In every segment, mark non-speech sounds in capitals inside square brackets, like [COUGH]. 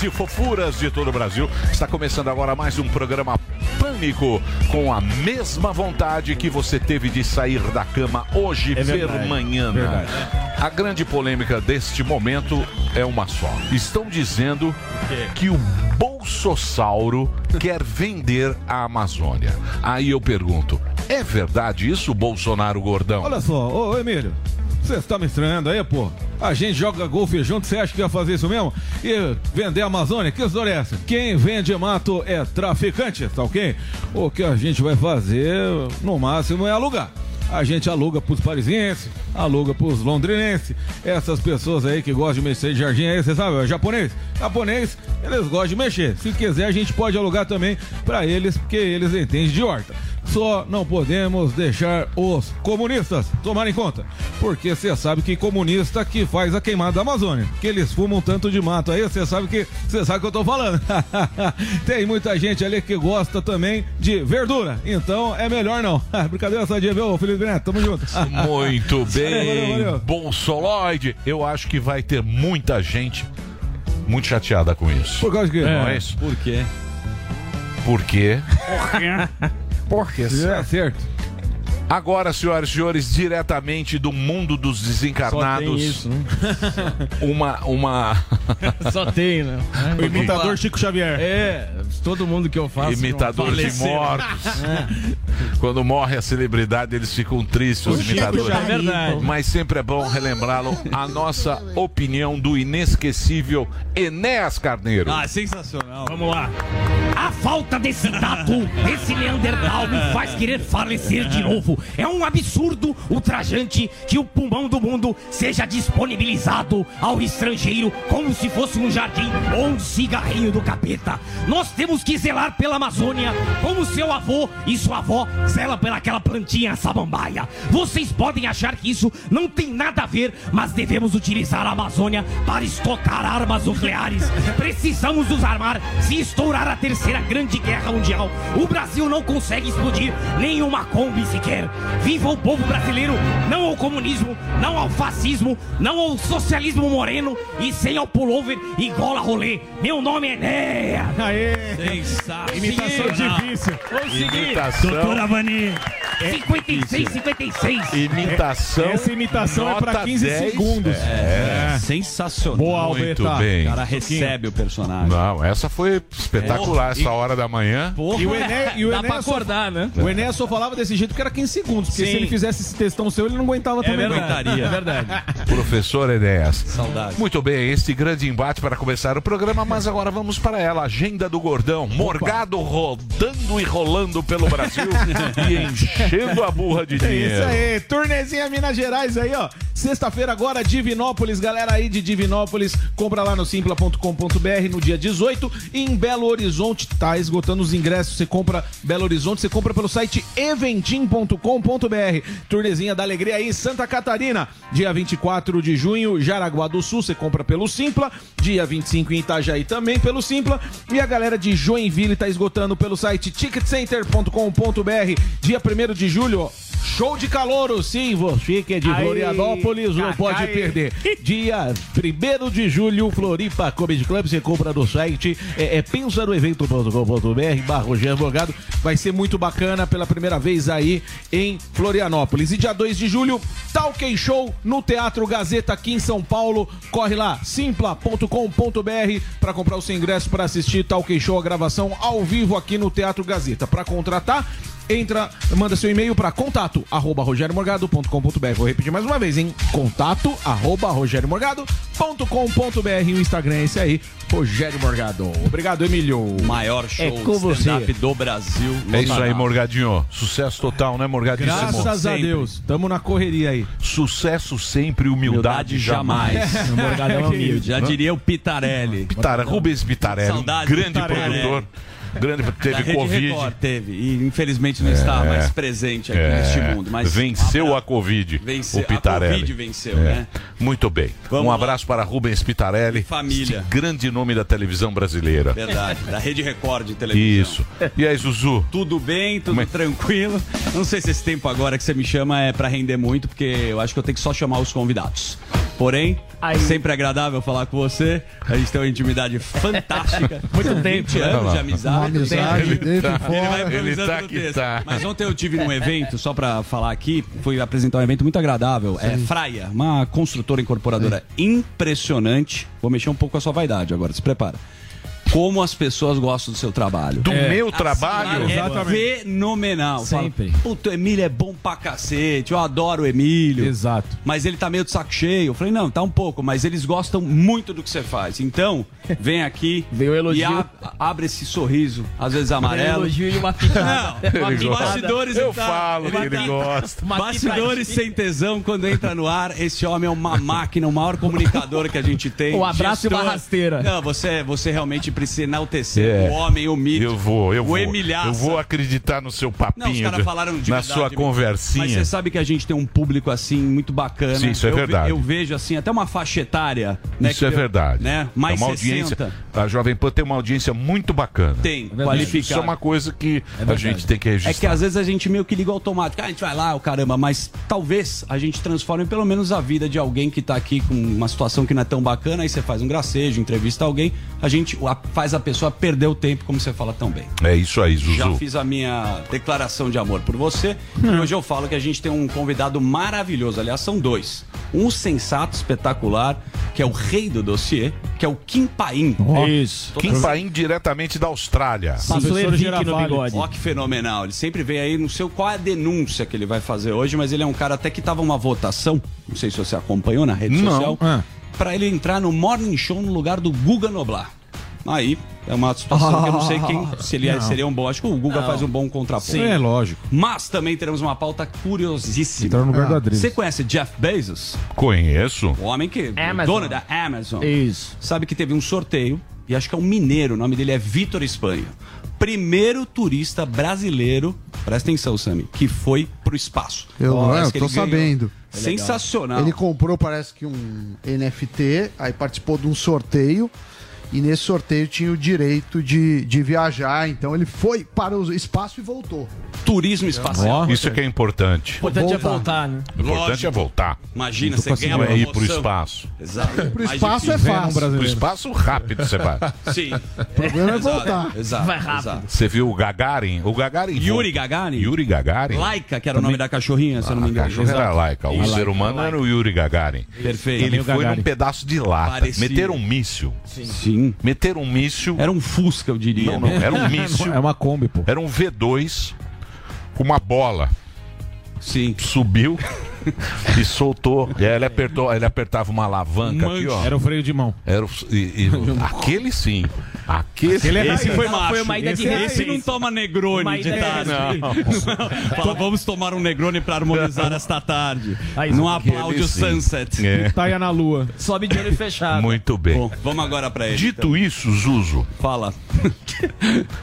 tarde, fofuras de todo o Brasil. Está começando agora mais um programa Pânico, com a mesma vontade que você teve de sair da cama hoje, É verdade. A grande polêmica deste momento é uma só. Estão dizendo que o Bolsossauro quer vender a Amazônia. Aí eu pergunto, é verdade isso, Bolsonaro gordão? Olha só, ô, ô, Emílio, você está me estranhando aí, pô? A gente joga golfe junto, você acha que ia fazer isso mesmo? E vender a Amazônia? Que história é essa? Quem vende mato é traficante, tá ok? O que a gente vai fazer, no máximo, é alugar. A gente aluga pros parisienses, aluga pros londrinenses, essas pessoas aí que gostam de mexer de jardim aí, você sabe, é japonês. Japonês, eles gostam de mexer. Se quiser, a gente pode alugar também pra eles, porque eles entendem de horta. Só não podemos deixar os comunistas tomarem conta. Porque você sabe que comunista que faz a queimada da Amazônia. Que eles fumam tanto de mato aí, você sabe que você sabe o que eu tô falando. [LAUGHS] Tem muita gente ali que gosta também de verdura. Então é melhor não. [LAUGHS] Brincadeira só de viu, Felipe Neto? Tamo junto. [LAUGHS] Muito bem, Valeu, valeu, valeu. Bolsoloide. Eu acho que vai ter muita gente muito chateada com isso. Por causa de quê? Não é isso? Por quê? Por quê? Porque É certo. Agora, senhoras e senhores, diretamente do mundo dos Só tem desencarnados, isso, né? uma uma [LAUGHS] Só tem, né? O imitador Chico Xavier. É, todo mundo que eu faço. imitador de mortos. Quando morre a celebridade, eles ficam tristes, os imitadores. É verdade. Mas sempre é bom relembrá-lo a nossa opinião do inesquecível Enéas Carneiro. Ah, sensacional. Vamos lá. A falta desse tatu, desse Neandertal, me faz querer falecer de novo. É um absurdo ultrajante que o pulmão do mundo seja disponibilizado ao estrangeiro como se fosse um jardim ou um cigarrinho do capeta. Nós temos que zelar pela Amazônia como seu avô e sua avó zela pelaquela plantinha samambaia. Vocês podem achar que isso não tem nada a ver, mas devemos utilizar a Amazônia para estocar armas nucleares. Precisamos nos armar se estourar a terceira grande guerra mundial. O Brasil não consegue explodir nenhuma Kombi sequer. Viva o povo brasileiro, não ao comunismo, não ao fascismo, não ao socialismo moreno e sem ao pullover e gola rolê. Meu nome é Néia. Sensacional. Imitação difícil. Consegui. Imitação, Vani. 56, 56. imitação. Essa imitação é pra nota 15 10. segundos. É, sensacional. Boa, Muito bem. O cara recebe o personagem. Não, essa foi espetacular, É. essa hora da manhã. Porra, E o Ené, e o dá Ené pra só- acordar, né? O Enéas só falava desse jeito porque era 15 segundos. Porque Sim. se ele fizesse esse textão seu, ele não aguentava também. não. Aguentaria. É verdade. [LAUGHS] Professor Enéas. Saudade. Muito bem, este grande embate para começar o programa, mas agora vamos para ela. Agenda do Gordão. Morgado rodando e rolando pelo Brasil [LAUGHS] e enchendo a burra de É dinheiro. isso aí, turnezinha Minas Gerais aí, ó. Sexta-feira agora, Divinópolis, galera aí de Divinópolis, compra lá no simpla.com.br no dia 18. E em Belo Horizonte, tá esgotando os ingressos, você compra Belo Horizonte, você compra pelo site eventim.com.br. Turnezinha da Alegria aí, Santa Catarina, dia 24 de junho, Jaraguá do Sul, você compra pelo Simpla. Dia 25 em Itajaí também pelo Simpla. E a galera de Joinville tá esgotando pelo site ticketcenter.com.br. Dia 1 de julho, ó, Show de calouro, sim, você que é de Aí, Florianópolis não pode perder. [LAUGHS] Dia 1 de julho, Floripa Comedy Club, você compra no site é, é pensa no evento.com.br barra Rogério Morgado. Vai ser muito bacana pela primeira vez aí em Florianópolis. E dia 2 de julho, Talk Show no Teatro Gazeta aqui em São Paulo. Corre lá, simpla.com.br para comprar o seu ingresso para assistir Talk Show, a gravação ao vivo aqui no Teatro Gazeta. Para contratar, entra, manda seu e-mail para contato arroba rogeriomorgado.com.br. Vou repetir mais uma vez, hein? Contato arroba rogeriomorgado.com.br. O Instagram é esse aí, Rogério Morgado. Obrigado, Emílio. Maior show É com você. stand-up do Brasil. É isso aí. Morgadinho. Sucesso total, né, Morgadíssimo? Graças a Sempre. Deus. Tamo na correria aí. Sucesso sempre, humildade, Humildade jamais. [LAUGHS] O Morgadão é humilde. Já diria o Pitarelli. Pitara, Rubens Pitarelli, Saudade, grande Pitarelli. produtor. Grande Da [LAUGHS] teve Rede Covid. Record teve. E infelizmente não está mais presente aqui É, neste mundo. Mas venceu a Covid. Venceu- o Pitarelli. a Covid venceu, É. né? Muito bem. Vamos um lá. abraço para Rubens Pitarelli. Família. Esse grande nome da televisão brasileira. Verdade. Da Rede Record de televisão. Isso. E aí, Zuzu? Tudo bem, tudo Como é- tranquilo. Não sei se esse tempo agora que você me chama é pra render muito, porque eu acho que eu tenho que só chamar os convidados. Porém, sempre agradável falar com você. A gente tem uma intimidade fantástica. Muito 20 tempo. anos de Uma amizade. Ele tá- e fora. Ele improvisando tá no que texto. tá. Mas ontem eu tive num evento, só pra falar aqui, fui apresentar um evento muito agradável. É Fraia, uma construtora incorporadora impressionante. Vou mexer um pouco com a sua vaidade agora, se prepara. Como as pessoas gostam do seu trabalho. Do meu Assim, trabalho? É fenomenal. Fala, Sempre. Puta, o Emílio é bom pra cacete, eu adoro o Emílio. Exato. Mas ele tá meio de saco cheio. Eu falei, não, tá um pouco, mas eles gostam muito do que você faz. Então, [LAUGHS] vem aqui Vem o elogio. e a- abre esse sorriso, às vezes amarelo. elogio e uma pitada. Não, [LAUGHS] Uma pitada. bastidores Eu tá- falo que ele tá- gosta. Bastidores sem tesão quando entra no ar. Esse homem é uma máquina, o maior comunicador que a gente [LAUGHS] tem. Um abraço e uma rasteira. Não, você, você realmente precisa enaltecer É. o homem, o mito. Eu vou, eu o vou. Emilhaça. Eu vou acreditar no seu papinho. Não, os caras falaram de Na verdade, sua conversinha. Mas você sabe que a gente tem um público assim muito bacana. Sim, isso é eu, ve- verdade. Eu vejo assim até uma faixa etária, né? Isso que é deu- verdade. Né? Mais é uma 60. audiência. A Jovem Pan tem uma audiência muito bacana. Tem, Isso é qualificada. uma coisa que a gente tem que registrar. É que às vezes a gente meio que liga o automático. Ah, a gente vai lá, o caramba, mas talvez a gente transforme pelo menos a vida de alguém que tá aqui com uma situação que não é tão bacana, aí você faz um gracejo, entrevista alguém, a gente a- faz a pessoa perder o tempo, como você fala tão bem. É isso aí, Zuzu. Já fiz a minha declaração de amor por você. E hoje eu falo que a gente tem um convidado maravilhoso. Aliás, são dois. Um sensato, espetacular, que é o rei do dossiê, que é o Kim Paim. Isso. Kim Paim diretamente da Austrália. Passou Professor Henrique no bigode. Ó, que fenomenal. Ele sempre vem aí, não sei qual é a denúncia que ele vai fazer hoje, mas ele é um cara até que tava uma votação, não sei se você acompanhou na rede Não. social, Ah. pra ele entrar no Morning Show no lugar do Guga Noblar. Aí, é uma situação que eu não sei quem, se ele é- seria um bom. Acho que o Guga faz um bom contraponto. É lógico. Mas também teremos uma pauta curiosíssima. Entrar no lugar Adriles. Você conhece Jeff Bezos? Conheço. O homem que. Amazon. Dono da Amazon. Isso. Sabe que teve um sorteio, e acho que é um mineiro, o nome dele é Vitor Espanha. Primeiro turista brasileiro, presta atenção, Sami, que foi pro espaço. Eu, Parece eu tô sabendo. Sensacional. Ele comprou, parece que um NFT, aí participou de um sorteio. E nesse sorteio tinha o direito de, de viajar. Então ele foi para o espaço e voltou. Turismo espacial. Isso é que é importante. O importante é Voltar. né? O importante Lógico. é voltar. Imagina, você ganha uma é ir pro promoção. espaço. Exato. Pro espaço é fácil. Pro brasileiro. espaço rápido você vai. [LAUGHS] Sim. O problema é voltar. Exato. Vai rápido. Você viu o Gagarin? O Gagarin. Yuri Gagarin? Yuri Gagarin? Laika, que era o nome da cachorrinha, se eu não me A engano. cachorra era laica. O ser humano era o Yuri Gagarin. Perfeito. Ele o foi num pedaço de lata. Meteram um míssil. Sim. Meteram um míssil. Era um Fusca, eu diria. Não, não, era um [LAUGHS] míssil. É uma Kombi, pô. Era um V2 com uma bola. Sim. Subiu [LAUGHS] e soltou. E ele apertou, ele apertava uma alavanca aqui, ó. Era o freio de mão. Era o- e- e- [LAUGHS] aquele sim. Aquele, Esse foi Não, macho. foi uma ida esse, de esse não toma Negroni de tarde. respeito. Fala, [LAUGHS] vamos tomar um Negroni pra harmonizar esta tarde. Aí, não aquele aplaude o sim. Sunset. É, Taia na lua. Sobe de olho fechado. muito bem. Bom, vamos agora pra ele. Dito então. isso, Zuzo, Fala.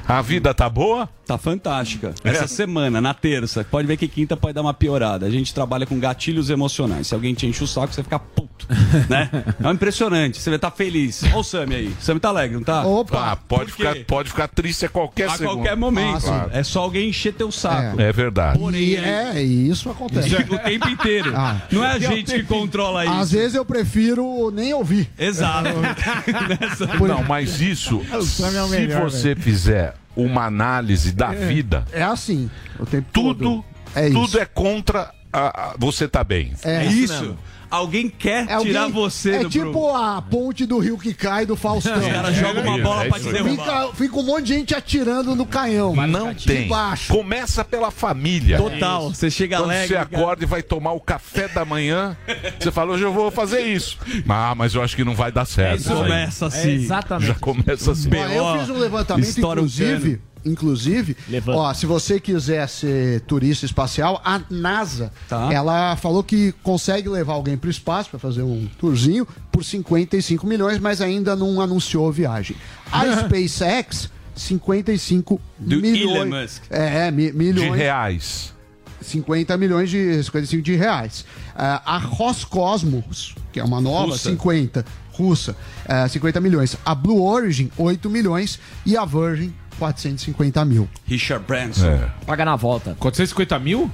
a vida tá boa? Tá fantástica. Essa semana, na terça, pode ver que quinta pode dar uma piorada. A gente trabalha com gatilhos emocionais. Se alguém te enche o saco, você fica puto. [LAUGHS] Né? É impressionante. Você vai estar feliz. Olha o Sammy aí. O Sammy tá alegre, não tá? Opa! Ah, pode, ficar, pode ficar triste a qualquer A segundo. qualquer momento. Ah, sim. É só alguém encher teu saco. É verdade. E é, e isso acontece. O tempo inteiro. Ah. Não é a gente que controla isso. Às vezes eu prefiro nem ouvir. Exato. [LAUGHS] Nessa- Não, mas isso, é o se melhor, você fizer uma análise da vida, É assim. O tempo tudo, todo. É tudo isso. é contra a, a- você tá bem. É isso. Alguém quer É alguém- tirar você É do tipo programa. a ponte do rio que cai do Faustão. O cara joga uma É bola isso, pra é te derrubar. Fica, fica um monte de gente atirando no canhão. Não De tem. baixo. Começa pela família. Total. Você chega Quando alegre. você acorda e vai tomar o café da manhã, você fala, hoje eu vou fazer isso. Ah, mas eu acho que não vai dar certo. Aí. começa É, assim. exatamente. Já começa assim. Eu fiz um levantamento, um inclusive. Inclusive, Levanta. ó, se você quiser ser turista espacial, a NASA, Tá. ela falou que consegue levar alguém para o espaço para fazer um tourzinho por 55 milhões, mas ainda não anunciou a viagem. A [LAUGHS] SpaceX 55 Do milhões. Elon Musk. É, mi- milhões. De reais. 50 milhões de 55 de reais. Ah, a Roscosmos, que é uma nova, Russa. 50, russa, ah, 50 milhões. A Blue Origin, 8 milhões. E a Virgin, 450 mil. Richard Branson. É. Paga na volta. 450 mil?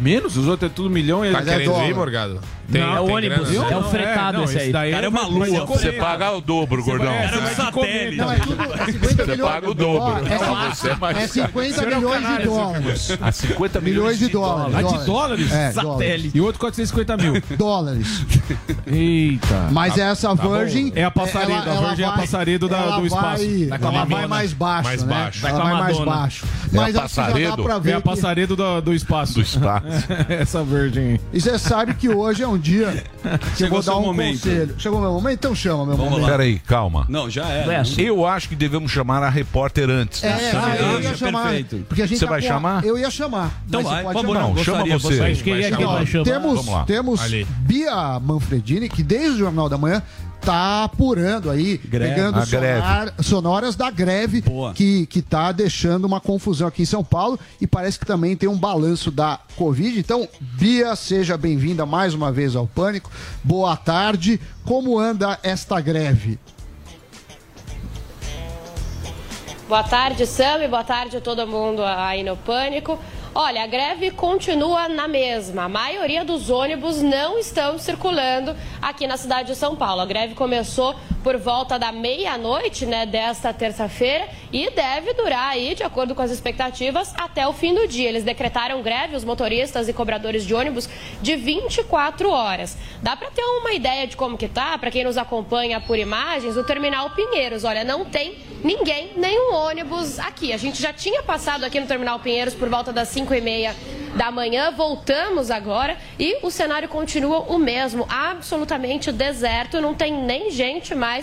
Menos? Os outros é tudo milhão e Tá é querendo dólar. ir, Morgado? Não, é o tem ônibus. grana, É o né? fretado esse aí. daí Cara, é uma lua. Você paga o dobro, gordão. Era um satélite. Não, é tudo é 50 Você paga o dobro. É, Não, você é mais é 50 milhões de dólares. A 50 Milhões de dólares. Ah, de dólares? É, Satélite. E outro 450 mil. Dólares. Eita. Mas essa Virgin. É a passaredo, a Virgin é a passaredo do espaço. A ela vai mais baixo. Mais né? baixo. Vai Ela com a vai mais baixo. É Mas a passaredo? pra ver. É a que- passaredo do, do espaço. do [LAUGHS] espaço. Essa Virgin. E você sabe que hoje é um dia [LAUGHS] que eu Chegou vou dar um momento. conselho. Chegou meu momento? Então chama meu Vamos momento. lá. Peraí, calma. Não, já era. Não é assim. Eu acho que devemos chamar a repórter antes. É, ah, eu ia chamar. Perfeito. Porque a gente Você tá vai com chamar? Eu ia chamar. Então vai, por favor. Não, gostaria, chama você. gostaria. Quem é que Ó, vai chamar? temos Vamos lá. temos Ali. Bia Manfredini, que desde o Jornal da Manhã tá apurando aí, Greve. pegando sonar- sonoras da greve Boa. que, que tá deixando uma confusão aqui em São Paulo e parece que também tem um balanço da Covid. Então, Bia, seja bem-vinda mais uma vez ao Pânico. Boa tarde. Como anda esta greve? Boa tarde, Sam, e boa tarde a todo mundo aí no Pânico. Olha, a greve continua na mesma. A maioria dos ônibus não estão circulando aqui na cidade de São Paulo. A greve começou por volta da meia-noite, né, desta terça-feira e deve durar aí, de acordo com as expectativas, até o fim do dia. Eles decretaram greve, os motoristas e cobradores de ônibus, de 24 horas. Dá para ter uma ideia de como que tá, para quem nos acompanha por imagens, o Terminal Pinheiros. Olha, não tem ninguém, nenhum ônibus aqui. A gente já tinha passado aqui no Terminal Pinheiros por volta das 5 e meia da manhã, voltamos agora e o cenário continua o mesmo, absolutamente deserto, não tem nem gente mais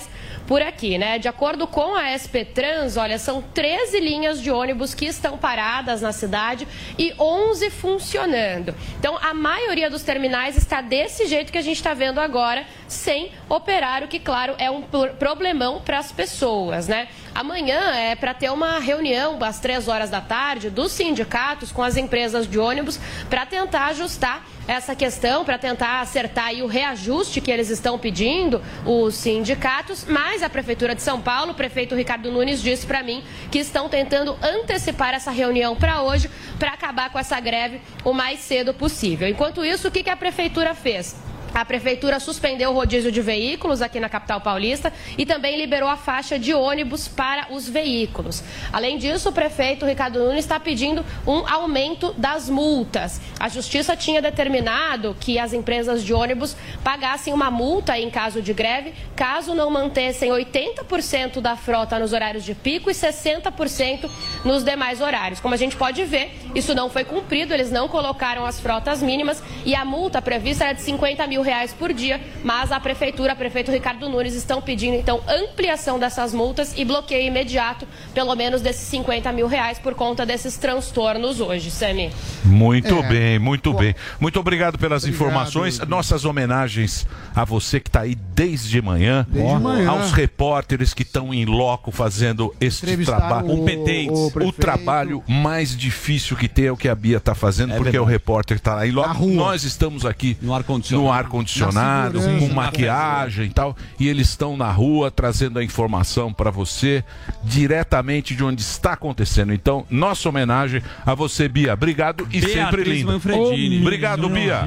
por aqui, né? De acordo com a SP Trans, olha, são 13 linhas de ônibus que estão paradas na cidade e 11 funcionando. Então, a maioria dos terminais está desse jeito que a gente está vendo agora, sem operar, o que, claro, é um pro- problemão para as pessoas, né? Amanhã é para ter uma reunião às três horas da tarde dos sindicatos com as empresas de ônibus para tentar ajustar essa questão, para tentar acertar o reajuste que eles estão pedindo, os sindicatos, mas a Prefeitura de São Paulo, o prefeito Ricardo Nunes disse para mim que estão tentando antecipar essa reunião para hoje, para acabar com essa greve o mais cedo possível. Enquanto isso, o que que a Prefeitura fez? A prefeitura suspendeu o rodízio de veículos aqui na capital paulista e também liberou a faixa de ônibus para os veículos. Além disso, o prefeito Ricardo Nunes está pedindo um aumento das multas. A justiça tinha determinado que as empresas de ônibus pagassem uma multa em caso de greve, caso não mantessem 80% da frota nos horários de pico e 60% nos demais horários. Como a gente pode ver, isso não foi cumprido, eles não colocaram as frotas mínimas e a multa prevista era de 50 mil reais por dia, mas a prefeitura, a prefeito Ricardo Nunes, estão pedindo então ampliação dessas multas e bloqueio imediato, pelo menos desses 50 mil reais, por conta desses transtornos hoje, Sami. Muito É. bem, muito Pô. bem. Muito obrigado pelas Obrigado. informações. Nossas homenagens a você que está aí desde manhã. Desde manhã. Aos repórteres que estão em loco fazendo este trabalho. o- Competentes. o O prefeito. trabalho mais difícil que tem é o que a Bia está fazendo, É porque verdade. o repórter está lá. E logo Na rua. nós estamos aqui No ar-condicionado. Ar-condicionado, com maquiagem e tal. E eles estão na rua trazendo a informação para você diretamente de onde está acontecendo. Então, nossa homenagem a você, Bia. Obrigado e sempre Beatriz lindo. Manfredini. Obrigado, Bia.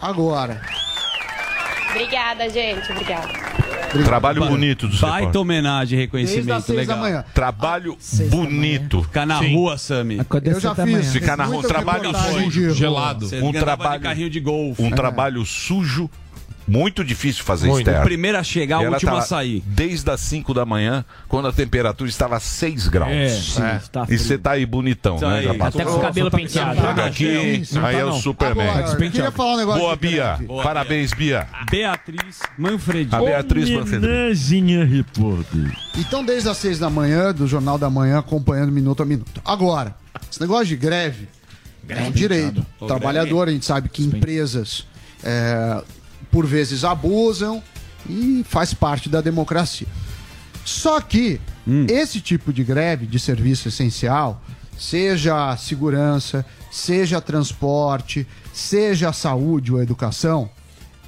Agora. Obrigada, gente. Obrigada. Trabalho bonito dos Baita homenagem, as reconhecimento legal. manhã. Trabalho bonito. Ficar na rua, Sami. Eu já fiz. Ficar na rua, muita trabalho rua. Gelado. Você Um trabalho- de carrinho de golfe. Um trabalho sujo, muito difícil fazer Muito. externo. Primeiro a chegar, último tá a sair. Desde as 5 da manhã, quando a temperatura estava 6 graus. É. Tá E você tá aí bonitão, Tá né? aí. Até com o cabelo penteado. Chega aqui, Não aí tá é o. Superman. Agora, queria falar um negócio Boa, Bia. greve. Boa, Parabéns, Bia. Beatriz A Manfredini. Beatriz Manfredini. Então, desde as seis da manhã, do Jornal da Manhã, acompanhando minuto a minuto. Agora, esse negócio de greve, é um direito. O trabalhador, a gente sabe que empresas, é, por vezes, abusam e faz parte da democracia. Só que Esse tipo de greve de serviço essencial, seja segurança, seja transporte, seja saúde ou educação,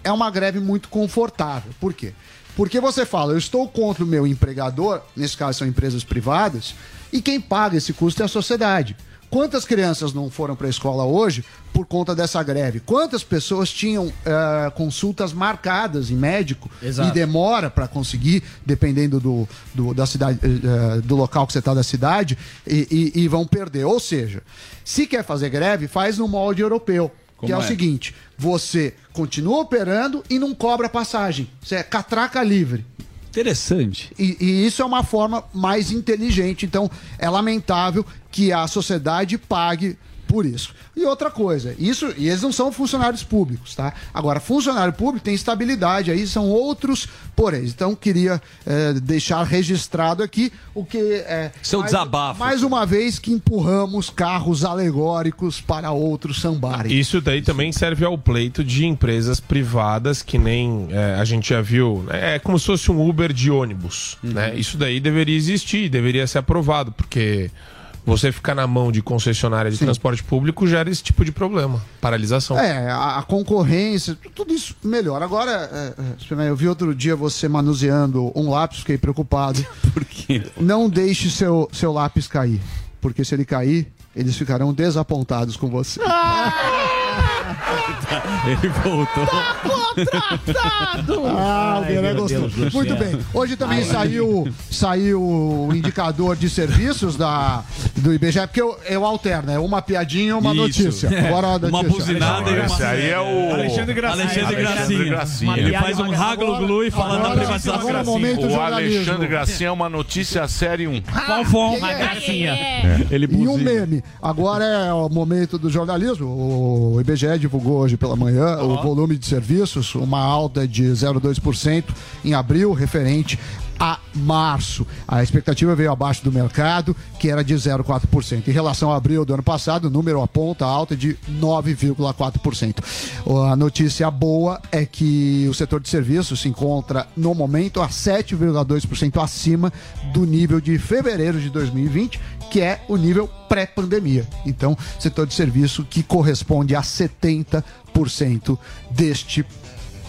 é uma greve muito confortável. Por quê? Porque você fala, eu estou contra o meu empregador, nesse caso são empresas privadas, e quem paga esse custo é a sociedade. Quantas crianças não foram para a escola hoje por conta dessa greve? Quantas pessoas tinham eh, consultas marcadas em médico Exato. e demora para conseguir, dependendo do, do, da cidade, eh, do local que você está da cidade, e, e- e vão perder? Ou seja, se quer fazer greve, faz no molde europeu. Como que é, o é? seguinte: você continua operando e não cobra passagem. Você é catraca livre. Interessante. E, e isso é uma forma mais inteligente. Então, é lamentável que a sociedade pague por isso. E outra coisa, isso, e eles não são funcionários públicos, tá? Agora, funcionário público tem estabilidade, aí são outros poréns. Então, queria eh, deixar registrado aqui o que é. Seu mais- desabafo. Mais uma vez que empurramos carros alegóricos para outros sambarem. Isso daí também serve ao pleito de empresas privadas que nem é, a gente já viu. É como se fosse um Uber de ônibus. Né? Isso daí deveria existir, deveria ser aprovado, porque você ficar na mão de concessionária de transporte público gera esse tipo de problema. Paralisação. É, a, a concorrência, tudo isso melhora. Agora, é, é, eu vi outro dia você manuseando um lápis, fiquei preocupado. [LAUGHS] Por quê? Não deixe seu, seu lápis cair, porque se ele cair, eles ficarão desapontados com você. [LAUGHS] [LAUGHS] Ele voltou. [LAUGHS] Ah, o Gueré gostou. Muito bem. Hoje também saiu, saiu o indicador de serviços da, do IBGE, porque eu, eu alterno, é uma piadinha e uma Isso. notícia. Agora a Uma notícia. buzinada e uma... Esse aí é o. Alexandre Gracinha. Alexandre Gracinha. Gracinha. Ele faz um raglu-glu e fala da Agora- privatização. agora é momento O jornalismo. Alexandre Gracinha é uma notícia série 1. Fofão, Quem é? gracinha. Ele E um buzina. meme. Agora é o momento do jornalismo. O IBGE divulgou hoje pela manhã o volume de serviços, uma alta de 0,2% em abril, referente a março. A expectativa veio abaixo do mercado, que era de 0,4%. Em relação a abril do ano passado, o número aponta alta de 9,4%. A notícia boa é que o setor de serviços se encontra, no momento, a 7,2% acima do nível de fevereiro de 2020, que é o nível pré-pandemia. Então, setor de serviço que corresponde a 70% deste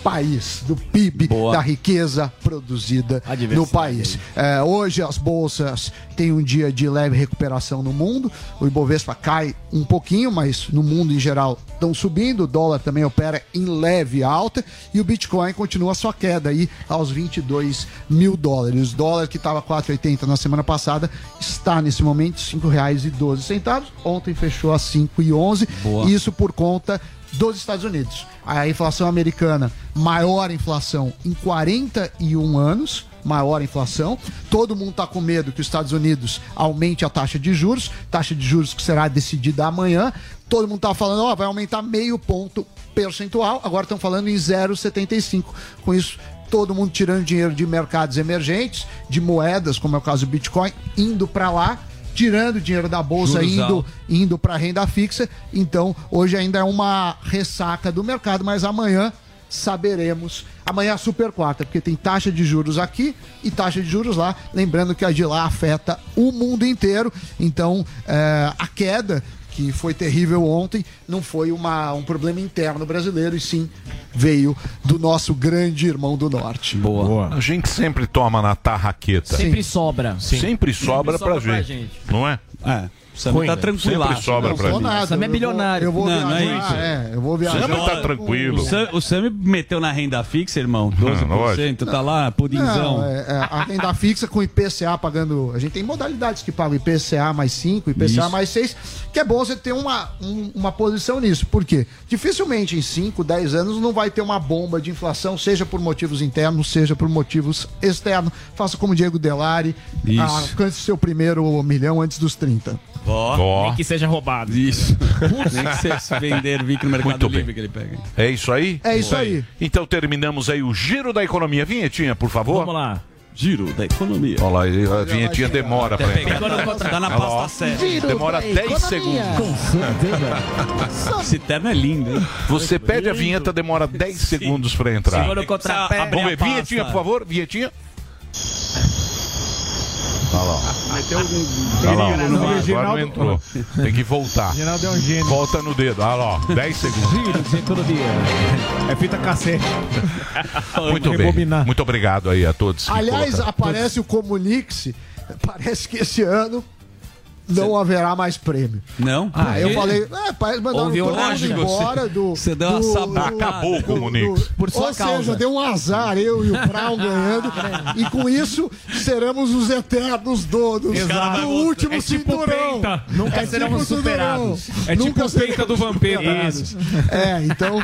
país, do PIB, Boa. da riqueza produzida no país. É, hoje as bolsas têm um dia de leve recuperação no mundo. O Ibovespa cai um pouquinho, mas no mundo em geral estão subindo. O dólar também opera em leve alta e o Bitcoin continua sua queda aí aos 22 mil dólares. O dólar que estava 4,80 na semana passada está nesse momento R$ 5,12. Ontem fechou a 5,11. Boa. Isso por conta dos Estados Unidos. A inflação americana, maior inflação em 41 anos, maior inflação. Todo mundo está com medo que os Estados Unidos aumente a taxa de juros, taxa de juros que será decidida amanhã. Todo mundo está falando, ó, vai aumentar meio ponto percentual, agora estão falando em 0,75. Com isso, todo mundo tirando dinheiro de mercados emergentes, de moedas, como é o caso do Bitcoin, indo para lá tirando dinheiro da bolsa, Juros indo, indo para renda fixa. Então, hoje ainda é uma ressaca do mercado, mas amanhã saberemos. Amanhã é a super quarta, porque tem taxa de juros aqui e taxa de juros lá. Lembrando que a de lá afeta o mundo inteiro. Então, é, a queda que foi terrível ontem não foi uma, um problema interno brasileiro, e sim veio do nosso grande irmão do norte. Boa. A gente sempre toma na tarraqueta. Sempre sobra. Sempre sobra, sobra pra, pra gente, gente. Não é? É, Samir Ruim, tá né? tranquilo. Sempre sobra Não pra gente. nada. Sam é eu vou- bilionário. Eu vou, Não, não é viajar, isso. é, eu vou viajar. Tá tranquilo. O Sam, o meteu na renda fixa, irmão. 12%, tá lá, pudinzão. Não, é, é, a renda fixa com IPCA pagando. A gente tem modalidades que pagam IPCA mais 5, IPCA Isso. mais 6, que é bom você ter uma, um- uma posição nisso. Por quê? Dificilmente em 5, 10 anos não vai ter uma bomba de inflação, seja por motivos internos, seja por motivos externos. Faça como Diego Delari, Isso. alcance seu primeiro milhão antes dos 30. Ó, Ó, Nem que seja roubado. isso. Nem que você se vender, vir no Mercado Muito bem. Livre que ele pega. é isso aí? É isso aí. Então terminamos aí o giro da economia. Vinhetinha, por favor. Vamos lá. Giro da economia. Olha lá, a vinhetinha demora pra entrar. Tá na pasta certa. Demora 10 segundos. Esse terno é lindo, hein? Você pede a vinheta, demora 10 segundos pra entrar. Segura o contrapé. Abre Vamos ver, vinhetinha, por favor, vinhetinha. Olha Meteu um Olha lá, Não, agora não entrou. Tem que voltar. Reginaldo é um gênio. Volta no dedo. Olha lá, ó, 10 segundos. Giro, todo dia. É fita cassete. [LAUGHS] Muito bem. Rebobinar. Muito obrigado aí a todos. Aliás, colocaram. aparece o Comunix. Parece que esse ano não haverá mais prêmio. Não? Ah, eu falei, é, parece mandaram Houve todo mundo embora do. você deu uma sabotada. Acabou o Comunix. Por sua Ou causa. seja, deu um azar, eu e o Brown [LAUGHS] ganhando. e com isso, seremos os eternos donos Exato. do último É tipo cinturão. penta. Nunca É seremos tipo superados. cinturão. É tipo Nunca o peita do Vampeta. Isso. É, então,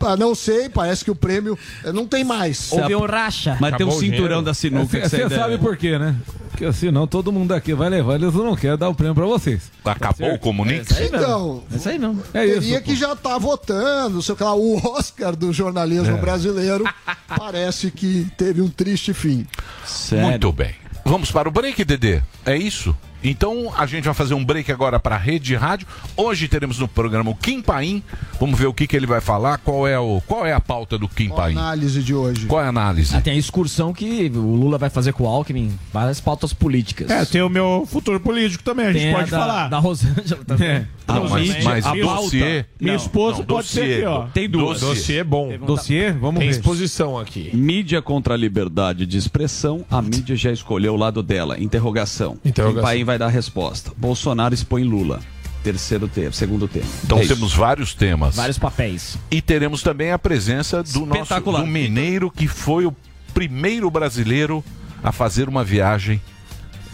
ah, não sei, parece que o prêmio eh, não tem mais. Houve um racha. Mas tem um Acabou o cinturão da sinuca que Você sabe por quê, né? Porque senão todo mundo aqui vai levar, eles não querem dar o prêmio pra vocês. Acabou o Comunix? Então, É isso aí mesmo. É isso. teria que já tá votando, não sei lá, o Oscar do jornalismo brasileiro [LAUGHS] parece que teve um triste fim. Sério. Muito bem. Vamos para o break, Dedê? É isso? Então a gente vai fazer um break agora para a rede de rádio. Hoje teremos no programa o Kim Paim. Vamos ver o que, que ele vai falar. Qual é, o, qual é a pauta do Kim Qual a Paim? análise de hoje? Qual é a análise? Ah, tem a excursão que o Lula vai fazer com o Alckmin, várias pautas políticas. É, tem o meu futuro político também, a gente Tem a pode da, falar. Da Rosângela [LAUGHS] também. É. Não, mas, mas a dossiê. Minha esposa Não, pode ser aqui, ó. Tem duas. Dossiê é bom. Dossiê? Vamos Tem ver. exposição aqui. Mídia contra a liberdade de expressão, a mídia já escolheu o lado dela. Interrogação. Interrogação. Kim Paim vai dar a resposta. Bolsonaro expõe Lula. Terceiro tema, segundo tema. Então É isso. temos vários temas. Vários papéis. E teremos também a presença do nosso do mineiro que foi o primeiro brasileiro a fazer uma viagem.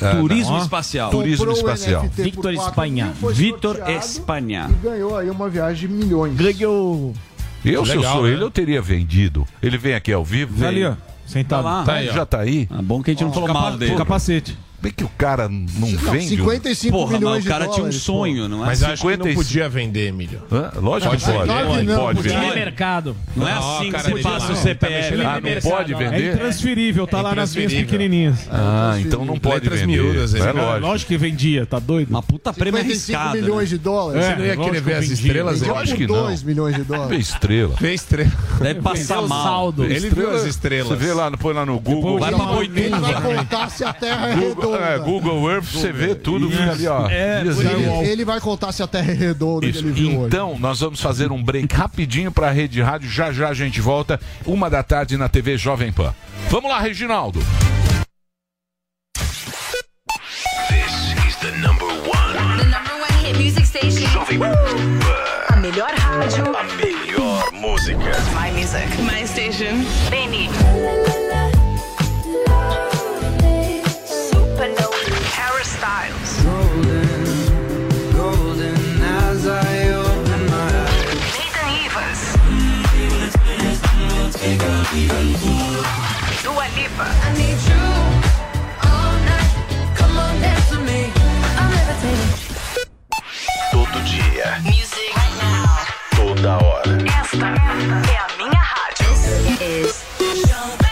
ah, Turismo espacial. Turismo Comprou espacial. Victor 4 Espanha. sorteado Espanha. E ganhou aí uma viagem de milhões. Ganhou. Eu, se eu Legal, sou né? ele, eu teria vendido. Ele vem aqui ao vivo? Tá ali, ó. Tá Sentado. lá. Tá aí, ó. Já tá aí? Ah, bom que a gente não falou mal dele. Capacete. Bem que o cara não, Não, vende. 55 Porra, milhões mas o cara de tinha um sonho, não é? Mas acho que não 55. podia vender, Emílio. Hã? Lógico que Pode pode. vender. Pode, Não, pode podia. vender. mercado. Não é Não, assim que cara, você ele passa tá- o tá CPF. Ah, não pode É vender? intransferível, tá É lá nas minhas pequenininhas. Ah, então não pode Letras vender. miúdas, é É, lógico. lógico que vendia, tá doido? Uma puta prêmio 55 arriscado. milhões né? de dólares. É. Você não ia querer ver que as estrelas? Lógico que não. 2 milhões de Vê dólares. estrela. Vê estrela. Deve passar mal. Ele viu as estrelas. Você vê lá, põe lá no Google. Vai pra Boituva. Ele vai contar se a Terra é Google, redonda. é, Google Earth, você vê tudo, fica ali, ó. É, Dias Ele, ele vai contar se a Terra é redonda que Isso. ele viu hoje. Então, nós vamos fazer um break rapidinho para a Rede Rádio. Já já a gente volta, uma da tarde na TV Jovem Pan. Vamos lá, Reginaldo. The number one hit music station. A melhor rádio. A melhor música. My music. My station. Beni. Dua Lipa. Todo dia. Music. Toda hora. Esta é a minha rádio. This is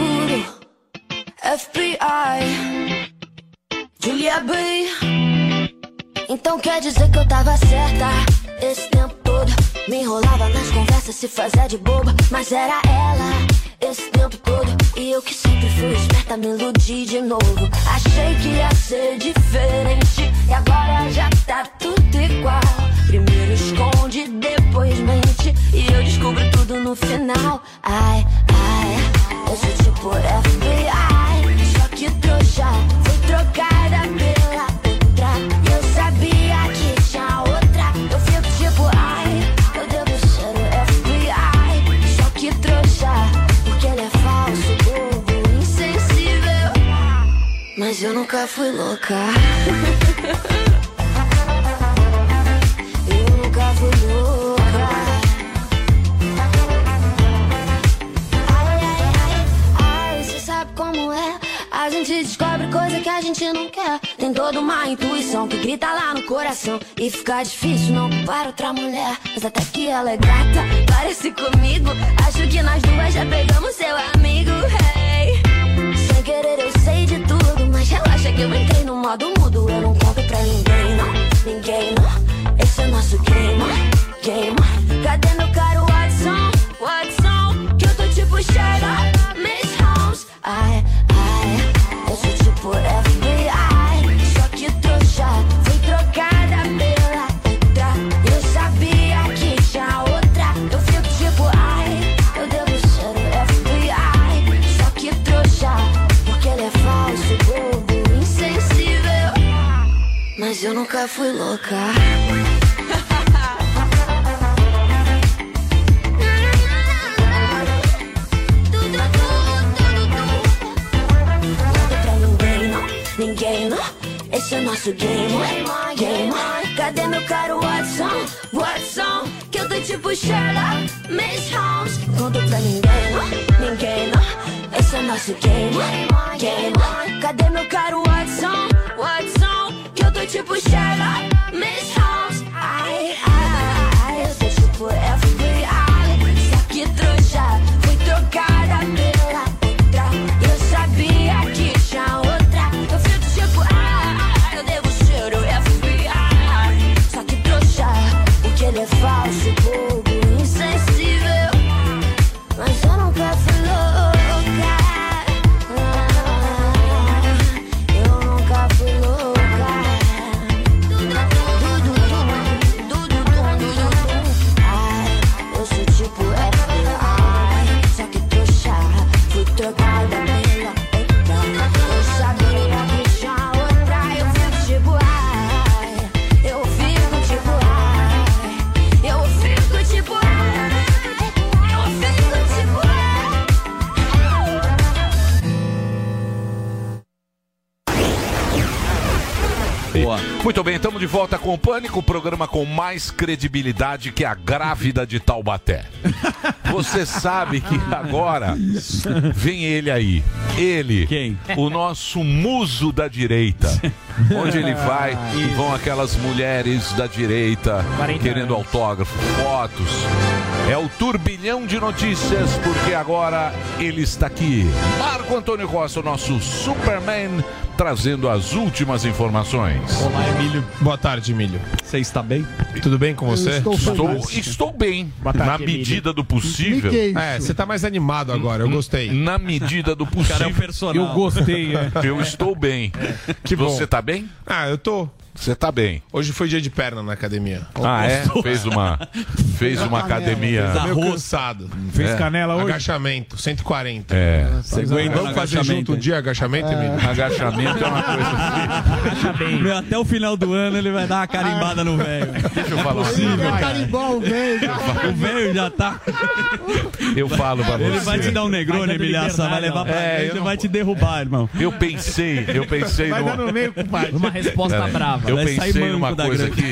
FBI. Julia B. Então quer dizer que eu tava certa esse tempo todo. Me enrolava nas conversas, se fazia de boba. Mas era ela esse tempo todo. E eu que sempre fui esperta, me iludi de novo. Achei que ia ser diferente. E agora já tá tudo igual. Primeiro esconde, depois mente. E eu descubro tudo no final. Ai, ai, eu sou tipo FBI. Mas eu nunca fui louca. [LAUGHS] coisa que a gente não quer. Tem toda uma intuição que grita lá no coração. E fica difícil não culpar outra mulher. Mas até que ela é gata, parece comigo. Acho que nós duas já pegamos seu amigo. Hey. Sem querer eu sei de tudo. Mas relaxa que eu entrei no modo mudo. Eu não conto pra ninguém, não. Pra ninguém. Esse é nosso game, game. Cadê meu caro Watson, Watson? Que eu tô tipo Sherlock, Miss Holmes. Conto pra ninguém, ninguém. Esse é nosso game, game. Cadê meu caro Watson, Watson? Que eu tô tipo Sherlock, de volta com o Pânico, o programa com mais credibilidade que a grávida de Taubaté. [LAUGHS] Você sabe que agora vem ele aí. Ele, Quem? o nosso muso da direita. Onde ele vai e vão aquelas mulheres da direita 40 querendo anos. autógrafo, fotos. É o turbilhão de notícias, porque agora ele está aqui. Marco Antônio Costa, o nosso Superman, trazendo as últimas informações. Olá, Emílio. Boa tarde, Emílio. Você está bem? Tudo bem com você? estou Estou, estou bem, Boa tarde, na Emílio. medida do possível. Isso? É, você tá mais animado agora, eu gostei. Na medida do O cara é um possível, personagem. Eu gostei, é. [LAUGHS] eu estou bem. Que bom. Você tá bem? Ah, eu tô. Você tá bem. Hoje foi dia de perna na academia. Ah, é? [LAUGHS] Fez uma, fez uma academia. Tô meio cansado. Fez É. canela hoje? Agachamento, 140. É. Você aguenta Vamos fazer junto um dia agachamento, Emílio? Agachamento é uma coisa assim. Meu, até o final do ano ele vai dar uma carimbada no velho. Deixa eu falar assim. Ele vai carimbar o velho. O velho já tá. Eu falo pra você. Ele vai te dar um negrone, Emilhaça. Vai levar pra É, frente eu e não- vai te derrubar, irmão. Eu pensei, eu pensei Vai dar no meio, compadre. Uma resposta Peraí. Brava. eu pensei numa coisa aqui,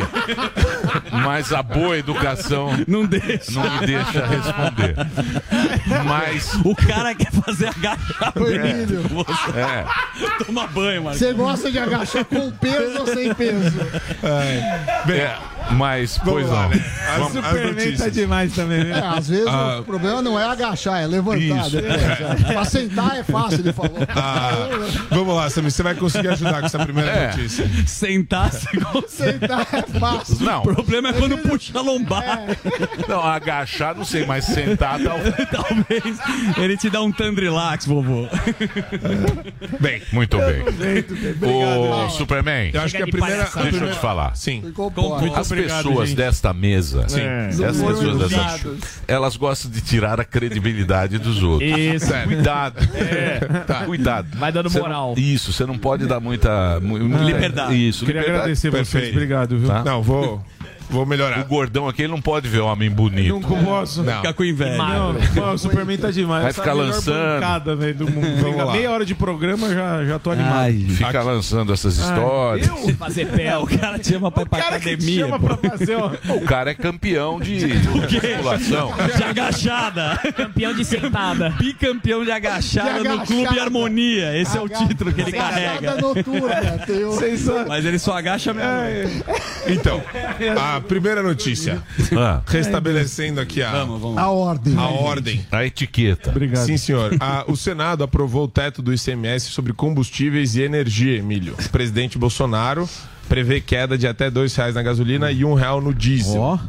mas a boa educação [LAUGHS] Não deixa. não me deixa responder. Mas O cara quer fazer agachamento. Emílio. Você é, toma banho, mano. Você gosta de agachar com peso ou sem peso? é, mas pois lá, não. né? Vamos- as Superman tá notícias. demais também, É, né? às vezes Ah. o problema não é agachar, é levantar Isso. depois. É. [LAUGHS] Pra sentar é fácil, ele falou. Ah, vamos lá, Samir, você vai conseguir ajudar com essa primeira É. notícia. Sentar, você consegue. [LAUGHS] Sentar é fácil. Não, O problema é quando puxa a lombar. não, agachar não sei, mas sentar tá [LAUGHS] Talvez ele te dá um tandrilax, vovô. bem, muito bem. O Superman, Eu acho que a primeira. palhaçada. a deixa eu te falar. Sim. Ficou bom. As obrigado, pessoas gente. desta mesa, É. essas Não foram pessoas elas gostam de tirar a credibilidade dos outros. Isso. Cuidado. Tá. Cuidado. Vai dando moral. não- isso, você não pode dar muita. mu- muita Liberdade. Isso, Queria liberdade. agradecer vocês, Perfeito. obrigado, viu? Tá. Não, vou. Vou melhorar. O gordão aqui ele não pode ver homem bonito. Nunca posso. Não. Fica com inveja. Não, mano, o Superman tá demais. Vai ficar é melhor lançando. bancada, velho, do mundo. Vamos Fica lá. meia hora de programa, já, já tô animado. Ai, Fica lançando essas histórias. eu? Fazer pé. É, o cara te chama pra ir pra cara que te academia. chama pra fazer, ó. [LAUGHS] O cara é campeão de [LAUGHS] musculação. [LAUGHS] De agachada. Campeão de sentada. Bicampeão de agachada, De no Clube agachada. Harmonia. Esse é o título que ele Agachada carrega. noturna. Mas ele só agacha mesmo. Então, a primeira notícia. Ah, Restabelecendo aqui a, Vamos, vamos. A ordem. a ordem. a etiqueta. Obrigado. Sim, senhor. A- o Senado aprovou o teto do ICMS sobre combustíveis e energia, Emílio. O presidente Bolsonaro prevê queda de até 2 reais na gasolina e R$ 1 real no diesel. Ó.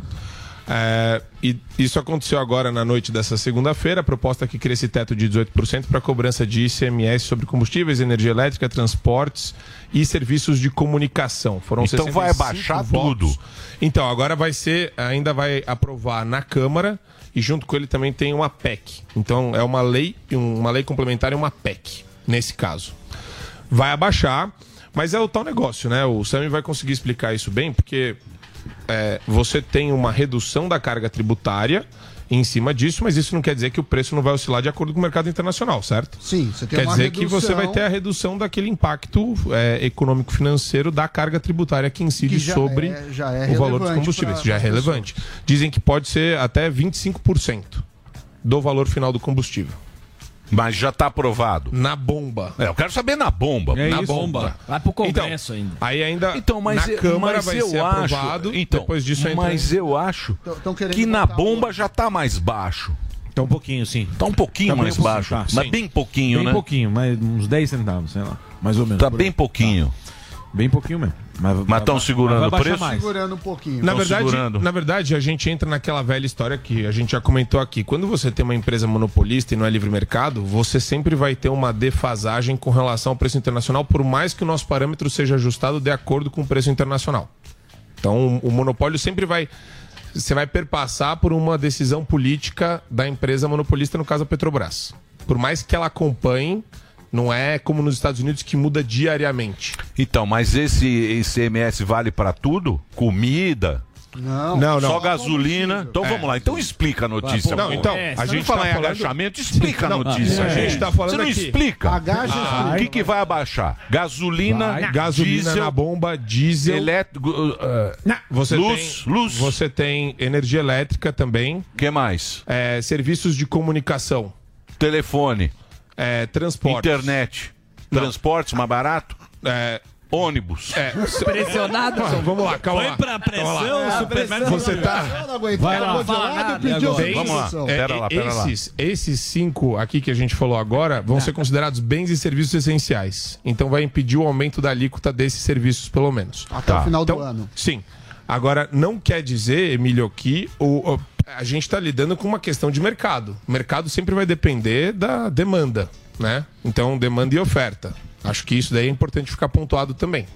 É, e isso aconteceu agora na noite dessa segunda-feira. A proposta é que cria esse teto de 18% para cobrança de ICMS sobre combustíveis, energia elétrica, transportes e serviços de comunicação. Foram Então vai 65 abaixar votos. tudo. Então, agora vai ser, ainda vai aprovar na Câmara e junto com ele também tem uma PEC. Então, é uma lei, uma lei complementar e uma PEC, nesse caso. Vai abaixar, mas é o tal negócio, né? O Sami vai conseguir explicar isso bem, porque é, você tem uma redução da carga tributária em cima disso, mas isso não quer dizer que o preço não vai oscilar de acordo com o mercado internacional, certo? Sim, você tem Quer uma dizer que você redução vai ter a redução daquele impacto é, econômico-financeiro da carga tributária que incide Que sobre é- é o valor dos combustíveis. Já é relevante. Dizem que pode ser até 25% do valor final do combustível. Mas já tá aprovado. Na bomba. É, eu quero saber na bomba. É na isso. bomba. Vai pro Então, Congresso ainda. aí ainda Então, mas, na eu- Câmara mas vai eu ser acho, aprovado. então, depois disso entra mas eu acho Tão- tão que na bomba já tá mais baixo. Tá um pouquinho, sim. Tá um pouquinho Tá bem mais baixo. tá. Mas Sim. bem pouquinho, Bem né? pouquinho, mas uns 10 centavos, sei lá. Mais ou menos. Tá por bem aí. pouquinho. Bem pouquinho mesmo. Mas Mas tão segurando vai o preço? mais. Segurando um pouquinho. Na Tão verdade, segurando. na verdade, a gente entra naquela velha história que a gente já comentou aqui. Quando você tem uma empresa monopolista e não é livre mercado, você sempre vai ter uma defasagem com relação ao preço internacional, por mais que o nosso parâmetro seja ajustado de acordo com o preço internacional. Então, o, o monopólio sempre vai. Você vai perpassar por uma decisão política da empresa monopolista, no caso a Petrobras. Por mais que ela acompanhe, não é como nos Estados Unidos que muda diariamente. Então, mas esse ICMS vale pra tudo? Comida? Não. Não, não. Só gasolina? Então É. vamos lá. Então explica a notícia. Não, então, É, a gente não fala tá em falando... agachamento, explica a notícia. a gente tá falando Você não aqui. explica. Agacha Ah, o que, que vai abaixar? Gasolina, Vai, gasolina diesel, na bomba, diesel, elétrico, uh, você luz, tem, luz. Você tem energia elétrica também, que mais? é, serviços de comunicação, Telefone, é, transporte. internet, transportes mais barato, É, ônibus. é, Pressionado. então, vamos lá, calma Foi lá. pra pressão, o Superman. Você tá... Vai lá, lado pediu Vamos lá. É, Pera lá, pera lá. esses, esses cinco aqui que a gente falou agora vão ser considerados bens e serviços essenciais. Então vai impedir o aumento da alíquota desses serviços, pelo menos. Até Tá. o final do Então, ano. Sim. Agora, não quer dizer, Emílio, que o, o- a gente está lidando com uma questão de mercado. O mercado sempre vai depender da demanda, né? Então, demanda e oferta. Acho que isso daí é importante ficar pontuado também.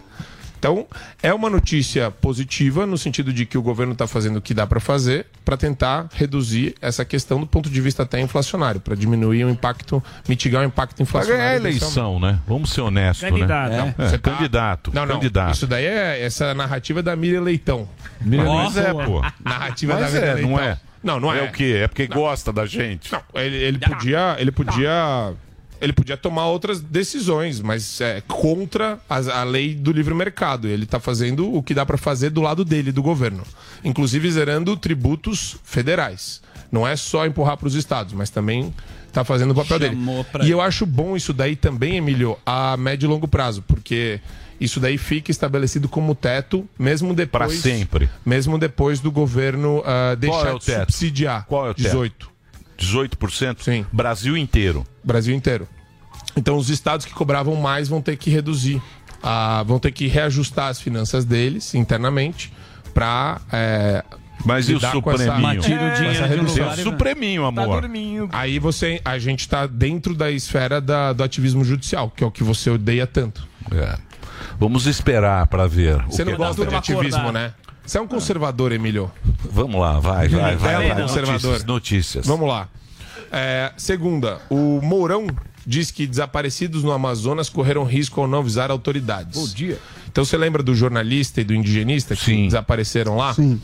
Então, é uma notícia positiva no sentido de que o governo está fazendo o que dá para fazer para tentar reduzir essa questão do ponto de vista até inflacionário, para diminuir o impacto, mitigar o impacto inflacionário. ganhar a eleição, né? Vamos ser honestos, Candidato. né? É, Você tá- candidato, Não, não. candidato. Isso daí é essa narrativa da Miriam Leitão. Mas é, pô. Narrativa Mas da Miriam é, não Leitão. é? Não, não é. É o quê? É porque gosta da gente. Não, ele, ele podia, ele podia, ele podia tomar outras decisões, mas é contra as- a, lei do livre mercado. Ele está fazendo o que dá para fazer do lado dele, do governo, inclusive zerando tributos federais. Não é só empurrar para os estados, mas também está fazendo o papel Chamou dele. pra- E eu acho bom isso daí também, Emílio, a médio e longo prazo, porque isso daí fica estabelecido como teto, mesmo depois. Pra sempre. Mesmo depois do governo ah, deixar é o de teto? subsidiar. Qual é o teto? 18. 18%? Sim. Brasil inteiro. Brasil inteiro. Então, os estados que cobravam mais vão ter que reduzir, ah, vão ter que reajustar as finanças deles internamente para. Mas e o Supreminho? O essa dinheiro de um redução. lugar e- Supreminho, amor. Aí você, a gente está dentro da esfera da- do ativismo judicial, que é o que você odeia tanto. É. Vamos esperar pra ver. o Você não que- gosta de ativismo, acordar. né? Você é um conservador, Emílio. Vamos lá, vai, vai, vai. Vai, vai. conservador. Notícias, notícias. Vamos lá. É, segunda, o Mourão diz que desaparecidos no Amazonas correram risco ao não avisar autoridades. Bom dia. Então você lembra do jornalista e do indigenista que desapareceram lá? Sim.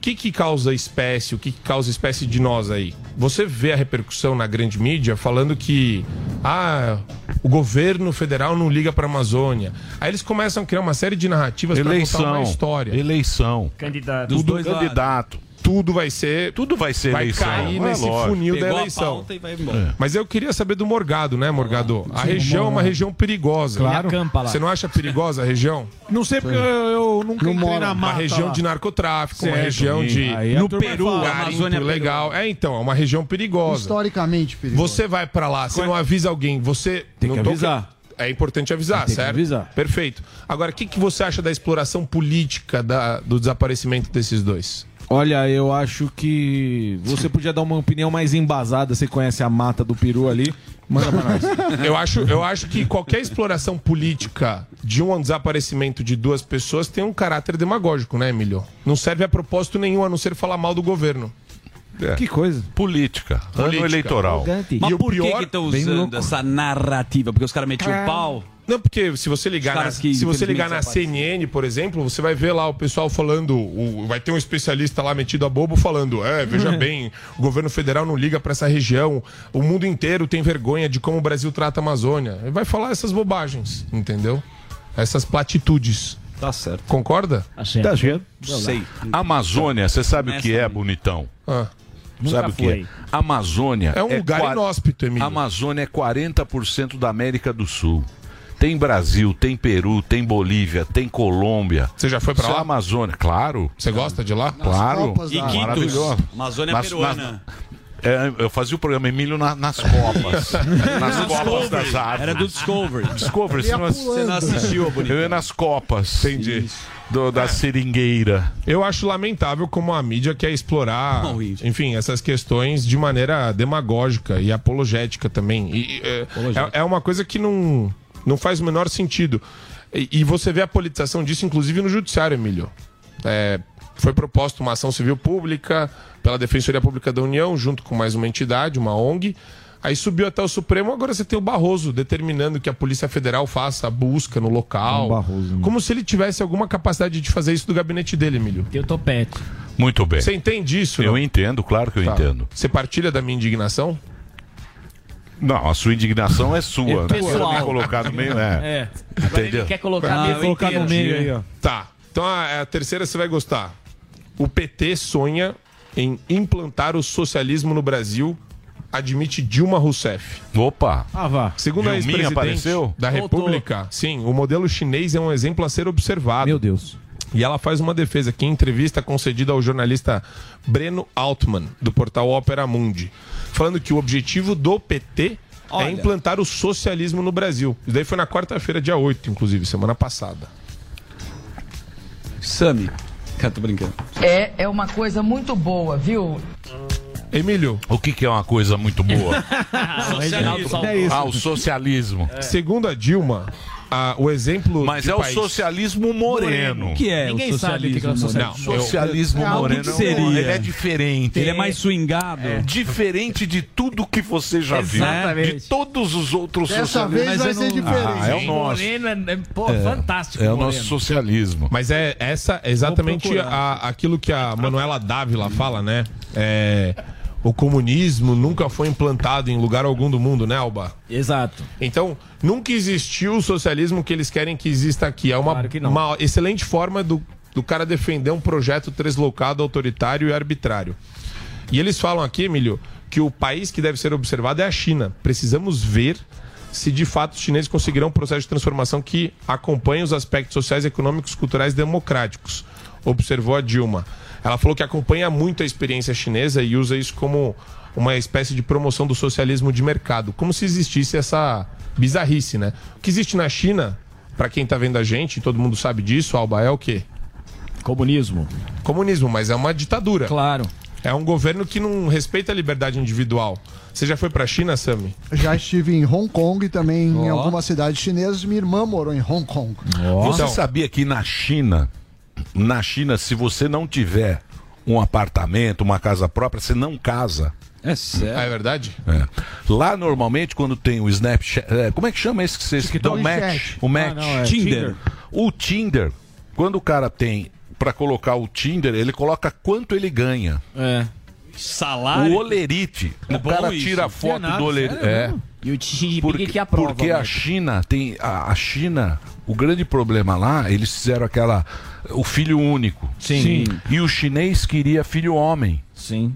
O que, que causa espécie? O que, que causa espécie de nós aí? Você vê a repercussão na grande mídia falando que ah, o governo federal não liga para a Amazônia. Aí eles começam a criar uma série de narrativas para contar Eleição. uma história. Eleição. Candidato. Tudo Dos dois candidato. Tudo vai ser. Tudo vai ser vai eleição. cair É nesse lógico. funil da Pegou a eleição. pauta e vai embora. Mas eu queria saber do Morgado, né, Morgado? A região é uma região perigosa. Claro. Ele acampa lá. Você não acha perigosa a região? Não sei porque eu, eu nunca Não entrei na Uma mata região lá. de narcotráfico, uma Certo. região de. Aí No Peru, fala. Amazônia é legal. É, então, é uma região perigosa. Historicamente perigoso. Você vai pra lá, você não avisa alguém, você. Tem que avisar. É importante avisar, Tem que certo? avisar. Perfeito. Agora, o que, que você acha da exploração política da- do desaparecimento desses dois? Olha, eu acho que você podia dar uma opinião mais embasada. Você conhece a mata do peru ali? Manda pra nós. [LAUGHS] Eu acho, eu acho que qualquer exploração política de um desaparecimento de duas pessoas tem um caráter demagógico, né, Emílio? Não serve a propósito nenhum, a não ser falar mal do governo. Que coisa. Política. Ano Política. eleitoral. Mas E o por que pior- que estão bem usando essa narrativa? Porque os caras metiam o pau. Não, porque se você ligar, na, que, se você ligar na. CNN, por exemplo, você vai ver lá o pessoal falando, o- vai ter um especialista lá metido a bobo falando, é, veja [LAUGHS] bem, o governo federal não liga pra essa região, o mundo inteiro tem vergonha de como o Brasil trata a Amazônia. Ele vai falar essas bobagens, entendeu? Essas platitudes. Tá certo. Concorda? Tá certo. Tá vendo? Sei. Amazônia, você sabe o que é, bonitão? Ah. Nunca sabe o que é? Amazônia É um lugar qua- inóspito, Emílio. Amazônia é 40% da América do Sul. Tem Brasil, tem Peru, tem Bolívia, tem Colômbia. Você já foi pra Isso é lá? Amazônia, claro. Você gosta de lá? Claro. copas da- Iquitos, Maravilhoso. Amazônia Nas- peruana. É, eu fazia o programa Emílio na- nas [LAUGHS] copas. nas copas das árvores. Era do Discovery. Discovery, você não. Você não assistiu, bonito? Eu ia nas copas. Entendi. Do- da seringueira. Eu acho lamentável como a mídia quer explorar, Não, enfim, essas questões de maneira demagógica e apologética também. E, é, é, é uma coisa que não, não faz o menor sentido. E, e você vê a politização disso, inclusive no judiciário, Emílio. É, foi proposta uma ação civil pública pela Defensoria Pública da União, junto com mais uma entidade, uma ONG. Aí subiu até o Supremo, agora você tem o Barroso determinando que a Polícia Federal faça a busca no local. Barroso, né? como se ele tivesse alguma capacidade de fazer isso do gabinete dele, Emílio. Tem o topete. Muito bem. Você entende isso? Eu não? entendo, claro que eu Tá. entendo. Você partilha da minha indignação? Não, a sua indignação é sua. É né? pessoal. Me colocar no meio, é. É. Agora ele Entendeu? quer colocar Ah, a Colocar no meio aí, ó. Tá. Então a, a terceira você vai gostar. O PT sonha em implantar o socialismo no Brasil, admite Dilma Rousseff. Opa. Ah, vá. Segundo a Dilminha ex-presidente apareceu? da Voltou. República, sim, o modelo chinês é um exemplo a ser observado. Meu Deus. E ela faz uma defesa aqui em entrevista concedida ao jornalista Breno Altman, do portal Opera Mundi, falando que o objetivo do PT Olha. é implantar o socialismo no Brasil. Isso daí foi na quarta-feira, dia 8, inclusive, semana passada. Sami. Cara, tô brincando. É, é uma coisa muito boa, viu? Emílio, O que, que é uma coisa muito boa? O Reginaldo salvou. É isso. ah, o socialismo. segundo a Dilma, a- o exemplo. Mas de é o país- socialismo moreno. O que é Ninguém o sabe o que é o socialismo? socialismo. Não, Socialismo É, o moreno. que seria? Ele é diferente. Ele é mais swingado. Diferente de tudo que você já Exatamente. viu. De todos os outros Dessa socialismos. vez Mas vai ser não- diferente. Ah, é o nosso. Moreno é, é, pô, fantástico. É o Moreno. nosso socialismo. Mas é essa é exatamente a- aquilo que a Manuela Dávila fala, né? É, o comunismo nunca foi implantado em lugar algum do mundo, né, Alba? Exato. Então, nunca existiu o socialismo que eles querem que exista aqui. É uma, Claro uma excelente forma do, do cara defender um projeto translocado, autoritário e arbitrário. E eles falam aqui, Emílio, que o país que deve ser observado é a China. Precisamos ver se de fato os chineses conseguirão um processo de transformação que acompanhe os aspectos sociais, econômicos, culturais e democráticos, observou a Dilma. Ela falou que acompanha muito a experiência chinesa e usa isso como uma espécie de promoção do socialismo de mercado, como se existisse essa bizarrice, né? O que existe na China, para quem tá vendo a gente, todo mundo sabe disso, Alba, é o quê? Comunismo. Comunismo, mas é uma ditadura. Claro. É um governo que não respeita a liberdade individual. Você já foi pra China, Sami? Já estive em Hong Kong e também em Ó. algumas cidades chinesas. Minha irmã morou em Hong Kong. Você Então- sabia que na China, na China, se você não tiver um apartamento, uma casa própria, você não casa. É sério. Ah, é verdade? É. Lá normalmente quando tem o Snapchat, é, como é que chama esse que vocês dão TikTok. match? O match. Ah, não, é Tinder. O Tinder, quando o cara tem pra colocar o Tinder, ele coloca quanto ele ganha. É. Salário. O olerite. É o cara isso. tira a é foto nada, do olerite. É. E o Xi Porque, que aprova. porque a Marco. China tem. A, a China, o grande problema lá, eles fizeram aquela. O filho único. Sim. Sim. E o chinês queria filho homem. Sim.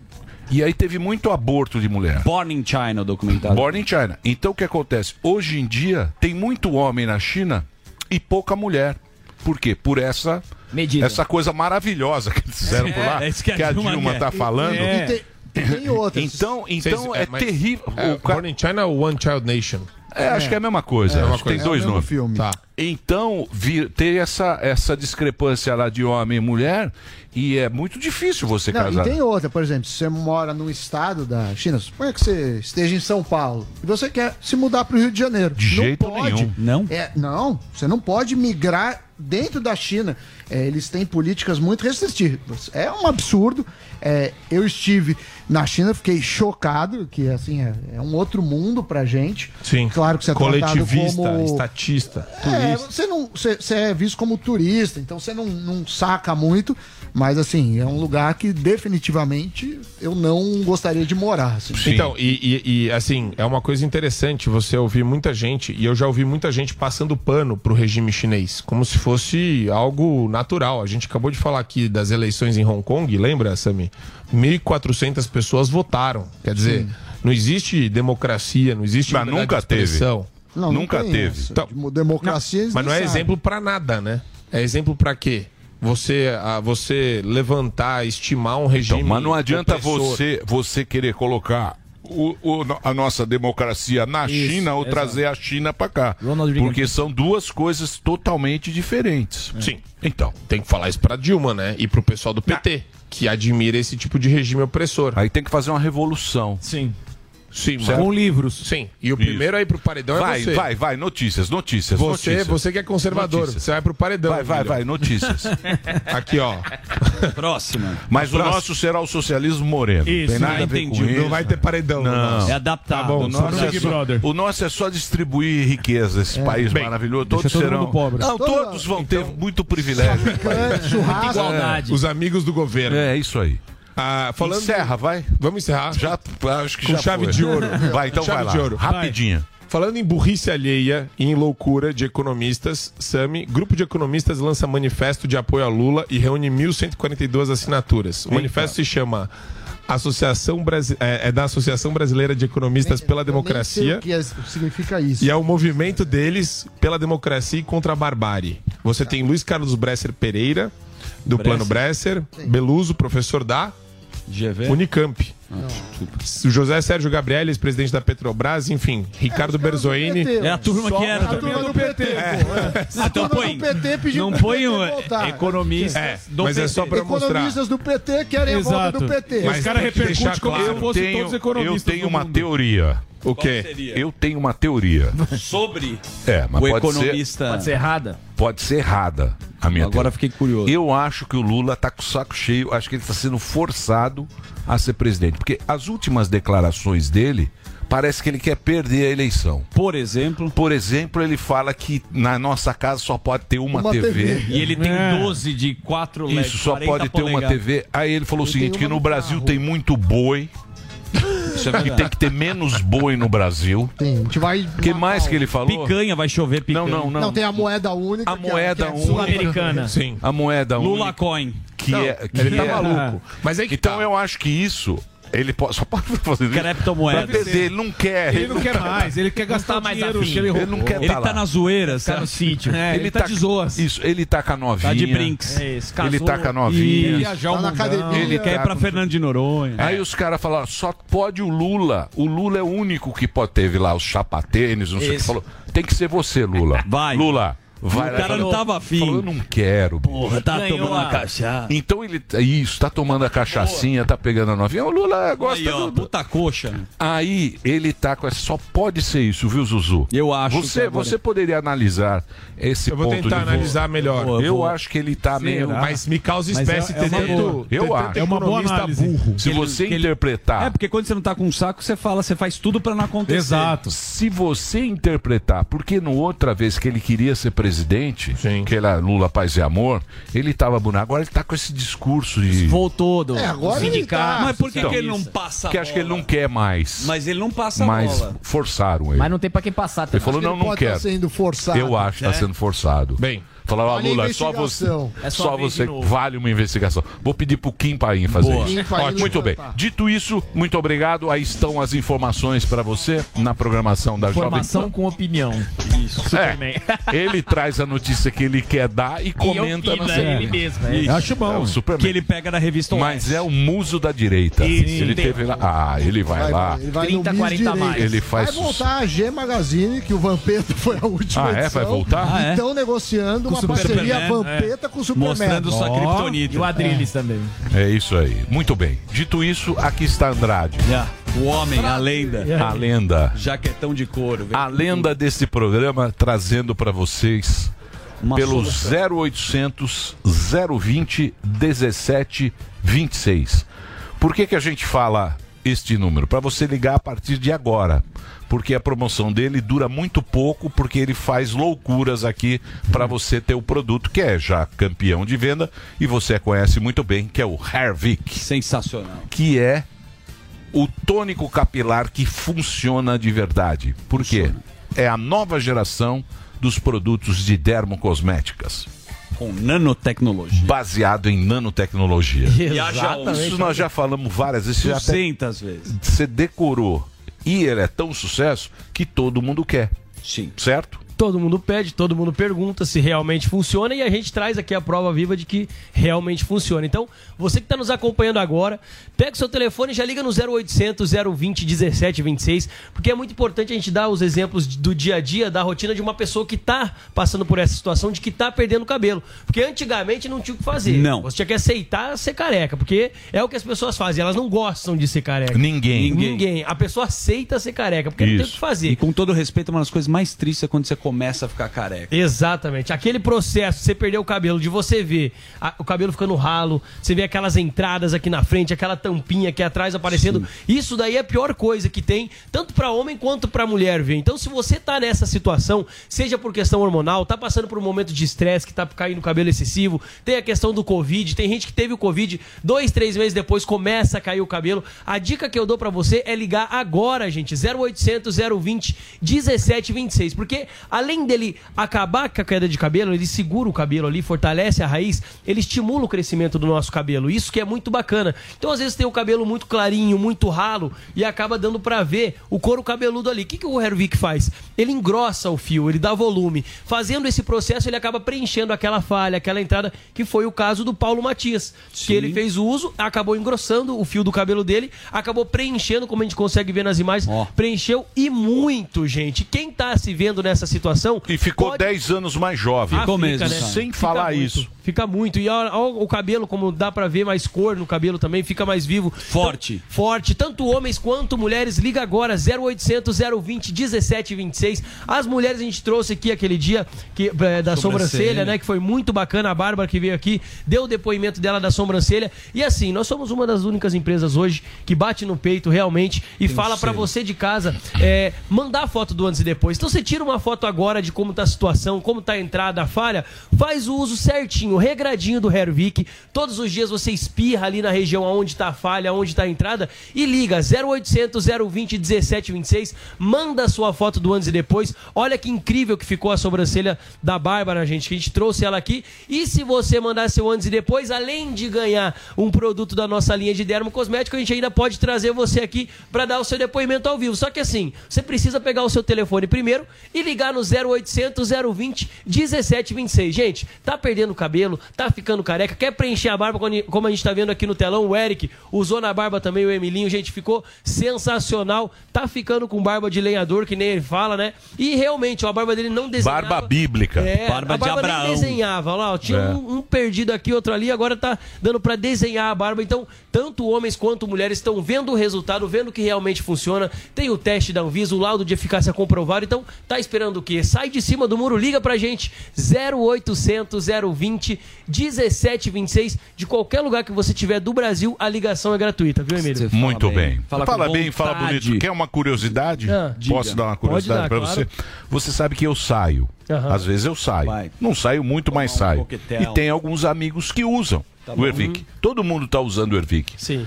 E aí teve muito aborto de mulher. Born in China, o documentário. Born in China. Então o que acontece? Hoje em dia tem muito homem na China e pouca mulher. Por quê? Por essa Medida. essa coisa maravilhosa que eles fizeram [LAUGHS] por lá, É, que, que a Dilma Dilma quer. tá falando. E tem, [LAUGHS] tem outras. Então, então Vocês- é, mas- terrível. É, ca- Born in China ou One Child Nation? É, acho que é a mesma coisa. É a mesma acho que tem coisa. dois É o mesmo nomes. filme. Tá. Então, vi, ter essa, essa discrepância lá de homem e mulher, e é muito difícil você Não, e casar. tem outra, por exemplo, se você mora num estado da China, suponha que você esteja em São Paulo e você quer se mudar para o Rio de Janeiro. De não jeito pode. nenhum. Não? É, não, você não pode migrar dentro da China. É, eles têm políticas muito restritivas. É um absurdo. É, eu estive na China, fiquei chocado, que assim é, é um outro mundo pra gente. Sim. Claro que você é Coletivista, como estatista, é, turista. você não você, você é visto como turista, então você não, não saca muito, mas assim, é um lugar que definitivamente eu não gostaria de morar. assim. Então, e, e- e, assim, é uma coisa interessante você ouvir muita gente, e eu já ouvi muita gente passando pano pro regime chinês, como se fosse algo natural. A gente acabou de falar aqui das eleições em Hong Kong, lembra, Sami? 1.400 pessoas votaram. Quer dizer, não existe democracia, não existe Mas nunca de expressão. Não, não Nunca teve. Então, De democracia eles Mas não é sabem. exemplo pra nada, né? É exemplo pra quê? Você, a, você levantar, estimar um regime. Então, mas não adianta opressor. você, você querer colocar o- o- a nossa democracia na Isso, China ou exato. trazer a China pra cá. Porque são duas coisas totalmente diferentes. Sim. Então, Tem que falar isso pra Dilma, né? E pro pessoal do PT, que admira esse tipo de regime opressor. aí tem que fazer uma revolução. Sim. Sim, Certo. Com livros. Sim. E o primeiro aí pro paredão Vai, é você. vai, vai, notícias, notícias. Você, notícias. você que é conservador, Notícias. você vai pro paredão. Vai, vai, filho. vai, notícias. [LAUGHS] Aqui, ó. Próxima. Mas o nosso será o socialismo moreno. Isso, tem nada a ver entendi. com Não isso. vai ter paredão. Não. nosso. É adaptado. Tá bom, O nosso, é só, Brother. o nosso é só distribuir riqueza, esse país Bem, maravilhoso. Todos todo serão. pobre. Não, Todo- todos vão ter muito privilégio. É, churrasco. Igualdade. Os amigos do governo. É isso aí. Ah, falando Encerra, vai. Vamos encerrar. Já, acho que Com já chave foi. de ouro. [LAUGHS] Vai, então Chave vai lá. de ouro. Rapidinho. Falando em burrice alheia e em loucura de economistas, Sami, grupo de economistas lança manifesto de apoio a Lula e reúne 1.142 assinaturas. O manifesto se chama Associação Brasi- é, é da Associação Brasileira de Economistas pela nem sei Democracia O que é- significa isso? e é o movimento deles pela democracia e contra a barbárie. Você tem Luiz Carlos Bresser Pereira, do Plano Bresser, Beluso, professor da GV. Unicamp. O José Sérgio Gabriel, ex-presidente da Petrobras, enfim, Ricardo Berzoini. É a turma que era. A turma do PT, pô. [LAUGHS] A Então turma põe. do PT pediu Não põe um voltar. economista. É, do mas é PT. só pra mostrar. Economistas do PT querem a volta do PT. Mas Os caras repercutem como se fossem Tenho- todos eu economistas. tenho do uma mundo. teoria. O quê? seria? Eu tenho uma teoria. Sobre É, mas o pode ser, economista. Pode ser errada. pode ser errada a minha Agora teoria. fiquei curioso. Eu acho que o Lula tá com o saco cheio, acho que ele está sendo forçado a ser presidente. Porque as últimas declarações dele parece que ele quer perder a eleição. Por exemplo. Por exemplo, ele fala que na nossa casa só pode ter uma, Uma TV. TV. E ele tem É. 12 de 4 LED. Isso, só 40 pode ter uma polegadas. TV. Aí ele falou o E seguinte, que no Brasil carro. tem muito boi. Isso é Que tem que ter menos boi no Brasil. Tem, a gente vai. O que mais que ele falou? Picanha, vai chover picanha. Não, não, não. Não, tem a moeda única. A é- moeda que é única. Sul-americana. Sim. A moeda Lula única. Coin. Que Não, é, que ele tá é- maluco. Mas aí que Então tá. eu acho que isso ele pode, só pode [LAUGHS] fazer isso. Criptomoeda. Pra perder, ele não quer. Ele não quer mais, ele quer gastar tá mais dinheiro que ele Ele não quer Ele tá tá lá. na zoeira, Tá no sítio. É, ele, tá, de zoas. Isso, ele tá com a novinha. Tá de brinks. É isso, casou. Ele tá com a Quer novinha. viajar o Tá na mundão. academia. Ele Quer ir tá pra Fernando de Noronha. Aí os caras falaram, só pode o Lula. O Lula é o único que pode teve lá os chapatênis, não sei o que. Falou, tem que ser você, Lula. Vai. Lula, vai O lá. cara não Falou- tava afim. Falou, eu não quero. Porra, tá Ganhou tomando a- uma cachaça. Então ele, isso, tá tomando a cachaçinha, tá pegando a novinha. O Lula gosta Aí, ó, do- puta coxa. né? Aí ele tá com essa. Só pode ser isso, viu, Zuzu? Eu acho Você, que agora- você poderia analisar esse Eu vou ponto tentar analisar melhor. Eu vou- acho que ele tá meio. Será? Mas me causa Mas espécie é- é tanto- boa. Eu tanto acho. É uma boa análise. burro. Se ele- você que ele- interpretar. É, porque quando você não tá com um saco, você fala, você faz tudo pra não acontecer. Exato. Se você interpretar, porque no outra vez que ele queria ser presidente presidente, que era Lula Paz e Amor, ele tava bonito. Agora ele tá com esse discurso de. Voltou do É, agora ele tá- Mas por que, Então, que ele não passa a Que acho que ele não quer mais. Mas ele não passa Mas bola. forçaram ele. Mas não tem pra quem passar Ele falou, não, ele não pode tá sendo forçado. Eu acho que É. está sendo forçado. Bem. Falaram, ah, a Lula, só você. É só você vale uma investigação. Vou pedir pro Kim Paim fazer Boa. isso. Kim Paim Ótimo, muito bem. Dito isso, muito obrigado. Aí estão as informações para você na programação da Informação Jovem com opinião. Isso. Pan. É, [LAUGHS] ele traz a notícia que ele quer dar e comenta opina na série. ele mesmo, é. Isso. Eu acho bom. É o Superman. Que ele pega da revista Mas é o muso da direita. Isso. Ele teve lá. Ah, ele vai, Vai, lá. vai, ele vai 30, no Miss 40 Direito. mais. Ele faz Vai voltar a G Magazine, que o Vampeta [LAUGHS] foi a última Ah, é? edição. Vai voltar? Ah, é? Estão negociando uma parceria Superman, Vampeta com o Superman. Mostrando sua Ó, criptonita. E o Adrilles também. É isso aí. Muito bem. Dito isso, aqui está Andrade. Já. O homem, a lenda. A lenda. Jaquetão de couro. vem A lenda desse programa trazendo para vocês Uma pelo solução. 0800 020 17 26. Por que, que a gente fala este número? Para você ligar a partir de agora. Porque a promoção dele dura muito pouco, porque ele faz loucuras aqui para você ter o produto que é já campeão de venda e você conhece muito bem, que é o Hervik, Sensacional. que é o tônico capilar que funciona de verdade. Por quê? É a nova geração dos produtos de dermocosméticas. Com nanotecnologia. Baseado em nanotecnologia. [LAUGHS] E haja Isso nós já falamos várias vezes. 200 vezes. você decorou. E ele é tão sucesso que todo mundo quer. Sim. Certo? Todo mundo pede, todo mundo pergunta se realmente funciona e a gente traz aqui a prova viva de que realmente funciona. Então, você que está nos acompanhando agora, pega o seu telefone e já liga no 0800 020 1726, porque é muito importante a gente dar os exemplos do dia a dia, da rotina de uma pessoa que está passando por essa situação de que está perdendo o cabelo. Porque antigamente não tinha o que fazer. Não. Você tinha que aceitar ser careca, porque é o que as pessoas fazem, elas não gostam de ser careca. Ninguém. Ninguém. A pessoa aceita ser careca, porque não tem o que fazer. E com todo respeito, uma das coisas mais tristes é quando você começa a ficar careca. Exatamente. Aquele processo, você perder o cabelo, de você ver a- o cabelo ficando ralo, você vê aquelas entradas aqui na frente, aquela tampinha aqui atrás aparecendo. Isso daí é a pior coisa que tem, tanto pra homem quanto pra mulher ver. Então, se você tá nessa situação, seja por questão hormonal, tá passando por um momento de estresse, que tá caindo cabelo excessivo, tem a questão do Covid, tem gente que teve o Covid, dois, três meses depois começa a cair o cabelo. A dica que eu dou pra você é ligar agora, gente, 0800 020 1726, porque além dele acabar com a queda de cabelo, ele segura o cabelo ali, fortalece a raiz, ele estimula o crescimento do nosso cabelo. Isso que é muito bacana. Então, às vezes tem o cabelo muito clarinho, muito ralo e acaba dando pra ver o couro cabeludo ali. O que, que o Hervik faz? Ele engrossa o fio, ele dá volume. Fazendo esse processo, ele acaba preenchendo aquela falha, aquela entrada, que foi o caso do Paulo Matias, que ele fez o uso, acabou engrossando o fio do cabelo dele, acabou preenchendo, como a gente consegue ver nas imagens, preencheu e muito, gente. Quem tá se vendo nessa situação E ficou 10 anos mais jovem. Ah, fica, né? Sem Fica falar muito, isso. Fica muito. E ó, ó, o cabelo, como dá pra ver mais cor no cabelo também, fica mais vivo. Forte. Então, forte. Tanto homens quanto mulheres. Liga agora, 0800 020 1726. As mulheres a gente trouxe aqui aquele dia que, é, da sobrancelha. Sobrancelha. né? Que foi muito bacana. A Bárbara que veio aqui, deu o depoimento dela da sobrancelha. E assim, nós somos uma das únicas empresas hoje que bate no peito realmente e fala pra você de casa é, mandar foto do antes e depois. Então você tira uma foto agora de como tá a situação, como tá a entrada, a falha, faz o uso certinho, regradinho do Hervik. Todos os dias você espirra ali na região onde tá a falha, onde tá a entrada e liga 0800 020 1726, manda a sua foto do antes e depois. Olha que incrível que ficou a sobrancelha da Bárbara, gente, que a gente trouxe ela aqui. E se você mandar seu antes e depois, além de ganhar um produto da nossa linha de dermo cosmético, a gente ainda pode trazer você aqui para dar o seu depoimento ao vivo. Só que assim, você precisa pegar o seu telefone primeiro e ligar no 0800 020 1726. Gente, tá perdendo o cabelo, tá ficando careca, quer preencher a barba, como a gente tá vendo aqui no telão, o Eric usou na barba também o Emilinho, gente, ficou sensacional. Tá ficando com barba de lenhador, que nem ele fala, né? E realmente, ó, a barba dele não desenhava. Barba bíblica. É, Barba a de barba nem Abraão. desenhava, lá, ó, tinha É. um, um perdido aqui, outro ali, agora tá dando pra desenhar a barba. Então, tanto homens quanto mulheres estão vendo o resultado, vendo que realmente funciona. Tem o teste da Anvisa, o laudo de eficácia comprovado. Então, tá esperando o quê? Quê? Sai de cima do muro, liga pra gente 0800 020 1726 de qualquer lugar que você tiver do Brasil, a ligação é gratuita, viu, Emílio? Muito bem. Fala, com bem, fala bonito. Quer uma curiosidade? Ah, Posso dar uma curiosidade dar, pra claro. você? Você sabe que eu saio. Aham. Às vezes eu saio. Não saio muito, mas saio. coquetel. E tem alguns amigos que usam Tá o. Ervic. Todo mundo tá usando o Ervic. Sim.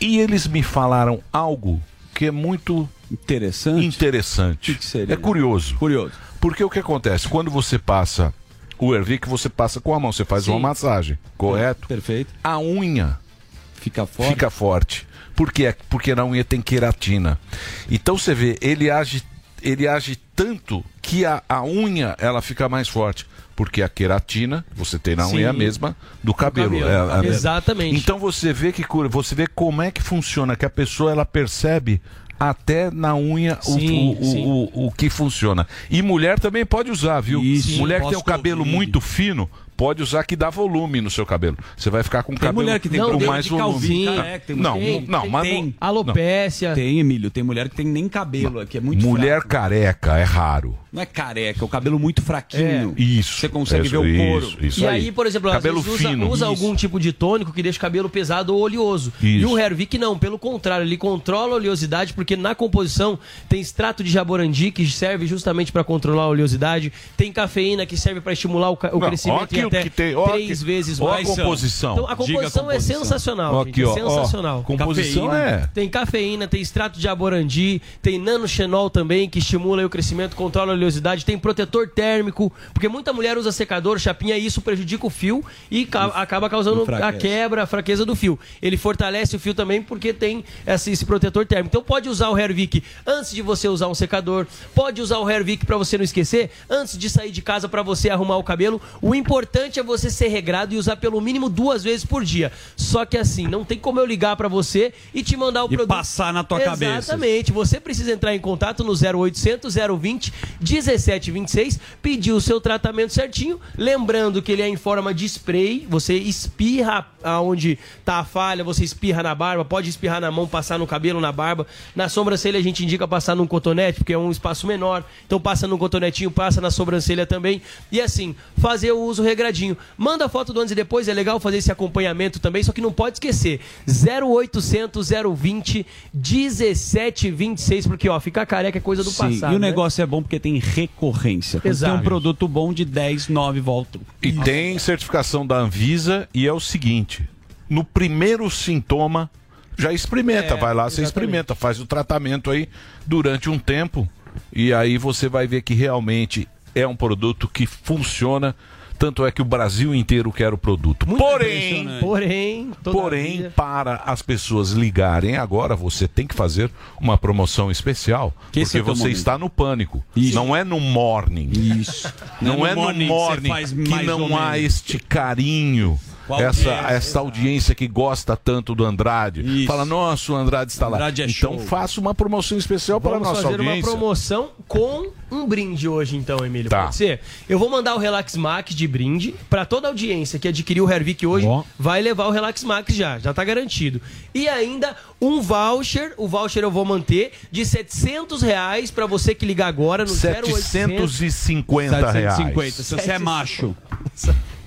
E eles me falaram algo que é muito interessante. Interessante. É curioso. Curioso. Porque o que acontece? Quando você passa o Ervic, você passa com a mão, você faz Sim. uma massagem, correto? Perfeito. A unha fica forte. Fica forte. Por quê? Porque na unha tem queratina. Então você vê, ele age, ele age tanto que a, a unha ela fica mais forte. Porque a queratina você tem na Sim. unha é a mesma do cabelo. cabelo. É a- a- Exatamente. Então você vê que você vê como é que funciona, que a pessoa ela percebe até na unha o- Sim, o, o, sim. o- o que funciona. E mulher também pode usar, viu? Isso. mulher que tem o cabelo muito fino pode usar que dá volume no seu cabelo. Você vai ficar com Tem cabelo mulher que tem com problema mais de volume. calvície, Ah, careca, tem não, mulher- não, tem, mas tem. não- Alopécia. Tem, Emílio. Tem mulher que tem nem cabelo aqui. É muito Mulher careca é raro. Não é careca, é o cabelo muito fraquinho. Isso. Você consegue Isso, ver o couro. isso, isso e aí, por exemplo, cabelo às vezes usa, fino. usa Isso. algum tipo de tônico que deixa o cabelo pesado ou oleoso. Isso. E o Hervik não, pelo contrário, ele controla a oleosidade porque na composição tem extrato de jaborandi que serve justamente para controlar a oleosidade, tem cafeína que serve para estimular o, ca- o Não, crescimento ó em até que tem, ó três aqui- vezes ó a mais. composição. Então, a Diga a composição, é composição. sensacional, Ó gente, aqui, é ó, ó, sensacional. composição é- Tem cafeína, tem extrato de jaborandi, tem nanoxenol também que estimula o crescimento, controla a oleosidade, tem protetor térmico, porque muita mulher usa secador, chapinha e isso prejudica o fio e ca- acaba causando a quebra, a fraqueza do fio. Ele fortalece o fio também porque tem esse, esse protetor térmico. Então pode usar o Hervik antes de você usar um secador, pode usar o Hervik para você não esquecer, antes de sair de casa para você arrumar o cabelo. O importante é você ser regrado e usar pelo mínimo duas vezes por dia. Só que assim, não tem como eu ligar para você e te mandar o E produto passar na tua cabeça. Exatamente. Você precisa entrar em contato no 0800 020 1726, pedir o seu tratamento certinho, lembrando que ele é em forma de spray, você espirra aonde tá a falha, você espirra na barba, pode espirrar na mão, passar no cabelo, na barba. Na sobrancelha a gente indica passar num cotonete, porque é um espaço menor. Então passa num cotonetinho, passa na sobrancelha também. E assim, fazer o uso regradinho. Manda foto do antes e depois, é legal fazer esse acompanhamento também, só que não pode esquecer. 0800 020 1726, porque ó, ficar careca é coisa do Sim, passado. e o né? negócio é bom porque tem recorrência. Exato. Tem um produto bom de 10, 9 voltam. E tem certificação da Anvisa e é o seguinte: no primeiro sintoma, já experimenta, É, vai lá, você exatamente. experimenta, faz o tratamento aí durante um tempo e aí você vai ver que realmente é um produto que funciona. Tanto é que o Brasil inteiro quer o produto. porém, Porém, porém, todavia- para as pessoas ligarem agora, você tem que fazer uma promoção especial. Que esse porque é você momento. está no pânico. Não é no morning. Isso. Não, é no morning, faz que não há menos. este carinho. Essa, é? essa audiência que gosta tanto do Andrade. Fala, nossa, o Andrade está Andrade lá. é então show. faça uma promoção especial para a Vamos nossa fazer uma audiência. promoção com um brinde hoje, então, Emílio. Tá. Pode ser? Eu vou mandar o Relax Max de brinde para toda a audiência que adquiriu o Hervik hoje. Vai levar o Relax Max já, já tá garantido. E ainda um voucher, o voucher eu vou manter, de 700 reais para você que ligar agora no 750 reais. 750, se você é macho. [LAUGHS]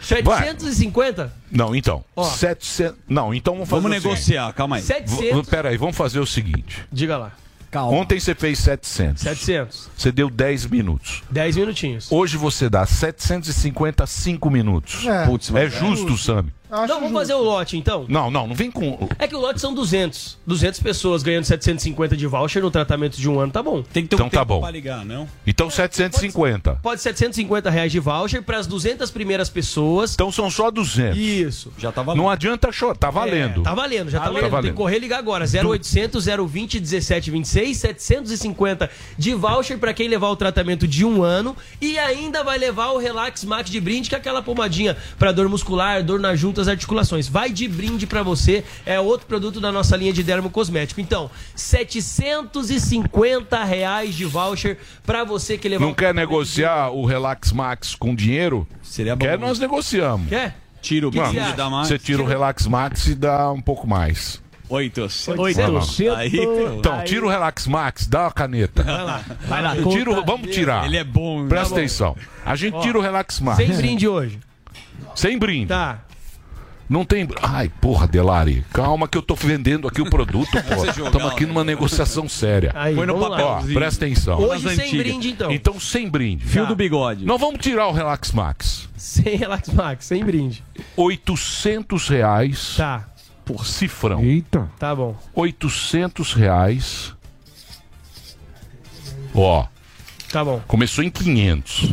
750? Não, então. Ó. 700... Não, então vamos fazer Vamos o seguinte. negociar, calma aí. 700. V- Peraí, vamos fazer o seguinte. Diga lá. Ontem você fez 700. 700. Você deu 10 minutos. 10 minutinhos. Hoje você dá 750 5 minutos. É. É é justo, justo. Sami. Não, vamos fazer o lote então. Não, não, não vem com. É que o lote são 200. 200 pessoas ganhando 750 de voucher no tratamento de um ano, tá bom. Tem que ter um Então tá tempo bom. pra ligar, não? Então 750. Pode 750 reais de voucher para as 200 primeiras pessoas. Então são só 200. Isso. Já tá Não adianta chorar, tá valendo. É, tá valendo, já tá, Tá valendo. Tem valendo. que correr e ligar agora. 0800 020 1726, 750 de voucher para quem levar o tratamento de um ano e ainda vai levar o Relax Max de brinde, que é aquela pomadinha para dor muscular, dor nas juntas, articulações. Vai de brinde para você, é outro produto da nossa linha de dermo cosmético. Então, 750 reais de voucher para você que levar Não quer negociar o Relax Max com dinheiro? Seria bom. Quer, nós negociamos. Quer? Tira o brinde, dá mais. Você tira o Relax Max e dá um pouco mais. 800. Aí, então, tira o Relax Max, dá uma caneta. Vai lá, vai lá. Vamos tirar. Ele é bom. Presta Tá bom. atenção. A gente Ó, tira o Relax Max. Sem brinde hoje. Sem brinde. Tá. Não tem. Ai, porra, Delari. Calma que eu tô vendendo aqui o produto, pô. Você jogar, Estamos aqui numa negociação séria. Aí, Põe no. Ó, presta atenção. Hoje sem brinde, então. Então, sem brinde. Fio do bigode. Não vamos tirar o Relax Max. Sem Relax Max, sem brinde. 800 reais. Tá. Por cifrão. Eita. Tá bom. 800 reais. Ó. Tá bom. Começou em 500.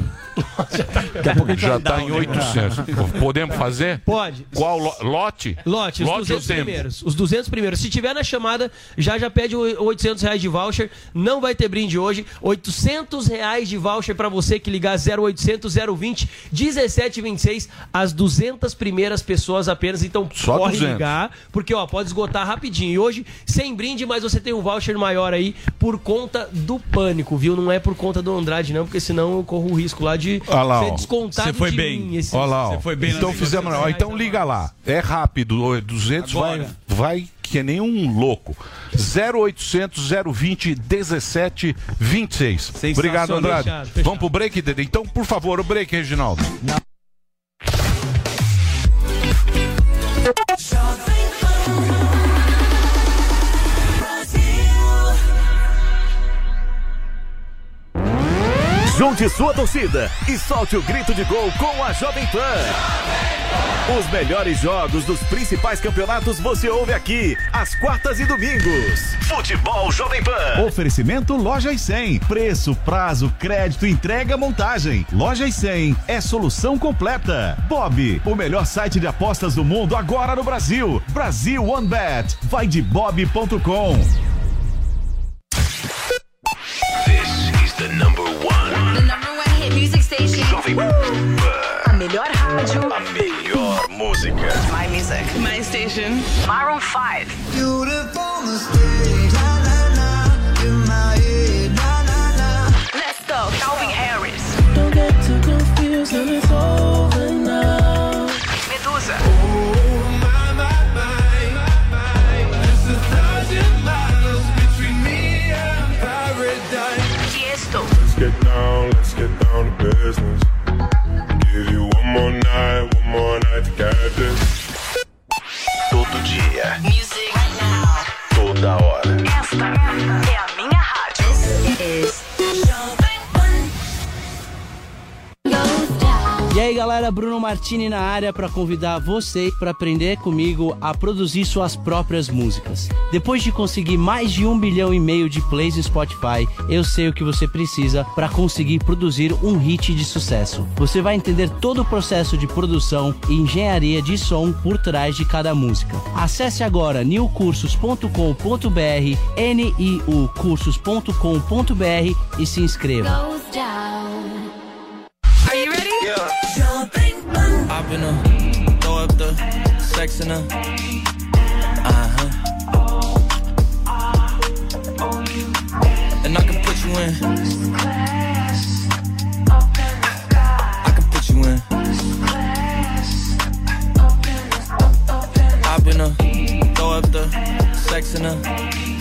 Daqui a pouco ele Já tá tá em down, né? 800. Podemos fazer? Pode. Qual lo- lote? Lote, os Lote 200 ou tempo? primeiros. Os 200 primeiros. Se tiver na chamada, já já pede o 800 reais de voucher. Não vai ter brinde hoje. 800 reais de voucher pra você que ligar 0800 020 1726. As 200 primeiras pessoas apenas. Então Só corre 200. ligar, porque ó, pode esgotar rapidinho. E hoje, sem brinde, mas você tem um voucher maior aí por conta do pânico, viu? Não é por conta do Andrade, não, porque senão eu corro o risco lá de Olha lá, ser descontado de mim. Esse- lá. Você foi bem então fizemos. Ó, então liga lá. É rápido. ó, 200 vai, Agora. vai que nem um louco. 0800 020 17 26. Obrigado, Andrade. Fechado, fechado. Vamos pro break, Dede? Então, por favor, o break, Reginaldo. Junte sua torcida e solte o grito de gol com a Jovem Pan. Os melhores jogos dos principais campeonatos você ouve aqui, às quartas e domingos. Futebol Jovem Pan. Oferecimento Lojas 100. Preço, prazo, crédito, entrega, montagem. Lojas 100 é solução completa. Bob, o melhor site de apostas do mundo agora no Brasil. Brasil One Bet. Vai de bob.com. Jovem Pan. A melhor rádio. A melhor música. My music. My station. Maroon 5. Beautiful Let's Todo dia. E aí galera, Bruno Martini na área para convidar você para aprender comigo a produzir suas próprias músicas. Depois de conseguir mais de um bilhão e meio de plays no Spotify, eu sei o que você precisa para conseguir produzir um hit de sucesso. Você vai entender todo o processo de produção e engenharia de som por trás de cada música. Acesse agora newcursos.com.br, niucursos.com.br e se inscreva. Are you ready? Yeah. I've been a throw up the sex in a uh huh. And I can put you in. I can put you in. I've been a throw up the sex in a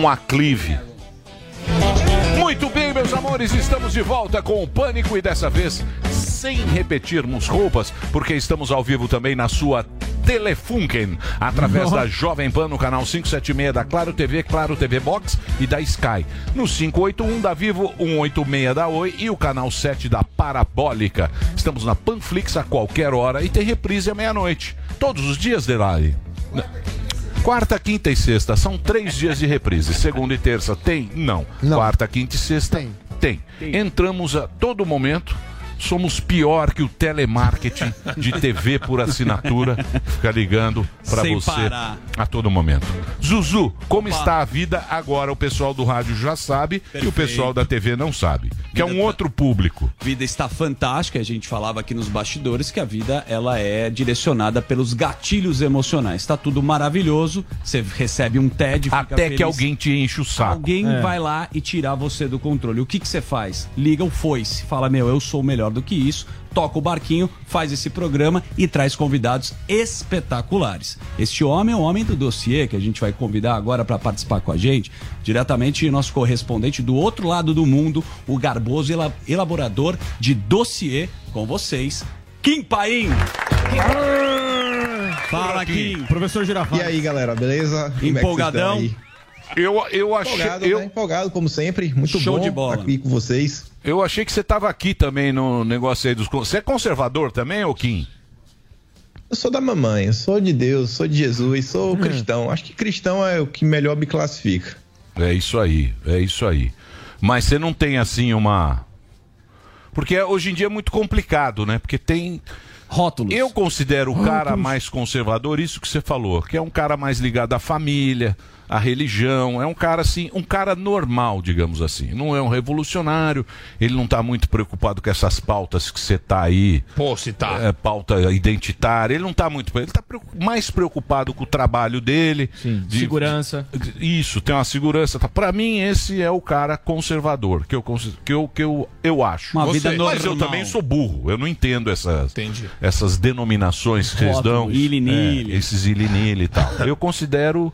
Um aclive. Muito bem, meus amores, estamos de volta com o Pânico e dessa vez sem repetirmos roupas, porque estamos ao vivo também na sua Telefunken, através da Jovem Pan no canal 576 da Claro TV, Claro TV Box e da Sky. No 581 da Vivo, 186 da Oi e o canal 7 da Parabólica. Estamos na Panflix a qualquer hora e tem reprise à meia-noite. Todos os dias, Delari. Quarta, quinta e sexta são três dias de reprise. Segunda e terça tem? Não. Quarta, quinta e sexta tem. Entramos a todo momento. Somos pior que o telemarketing de TV por assinatura. Fica ligando para você parar. a todo momento. Zuzu, como está a vida agora? O pessoal do rádio já sabe e o Perfeito. pessoal da TV não sabe. Que é um outro público. Vida está fantástica. A gente falava aqui nos bastidores que a vida ela é direcionada pelos gatilhos emocionais. Está tudo maravilhoso. Você recebe um TED, fica Até feliz. que alguém te enche o saco. Alguém É. vai lá e tirar você do controle. O que que você faz? Liga o foice, fala: "Meu, eu sou melhor do que isso". Toca o barquinho, faz esse programa e traz convidados espetaculares. Este homem é o homem do dossiê que a gente vai convidar agora para participar com a gente, diretamente nosso correspondente do outro lado do mundo, o garboso ela- elaborador de dossiê com vocês, Kim Paim. Fala, Kim. Professor Girafales. E aí, galera, beleza? Como é Eu, eu achei. Empolgado, eu... né? Empolgado, como sempre. Muito Show bom de bola. estar aqui com vocês. Eu achei que você estava aqui também no negócio aí dos. Você é conservador também, ô Kim? Eu sou da mamãe, eu sou de Deus, sou de Jesus, sou Hum. cristão. Acho que cristão é o que melhor me classifica. É isso aí, é isso aí. Mas você não tem assim uma. Porque hoje em dia é muito complicado, né? Porque tem. Rótulos. Eu considero o cara Rótulos. mais conservador, isso que você falou, que é um cara mais ligado à família, à religião, é um cara assim, um cara normal, digamos assim. Não é um revolucionário, ele não tá muito preocupado com essas pautas que você tá aí. Pô, se tá. É, pauta identitária, ele não tá muito. Ele tá preocu- mais preocupado com o trabalho dele. de- segurança. Isso, tem uma segurança. Tá? Para mim, esse é o cara conservador, que eu, que eu, que eu, eu acho. Uma vida Mas eu normal. também sou burro, eu não entendo essas, Entendi. essas denominações que vocês dão. É, esses ilinili e tal. Eu considero.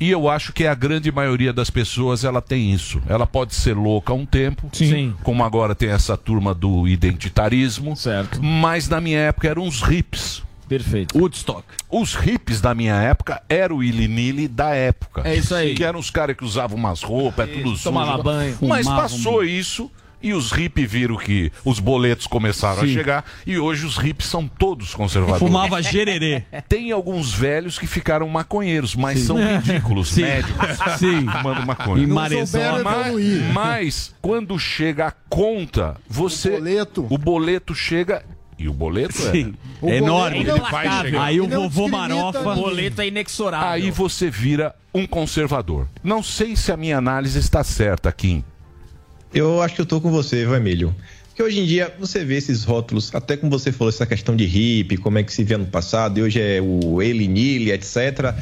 E eu acho que a grande maioria das pessoas ela tem isso. Ela pode ser louca um tempo, Sim. como agora tem essa turma do identitarismo. Certo. Mas na minha época eram os hips. Perfeito. Woodstock. Os hips da minha época eram o ilinili da época. É isso aí. Que eram os caras que usavam umas roupas, é tudo sujo. tomava banho. Mas passou isso e os hippies viram que os boletos começaram a Sim. chegar e hoje os hippies são todos conservadores. Fumava gererê. [LAUGHS] Tem alguns velhos que ficaram maconheiros, mas Sim. são ridículos, [LAUGHS] Sim. médicos. [LAUGHS] Sim. Fumando maconha. E Marezó. Mas, mas quando chega a conta, você. O boleto. chega. E o boleto Sim. é. É enorme. Ele vai chegar. Aí o Ele vovô Marofa. ninguém. Boleto é inexorável. Aí você vira um conservador. Não sei se a minha análise está certa, Kim. Eu acho que eu tô com você, Vermelho. Porque hoje em dia você vê esses rótulos, até como você falou, essa questão de hippie, como é que se vê no passado, e hoje é o ele, nile, etc.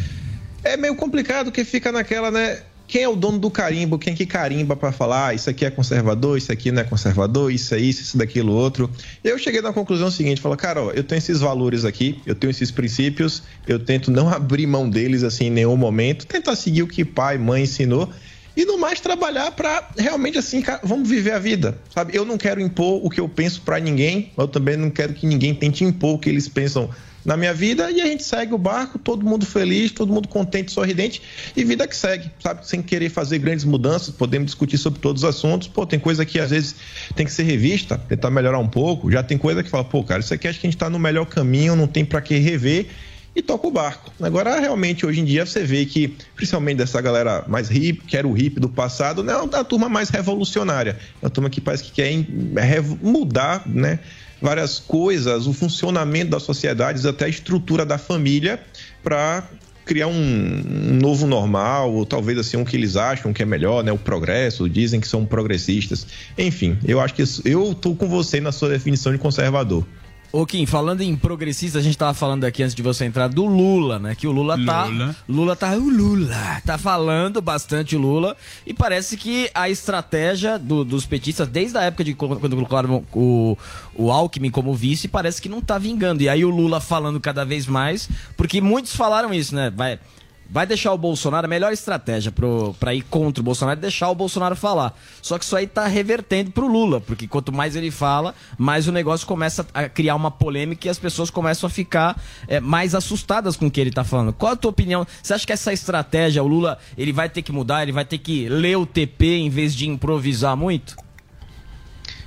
É meio complicado que fica naquela, né? Quem é o dono do carimbo? Quem que carimba pra falar ah, isso aqui é conservador, isso aqui não é conservador, isso é isso, isso daquilo outro. Eu cheguei na conclusão seguinte, falo, cara, ó, eu tenho esses valores aqui, eu tenho esses princípios, eu tento não [LAUGHS] abrir mão deles assim em nenhum momento, tentar seguir o que pai, mãe ensinou. E no mais trabalhar para realmente assim, cara, vamos viver a vida, sabe? Eu não quero impor o que eu penso para ninguém, eu também não quero que ninguém tente impor o que eles pensam na minha vida e a gente segue o barco, todo mundo feliz, todo mundo contente, sorridente e vida que segue, sabe? Sem querer fazer grandes mudanças, podemos discutir sobre todos os assuntos. Pô, tem coisa que às vezes tem que ser revista, tentar melhorar um pouco. Já tem coisa que fala, pô, cara, isso aqui acho que a gente tá no melhor caminho, não tem para que rever e toca o barco. Agora, realmente, hoje em dia, você vê que, principalmente dessa galera mais hip, que era o hip do passado, não é a turma mais revolucionária. É uma turma que parece que quer mudar, né? Várias coisas, o funcionamento das sociedades, até a estrutura da família, para criar um, novo normal, ou talvez assim, um que eles acham que é melhor, né? O progresso, dizem que são progressistas. Enfim, eu acho que eu tô com você na sua definição de conservador. Ô Kim, falando em progressista, a gente tava falando aqui antes de você entrar do Lula, né? Que o Lula tá. Lula. Lula tá. O Lula tá falando bastante o Lula. E parece que a estratégia do- dos petistas, desde a época de quando quando colocaram o, o Alckmin como vice, parece que não tá vingando. E aí o Lula falando cada vez mais, porque muitos falaram isso, né? Vai. Vai deixar o Bolsonaro, a melhor estratégia pro, pra ir contra o Bolsonaro é deixar o Bolsonaro falar. Só que isso aí tá revertendo pro Lula, porque quanto mais ele fala, mais o negócio começa a criar uma polêmica e as pessoas começam a ficar é, mais assustadas com o que ele tá falando. Qual a tua opinião? Você acha que essa estratégia, o Lula, ele vai ter que mudar, ele vai ter que ler o TP em vez de improvisar muito?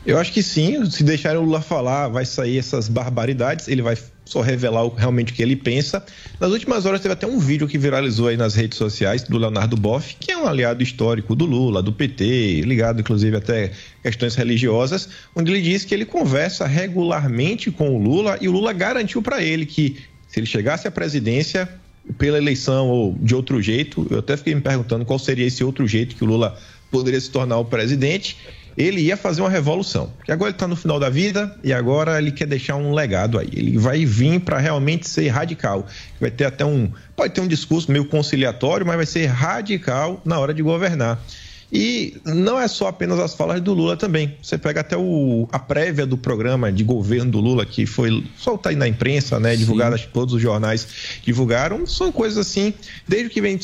Eu acho que sim, se deixarem o Lula falar, vai sair essas barbaridades, ele vai só revelar realmente o que ele pensa. Nas últimas horas teve até um vídeo que viralizou aí nas redes sociais do Leonardo Boff, que é um aliado histórico do Lula, do PT, ligado inclusive até questões religiosas, onde ele diz que ele conversa regularmente com o Lula e o Lula garantiu para ele que se ele chegasse à presidência pela eleição ou de outro jeito, eu até fiquei me perguntando qual seria esse outro jeito que o Lula poderia se tornar o presidente ele ia fazer uma revolução. Porque agora ele está no final da vida e agora ele quer deixar um legado aí. Ele vai vir para realmente ser radical. Vai ter até um. Pode ter um discurso meio conciliatório, mas vai ser radical na hora de governar. E não é só apenas as falas do Lula também. Você pega até o, a prévia do programa de governo do Lula, que foi solta aí na imprensa, né? Divulgada, todos os jornais divulgaram. São coisas assim, desde que vem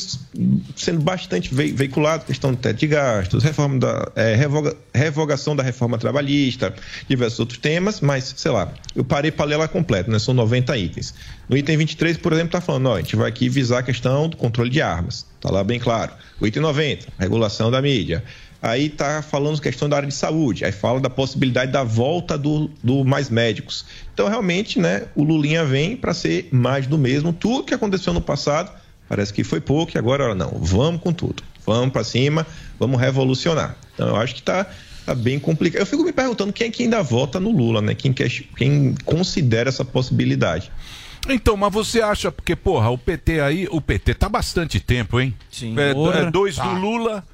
sendo bastante ve- veiculado, questão do teto de gastos, reforma da, é, revoga- revogação da reforma trabalhista, diversos outros temas, mas, sei lá, eu parei para ler ela completa, né? São 90 itens. No item 23, por exemplo, está falando, ó, a gente vai aqui visar a questão do controle de armas. Tá lá bem claro. O item 90, regulação da mídia. Aí tá falando questão da área de saúde. Aí fala da possibilidade da volta do, do mais médicos. Então, realmente, né, o Lulinha vem para ser mais do mesmo. Tudo que aconteceu no passado parece que foi pouco e agora não. Vamos com tudo. Vamos para cima, vamos revolucionar. Então, eu acho que tá, tá bem complicado. Eu fico me perguntando quem é que ainda vota no Lula, né? Quem, quer, quem considera essa possibilidade. Então, mas você acha, porque, porra, o PT aí, o PT tá há bastante tempo, hein? Sim. É, é dois Tá. do Lula,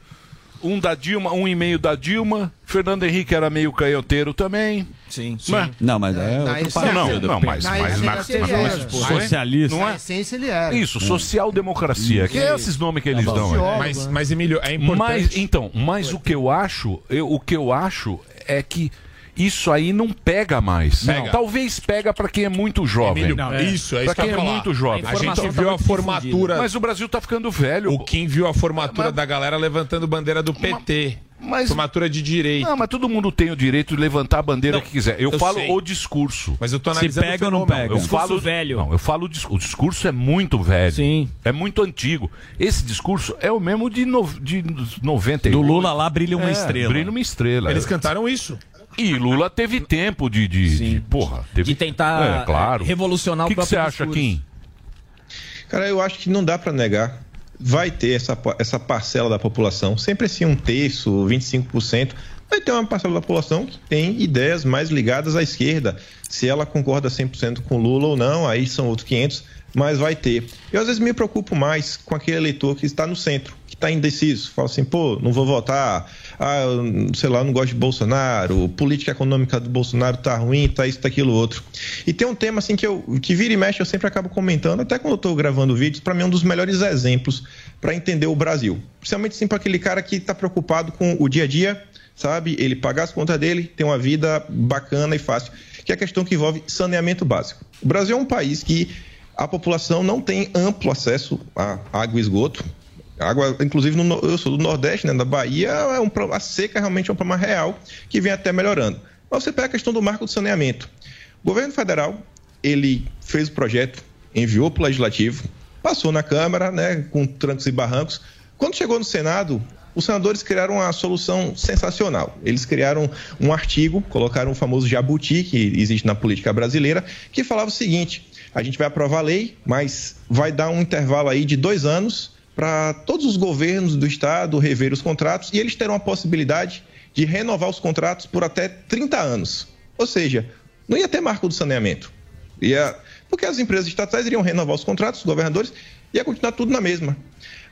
um da Dilma, um e meio da Dilma. Fernando Henrique era meio canhoteiro também. Sim, sim. Não, mas é Na outro partido. não, não, mas- Na mas- essência mas- ele mas- era. mas- Socialista. Não é? é? essência ele era. Isso, social-democracia. Que é esses nomes que eles dão. aí. Mas, mas, Emílio, é importante. Mas, então, mas o que eu acho, eu- o que eu acho é que isso aí não pega mais. Pega. Talvez pega pra quem é muito jovem. Emílio, não, isso, é isso pra que eu quem ia é falar. muito jovem. A gente viu a formatura. Mas o Brasil tá ficando velho. O Kim viu a formatura da galera levantando bandeira do PT. mas- formatura de direito. Não, mas todo mundo tem o direito de levantar a bandeira Não, que quiser. Eu, eu falo sei. o discurso. Mas eu tô analisando pega o ou não pega? Eu Discurso falo velho. Não, eu falo o discurso. O discurso é muito velho. Sim. É muito antigo. Esse discurso é o mesmo de, no, de 90. Do Lula lá brilha uma É, estrela. Brilha uma estrela. Eles cantaram isso. E Lula teve tempo de. de, de porra, teve... De tentar é, claro. eh, revolucionar o O que, que você acha, discurso. Kim? Cara, eu acho que não dá para negar. Vai ter essa, essa parcela da população, sempre assim um terço, 25%. Vai ter uma parcela da população que tem ideias mais ligadas à esquerda. Se ela concorda 100% com Lula ou não, aí são outros 500, mas vai ter. Eu às vezes me preocupo mais com aquele eleitor que está no centro, está indeciso. Fala assim, pô, não vou votar, ah, sei lá, não gosto de Bolsonaro, política econômica do Bolsonaro tá ruim, tá isso, tá aquilo outro. E tem um tema assim que eu que vira e mexe, eu sempre acabo comentando, até quando eu tô gravando vídeos, para mim é um dos melhores exemplos para entender o Brasil. Principalmente assim para aquele cara que tá preocupado com o dia a dia, sabe? Ele pagar as contas dele, ter uma vida bacana e fácil, que é a questão que envolve saneamento básico. O Brasil é um país que a população não tem amplo acesso a água e esgoto, Água, inclusive, no, eu sou do Nordeste, né, da Bahia, é um, a seca realmente é um problema real que vem até melhorando. Mas você pega a questão do marco do saneamento. O governo federal, ele fez o projeto, enviou para o Legislativo, passou na Câmara, né, com trancos e barrancos. Quando chegou no Senado, os senadores criaram uma solução sensacional. Eles criaram um artigo, colocaram o famoso jabuti, que existe na política brasileira, que falava o seguinte: a gente vai aprovar a lei, mas vai dar um intervalo aí de dois anos para todos os governos do Estado rever os contratos e eles terão a possibilidade de renovar os contratos por até 30 anos. Ou seja, não ia ter marco do saneamento. Ia, porque as empresas estatais iriam renovar os contratos, os governadores, ia continuar tudo na mesma.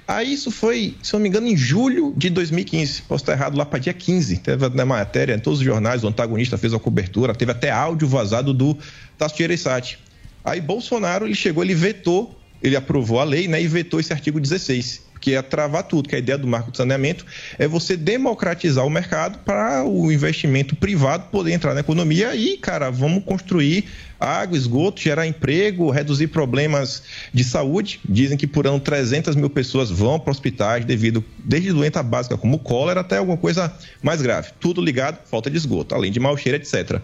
Aí isso foi, se não me engano, em julho de 2015. Posso estar errado lá para dia 15. Teve na matéria, em todos os jornais, o antagonista fez a cobertura, teve até áudio vazado do Tasso Gereissati. Aí Bolsonaro, ele chegou, ele vetou, ele aprovou a lei, né, e vetou esse artigo 16, que é travar tudo, que a ideia do marco de saneamento é você democratizar o mercado para o investimento privado poder entrar na economia e, cara, vamos construir água, esgoto, gerar emprego, reduzir problemas de saúde. Dizem que por ano 300 mil pessoas vão para hospitais devido, desde doença básica como cólera até alguma coisa mais grave. Tudo ligado, falta de esgoto, além de mau cheiro, etc.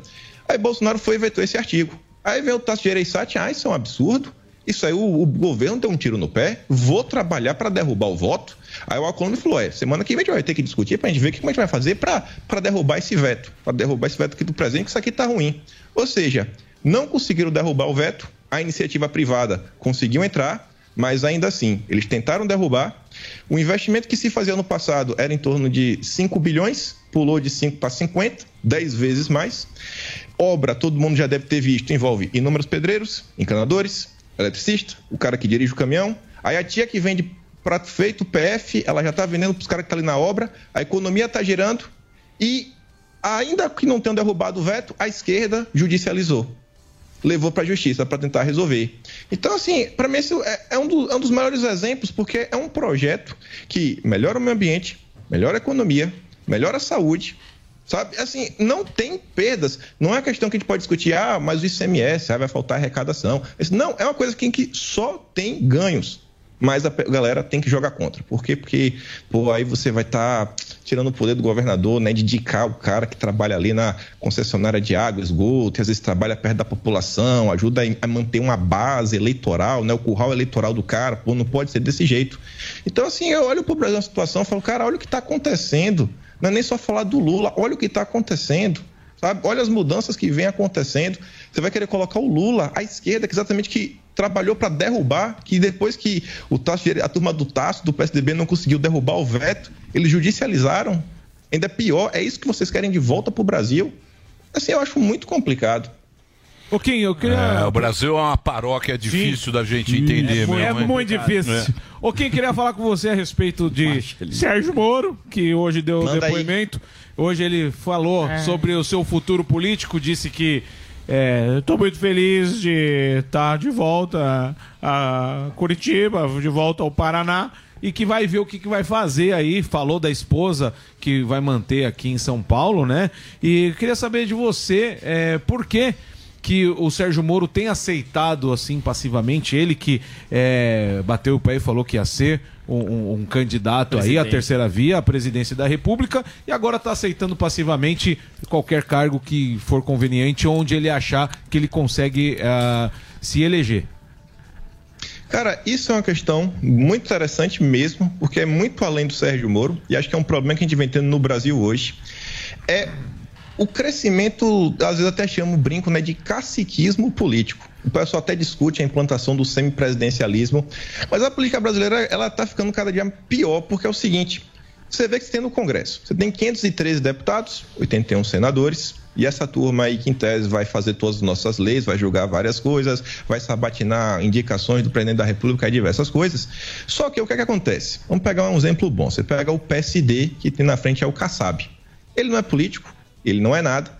Aí Bolsonaro foi e vetou esse artigo. Aí veio o Tasso Gereissati, ah, isso é um absurdo. Isso aí, o, o governo deu um tiro no pé, vou trabalhar para derrubar o voto. Aí o Alcolumbre falou: é, semana que vem a gente vai ter que discutir para a gente ver o que a gente vai fazer para derrubar esse veto, para derrubar esse veto aqui do presente, que isso aqui está ruim. Ou seja, não conseguiram derrubar o veto, a iniciativa privada conseguiu entrar, mas ainda assim, eles tentaram derrubar. O investimento que se fazia no passado era em torno de 5 bilhões, pulou de 5 para 50, 10 vezes mais. Obra, todo mundo já deve ter visto, envolve inúmeros pedreiros, encanadores, eletricista, o cara que dirige o caminhão. Aí a tia que vende prato feito, PF, ela já está vendendo para os caras que estão ali na obra, a economia está girando e, ainda que não tenham derrubado o veto, a esquerda judicializou. Levou para a justiça para tentar resolver. Então, assim, para mim, esse é, é um, do- é um dos maiores exemplos, porque é um projeto que melhora o meio ambiente, melhora a economia, melhora a saúde, Sabe? Assim, não tem perdas. Não é questão que a gente pode discutir, ah, mas o ICMS, ah, vai faltar arrecadação. Não, é uma coisa que, que só tem ganhos. Mas a galera tem que jogar contra. Por quê? Porque, pô, aí você vai estar tirando o poder do governador, né? De indicar o cara que trabalha ali na concessionária de água, esgoto, e às vezes trabalha perto da população, ajuda a a manter uma base eleitoral, né? O curral eleitoral do cara, pô, não pode ser desse jeito. Então, assim, eu olho pro Brasil na situação e falo, cara, olha o que está acontecendo. Não é nem só falar do Lula, olha o que está acontecendo. Sabe? Olha as mudanças que vêm acontecendo. Você vai querer colocar o Lula à esquerda, que exatamente que trabalhou para derrubar, que depois que o Tasso, a turma do Tasso, do PSDB, não conseguiu derrubar o veto, eles judicializaram. Ainda pior, é isso que vocês querem de volta para o Brasil? Assim, eu acho muito complicado. Ô, Kim, eu queria. É, o Brasil é uma paróquia difícil da gente entender, É, meu, é muito difícil. É. Ô, quem queria falar com você a respeito de Sérgio Moro, que hoje deu Manda aí. depoimento. Hoje ele falou É. sobre o seu futuro político, disse que estou muito feliz de estar de volta a Curitiba, de volta ao Paraná. E que vai ver o que, que vai fazer aí. Falou da esposa que vai manter aqui em São Paulo, né? E queria saber de você é, por que que o Sérgio Moro tem aceitado assim passivamente, ele que é, bateu o pé e falou que ia ser um, um- um candidato aí à Presidente. terceira via, à presidência da República, e agora está aceitando passivamente qualquer cargo que for conveniente, onde ele achar que ele consegue ah, se eleger. Cara, isso é uma questão muito interessante mesmo, porque é muito além do Sérgio Moro, e acho que é um problema que a gente vem tendo no Brasil hoje. É o crescimento, às vezes até chamo, brinco, né, de caciquismo político. O pessoal até discute a implantação do semipresidencialismo, mas a política brasileira ela está ficando cada dia pior, porque é o seguinte: você vê que você tem no Congresso, você tem 513 deputados, 81 senadores, e essa turma aí que em tese vai fazer todas as nossas leis, vai julgar várias coisas, vai sabatinar indicações do presidente da República e diversas coisas. Só que o que, é que acontece? Vamos pegar um exemplo bom. Você pega o PSD, que tem na frente é o Kassab. Ele não é político, ele não é nada.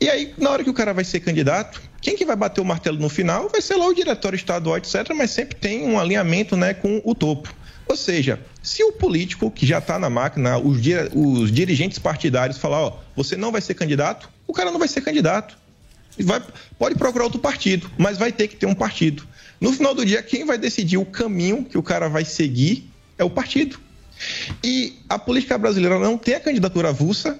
E aí, na hora que o cara vai ser candidato, quem que vai bater o martelo no final vai ser lá o diretório estadual, etc., mas sempre tem um alinhamento né, com o topo. Ou seja, se o político que já está na máquina, os, dire- os dirigentes partidários falar, ó, você não vai ser candidato, o cara não vai ser candidato. Vai- pode procurar outro partido, mas vai ter que ter um partido. No final do dia, quem vai decidir o caminho que o cara vai seguir É o partido. E a política brasileira não tem a candidatura avulsa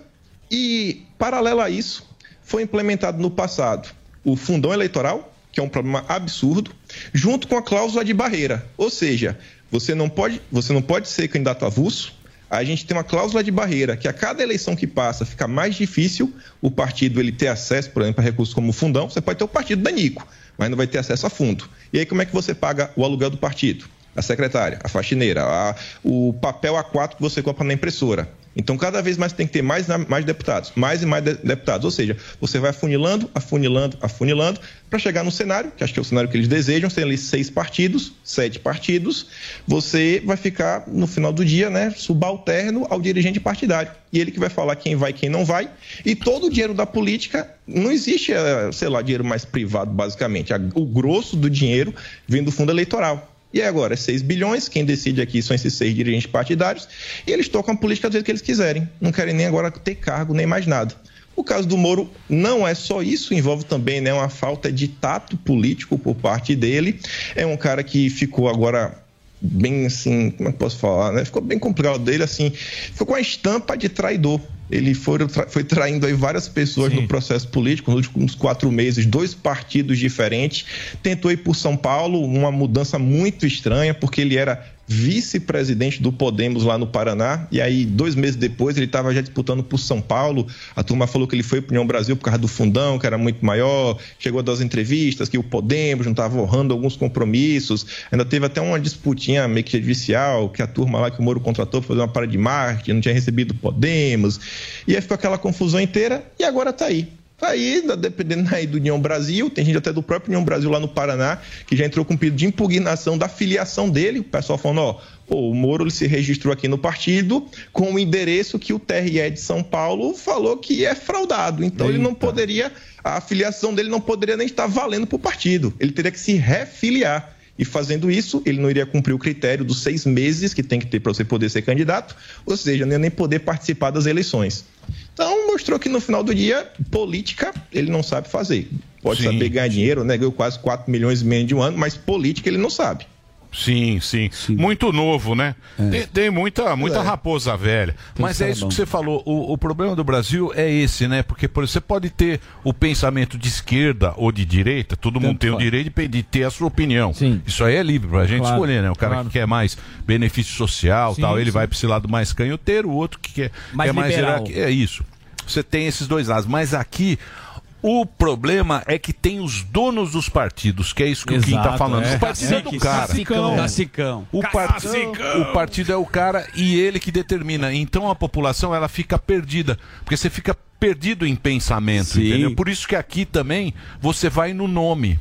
e, paralelo a isso, foi implementado no passado o fundão eleitoral, que é um problema absurdo, junto com a cláusula de barreira. Ou seja, você não pode, você não pode ser candidato avulso. A gente tem uma cláusula de barreira que a cada eleição que passa fica mais difícil o partido ele ter acesso, por exemplo, a recursos como o fundão. Você pode ter o partido danico, mas não vai ter acesso a fundo. E aí como é que você paga o aluguel do partido? A secretária, a faxineira, a- o papel A4 que você compra na impressora. Então, cada vez mais tem que ter mais, mais deputados, mais e mais de- deputados. Ou seja, você vai afunilando, afunilando, afunilando, para chegar no cenário, que acho que é o cenário que eles desejam, tem ali seis partidos, sete partidos, você vai ficar, no final do dia, né, subalterno ao dirigente partidário. E ele que vai falar quem vai quem não vai. E todo o dinheiro da política, não existe, eh, sei lá, dinheiro mais privado, basicamente. O grosso do dinheiro vem do fundo eleitoral. E agora, é 6 bilhões, quem decide aqui são esses seis dirigentes partidários, e eles tocam a política do jeito que eles quiserem. Não querem nem agora ter cargo, nem mais nada. O caso do Moro não é só isso, envolve também né, uma falta de tato político por parte dele. É um cara que ficou agora bem assim, como é que posso falar, né? Ficou bem complicado dele, assim, ficou com a estampa de traidor. Ele foi, foi traindo aí várias pessoas no processo político, nos últimos quatro meses, dois partidos diferentes. Tentou ir por São Paulo, uma mudança muito estranha, porque ele era vice-presidente do Podemos lá no Paraná. E aí, dois meses depois, ele estava já disputando por São Paulo. A turma falou que ele foi para União Brasil por causa do fundão, que era muito maior. Chegou a dar as entrevistas que o Podemos não estava honrando alguns compromissos. Ainda teve até uma disputinha meio que judicial, que a turma lá que o Moro contratou para fazer uma parada de marketing, não tinha recebido Podemos. E aí ficou aquela confusão inteira. E agora está aí. Tá aí, da- dependendo aí do União Brasil, tem gente até do próprio União Brasil lá no Paraná, que já entrou com pedido de impugnação da filiação dele. O pessoal falando, ó, pô, o Moro ele se registrou aqui no partido com o endereço que o TRE de São Paulo falou que é fraudado. Então ele não poderia, a filiação dele não poderia nem estar valendo para o partido. Ele teria que se refiliar. E fazendo isso, ele não iria cumprir o critério dos seis meses que tem que ter para você poder ser candidato, ou seja, não ia nem poder participar das eleições. Então, mostrou que no final do dia, política ele não sabe fazer. Pode Sim. saber ganhar dinheiro, né? Ganhou quase 4 milhões e meio de um ano, mas política ele não sabe. Sim, sim, Muito novo, né? Tem, tem muita, muita É. raposa velha. Tem Mas é isso sabão. que você falou. O, o problema do Brasil é esse, né? Porque por, você pode ter o pensamento de esquerda ou de direita, todo mundo tem o direito de, de ter a sua opinião. Isso aí é livre pra gente Claro, escolher, né? O cara claro. que quer mais benefício social Sim, tal, ele sim. vai pra esse lado mais canhoteiro, o outro que quer Mais quer mais liberal. É isso. Você tem esses dois lados. Mas aqui. O problema é que tem os donos dos partidos, que é isso que o Kim tá Exato, falando. é. O partido é do Cacique, cara. cacicão. Cacicão. O, part- o partido é o cara e ele que determina. Então a população ela fica perdida, porque você fica perdido em pensamento, Sim. entendeu? Por isso que aqui também você vai no nome.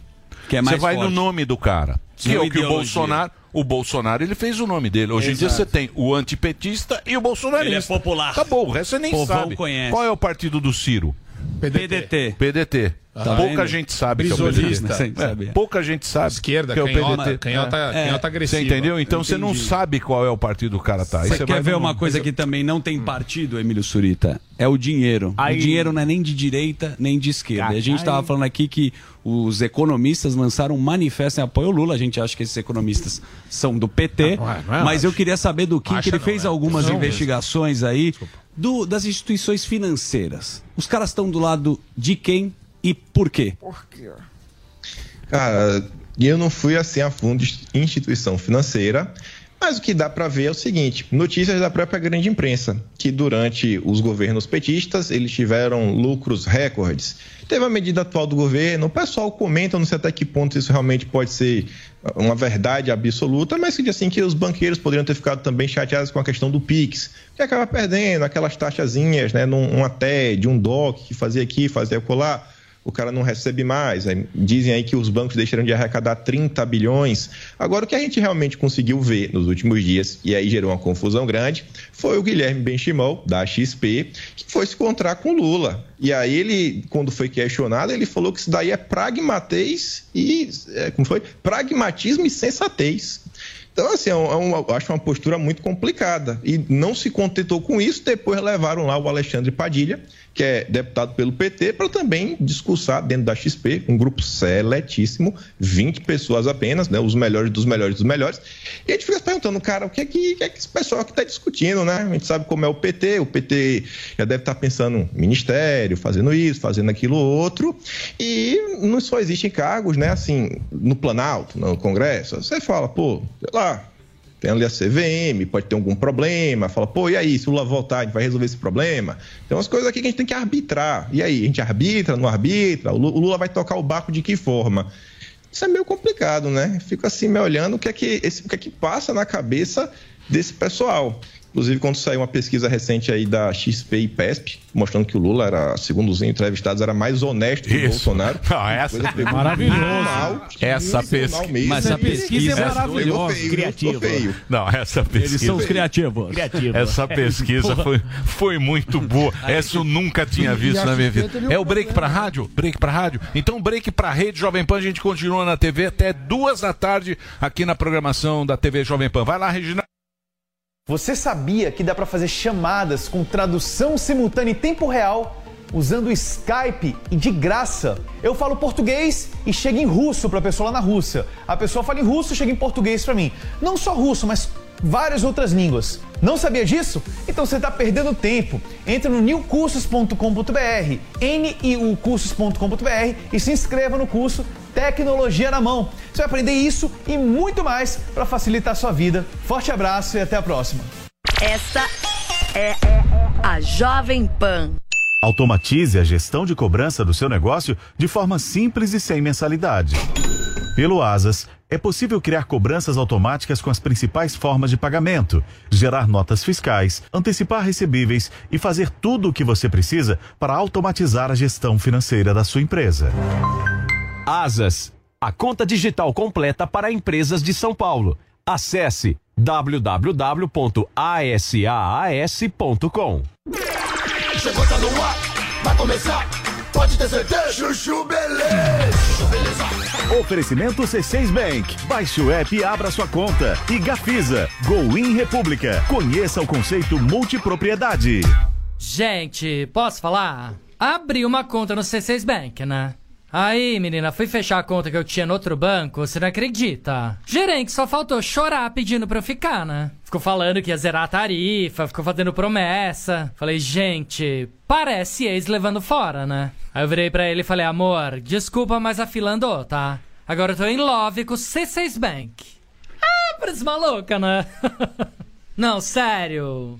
Que é você vai forte. no nome do cara. Que Não é o que o. Bolsonaro. O Bolsonaro ele fez o nome dele. Hoje em dia Exato. você tem o antipetista e o bolsonarista. Ele é popular. Acabou, o resto você nem Povão sabe. conhece. Qual é o partido do Ciro? PDT. PDT. Tá Pouca vendo? gente sabe que é o. PDT. É, pouca gente sabe Esquerda, que é o canhota- PDT. canhota- canhota agressiva. Você entendeu? Então você não sabe qual é o partido que o cara tá. Aí Você você quer ver no uma coisa que também não tem partido, Emílio Surita? É o dinheiro. Aí- O dinheiro não é nem de direita, nem de esquerda. E a gente estava falando aqui que os economistas lançaram um manifesto em apoio ao Lula. A gente acha que esses economistas são do PT. Não, não é- não é mas eu queria saber do Kim, que ele não, fez é. algumas Não investigações aí do- das instituições financeiras. Os caras estão do lado de quem e por quê? Cara, eu não fui assim a fundo de instituição financeira, mas o que dá para ver é o seguinte: notícias da própria grande imprensa, que durante os governos petistas eles tiveram lucros recordes. Teve a medida atual do governo, o pessoal comenta, não sei até que ponto isso realmente pode ser uma verdade absoluta, mas que diz assim que os banqueiros poderiam ter ficado também chateados com a questão do Pix, que acaba perdendo aquelas taxazinhas, né, num uma TED, um DOC que fazia aqui, fazia colar o cara não recebe mais. Dizem aí que os bancos deixaram de arrecadar 30 bilhões. Agora, o que a gente realmente conseguiu ver nos últimos dias, e aí gerou uma confusão grande, foi o Guilherme Benchimol, da XP, que foi se encontrar com Lula. E aí ele, quando foi questionado, ele falou que isso daí é pragmatez e. é, como foi? Pragmatismo e sensatez. Então, assim, é é acho uma postura muito complicada. E não se contentou com isso, depois levaram lá o Alexandre Padilha, que é deputado pelo PT, para também discursar dentro da XP, um grupo seletíssimo, 20 pessoas apenas, né? Os melhores dos melhores dos melhores. E a gente fica se perguntando, cara, o que é que, que, é que esse pessoal aqui está discutindo, né? A gente sabe como é o PT, o PT já deve estar pensando no ministério, fazendo isso, fazendo aquilo outro. E não só existem cargos, né? Assim, no Planalto, no Congresso. Você fala, pô, sei lá, tem ali a CVM, pode ter algum problema, fala, pô, e aí, se o Lula voltar, a gente vai resolver esse problema? Tem umas coisas aqui que a gente tem que arbitrar. E aí, a gente arbitra, não arbitra? O Lula vai tocar o barco de que forma? Isso é meio complicado, né? Fico assim me olhando o que é que, esse, o que, é que passa na cabeça desse pessoal. Inclusive, quando saiu uma pesquisa recente aí da XP e PESP, mostrando que o Lula era, segundo os entrevistados, era mais honesto que o. Bolsonaro. [LAUGHS] Não, essa muito mal, Essa muito pesqui- mal mesmo. Mas essa pesquisa é maravilhosa. feio, Criativa. feio. Não, essa pesquisa. Eles são os criativos. Criativos. Essa É, [LAUGHS] pesquisa foi, foi muito boa. Essa eu nunca tinha visto na minha vida. É o break pra rádio? Break pra rádio? Então, break pra rede Jovem Pan. A gente continua na TV até duas da tarde aqui na programação da TV Jovem Pan. Vai lá, Regina. Você sabia que dá para fazer chamadas com tradução simultânea em tempo real usando o Skype e de graça? Eu falo português e chega em russo para a pessoa lá na Rússia. A pessoa fala em russo e chega em português para mim. Não só russo, mas várias outras línguas. Não sabia disso? Então você está perdendo tempo. Entre no newcursos.com.br, niucursos.com.br e se inscreva no curso Tecnologia na Mão. Você vai aprender isso e muito mais para facilitar a sua vida. Forte abraço e até a próxima. Esta é a Jovem Pan. Automatize a gestão de cobrança do seu negócio de forma simples e sem mensalidade. Pelo Asas, é possível criar cobranças automáticas com as principais formas de pagamento, gerar notas fiscais, antecipar recebíveis e fazer tudo o que você precisa para automatizar a gestão financeira da sua empresa. Asas, a conta digital completa para empresas de São Paulo. Acesse www.asaas.com. Chegou, tá no ar, vai começar. Pode ter certeza. Chuchu Beleza. Beleza. Oferecimento C6 Bank. Baixe o app e abra sua conta. E Gafisa, Go In República. Conheça o conceito multipropriedade. Gente, posso falar? Abri uma conta no C6 Bank, né? Aí, menina, fui fechar a conta que eu tinha no outro banco, você não acredita? Gerente só faltou chorar pedindo pra eu ficar, né? Ficou falando que ia zerar a tarifa, ficou fazendo promessa. Falei, gente, parece ex levando fora, né? Aí eu virei pra ele e falei, amor, desculpa, mas a fila andou, tá? Agora eu tô em love com o C6 Bank. Ah, parece maluca, né? [LAUGHS] Não, sério.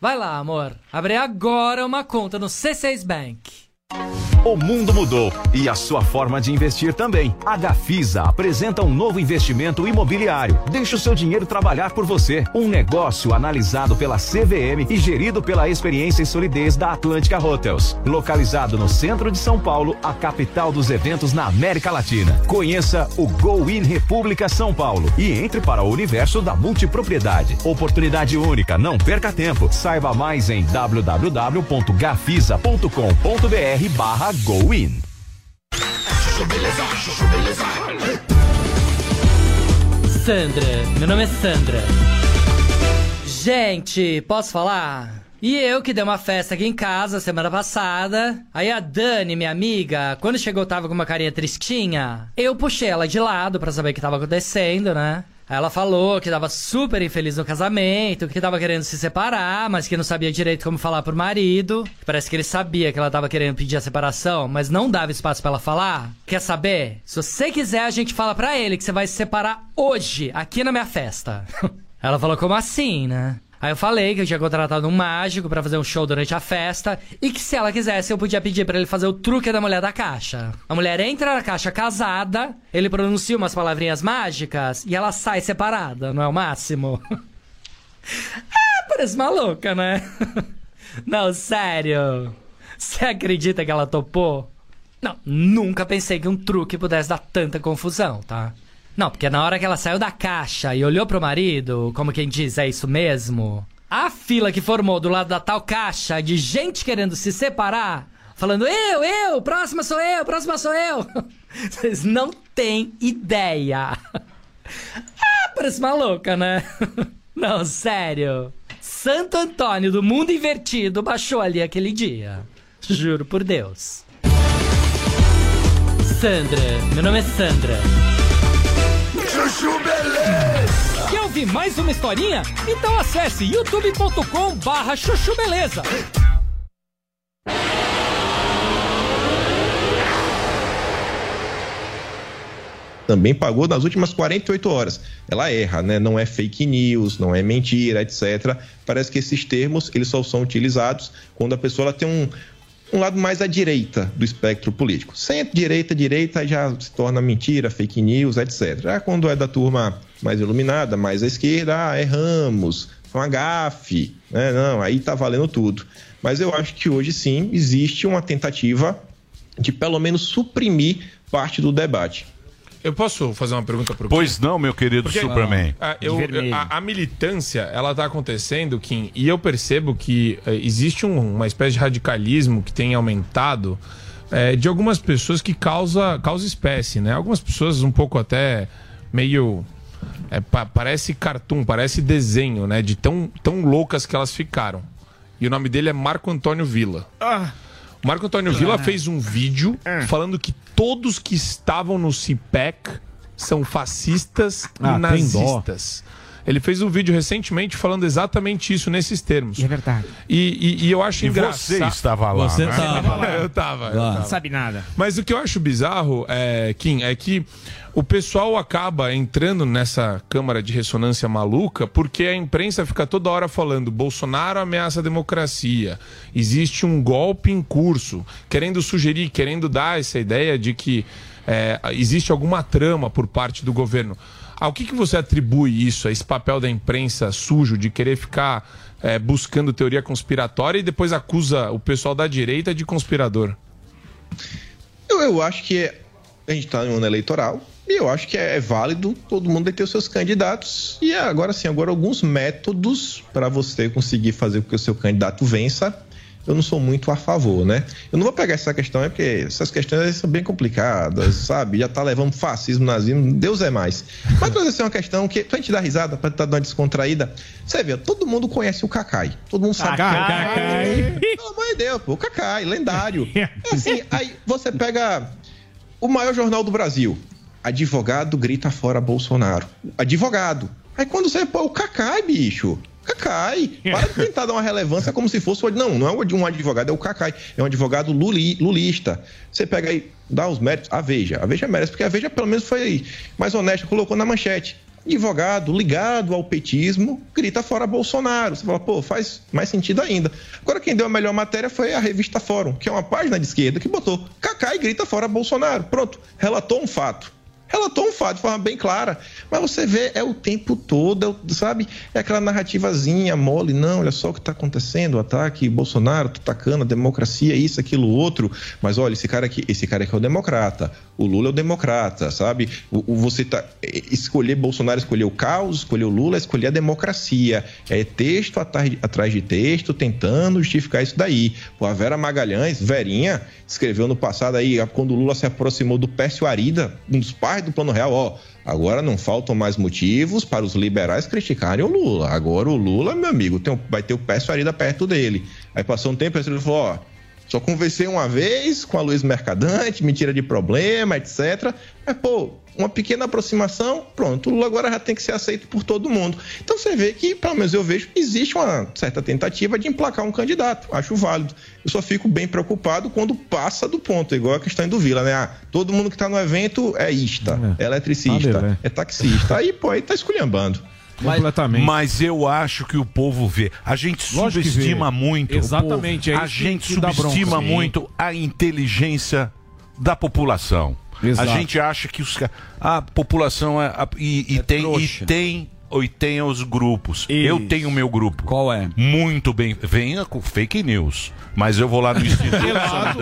Vai lá, amor. Abre agora uma conta no C6 Bank. O mundo mudou e a sua forma de investir também. A Gafisa apresenta um novo investimento imobiliário. Deixe o seu dinheiro trabalhar por você. Um negócio analisado pela CVM e gerido pela experiência e solidez da Atlântica Hotels. Localizado no centro de São Paulo, a capital dos eventos na América Latina. Conheça o Go In República São Paulo e entre para o universo da multipropriedade. Oportunidade única, não perca tempo. Saiba mais em www.gafisa.com.br barra Go In. Chuchu Beleza. Chuchu Beleza. Sandra, meu nome é Sandra. Gente, posso falar? E eu que dei uma festa aqui em casa semana passada. Aí a Dani, minha amiga, quando chegou tava com uma carinha tristinha. Eu puxei ela de lado pra saber o que tava acontecendo, né? Ela falou que tava super infeliz no casamento, que tava querendo se separar, mas que não sabia direito como falar pro marido. Parece que ele sabia que ela tava querendo pedir a separação, mas não dava espaço pra ela falar. Quer saber? Se você quiser, a gente fala pra ele que você vai se separar hoje, aqui na minha festa. [LAUGHS] ela falou, como assim, né? Aí eu falei que eu tinha contratado um mágico pra fazer um show durante a festa e que se ela quisesse eu podia pedir pra ele fazer o truque da mulher da caixa. A mulher entra na caixa casada, ele pronuncia umas palavrinhas mágicas e ela sai separada, não é o máximo? [LAUGHS] Ah, parece maluca, né? [LAUGHS] Não, sério. Você acredita que ela topou? Não, nunca pensei que um truque pudesse dar tanta confusão, tá? Não, porque na hora que ela saiu da caixa e olhou pro marido, como quem diz, é isso mesmo? A fila que formou do lado da tal caixa de gente querendo se separar, falando eu, eu, próxima sou eu, próxima sou eu. [LAUGHS] Vocês não têm ideia. [LAUGHS] Ah, parece maluca, né? [LAUGHS] Não, sério. Santo Antônio do mundo invertido baixou ali aquele dia. Juro por Deus. Sandra, meu nome é Sandra. Ouvir mais uma historinha? Então acesse youtube.com barra chuchu beleza. também pagou nas últimas 48 horas. Ela erra, né? Não é fake news, não é mentira, etc. Parece que esses termos eles só são utilizados quando a pessoa tem um, um lado mais à direita do espectro político. Centro-direita, direita já se torna mentira, fake news, etc. Já quando é da turma mais iluminada, mais à esquerda, ah, erramos, foi uma gafe, né? Não, aí tá valendo tudo. Mas eu acho que hoje sim existe uma tentativa de pelo menos suprimir parte do debate. Eu posso fazer uma pergunta pro Pois não, meu querido Porque, Superman. ah, eu- a, a militância, ela tá acontecendo, Kim, e eu percebo que eh, existe um- uma espécie de radicalismo que tem aumentado eh, de algumas pessoas que causa, causa espécie, né? Algumas pessoas um pouco até meio... eh, pa- parece cartoon, parece desenho, né? De tão, tão loucas que elas ficaram. E o nome dele é Marco Antônio Villa. O Marco Antônio Villa Ah. fez um vídeo falando que todos que estavam no CIPEC são fascistas Ah, e tem dó. Ele fez um vídeo recentemente falando exatamente isso, nesses termos. É verdade. E, e- e eu acho E engraçado. você estava lá, Você né? tava lá. Eu tava. eu Lá. tava. Não sabe nada. Mas o que eu acho bizarro, é, Kim, é que o pessoal acaba entrando nessa câmara de ressonância maluca porque a imprensa fica toda hora falando Bolsonaro ameaça a democracia, existe um golpe em curso, querendo sugerir, querendo dar essa ideia de que é, existe alguma trama por parte do governo. Ao que, que você atribui isso, esse papel da imprensa sujo de querer ficar é, buscando teoria conspiratória e depois acusa o pessoal da direita de conspirador? Eu, eu acho que é- a gente está em um ano eleitoral e eu acho que é, válido todo mundo ter os seus candidatos. E agora sim, agora alguns métodos para você conseguir fazer com que o seu candidato vença. Eu não sou muito a favor, né? Eu não vou pegar essa questão, é porque essas questões são bem complicadas, sabe? Já tá levando fascismo, nazismo, Deus é mais. Mas pra ser uma questão que, pra gente dar risada, pra tentar dar uma descontraída, você vê, todo mundo conhece o Cacai. Todo mundo sabe. Cacai. Pelo amor de Deus, pô, o Cacai, lendário. [LAUGHS] É assim, aí você pega o maior jornal do Brasil. Advogado grita fora Bolsonaro. Advogado. Aí quando você pô, o Cacai, bicho. Cacai. Para de tentar dar uma relevância como se fosse. Não, não é um advogado, é o Cacai. É um advogado luli- lulista. Você pega aí, dá os méritos. A Veja. A Veja merece, porque a Veja pelo menos foi mais honesta, colocou na manchete. Advogado ligado ao petismo grita fora Bolsonaro. Você fala, pô, faz mais sentido ainda. Agora, quem deu a melhor matéria foi a revista Fórum, que é uma página de esquerda que botou Cacai grita fora Bolsonaro. Pronto, relatou um fato. Relatou um fato de forma bem clara. Mas você vê, é o tempo todo, é o- sabe? É aquela narrativazinha mole. Não, olha só o que está acontecendo, o ataque, Bolsonaro, tá atacando a democracia, isso, aquilo, outro. Mas olha, esse cara aqui, esse cara aqui é o democrata. O Lula é o democrata, sabe? O, o- você tá. eh, Escolher Bolsonaro, escolher o caos, escolher o Lula, escolher a democracia. É texto atrás de- atrás de texto, tentando justificar isso daí. Pô, a Vera Magalhães, Verinha, escreveu no passado aí, quando o Lula se aproximou do Pércio Arida, um dos pais do Plano Real, ó. Agora não faltam mais motivos para os liberais criticarem o Lula. Agora o Lula, meu amigo, tem vai ter o Pércio Arida perto dele. Aí passou um tempo, ele falou, ó, só conversei uma vez com a Luiz Mercadante, me tira de problema, etc. Mas, pô, uma pequena aproximação, pronto, o Lula agora já tem que ser aceito por todo mundo. Então você vê que, pelo menos eu vejo, existe uma certa tentativa de emplacar um candidato. Acho válido. Eu só fico bem preocupado quando passa do ponto, igual a questão do Vila, né? Ah, todo mundo que tá no evento é ista, é eletricista, Sabe, é taxista. Aí, pô, aí tá esculhambando. Completamente. Mas eu acho que o povo vê. A gente Lógico subestima muito. Exatamente, o é. A gente subestima muito a inteligência da população. Exato. A gente acha que os a população é, a- e, e tem, e tem e tenha os grupos. Eu tenho o meu grupo. Qual é? Muito bem. Venha com fake news. Mas eu vou lá no Instituto exato.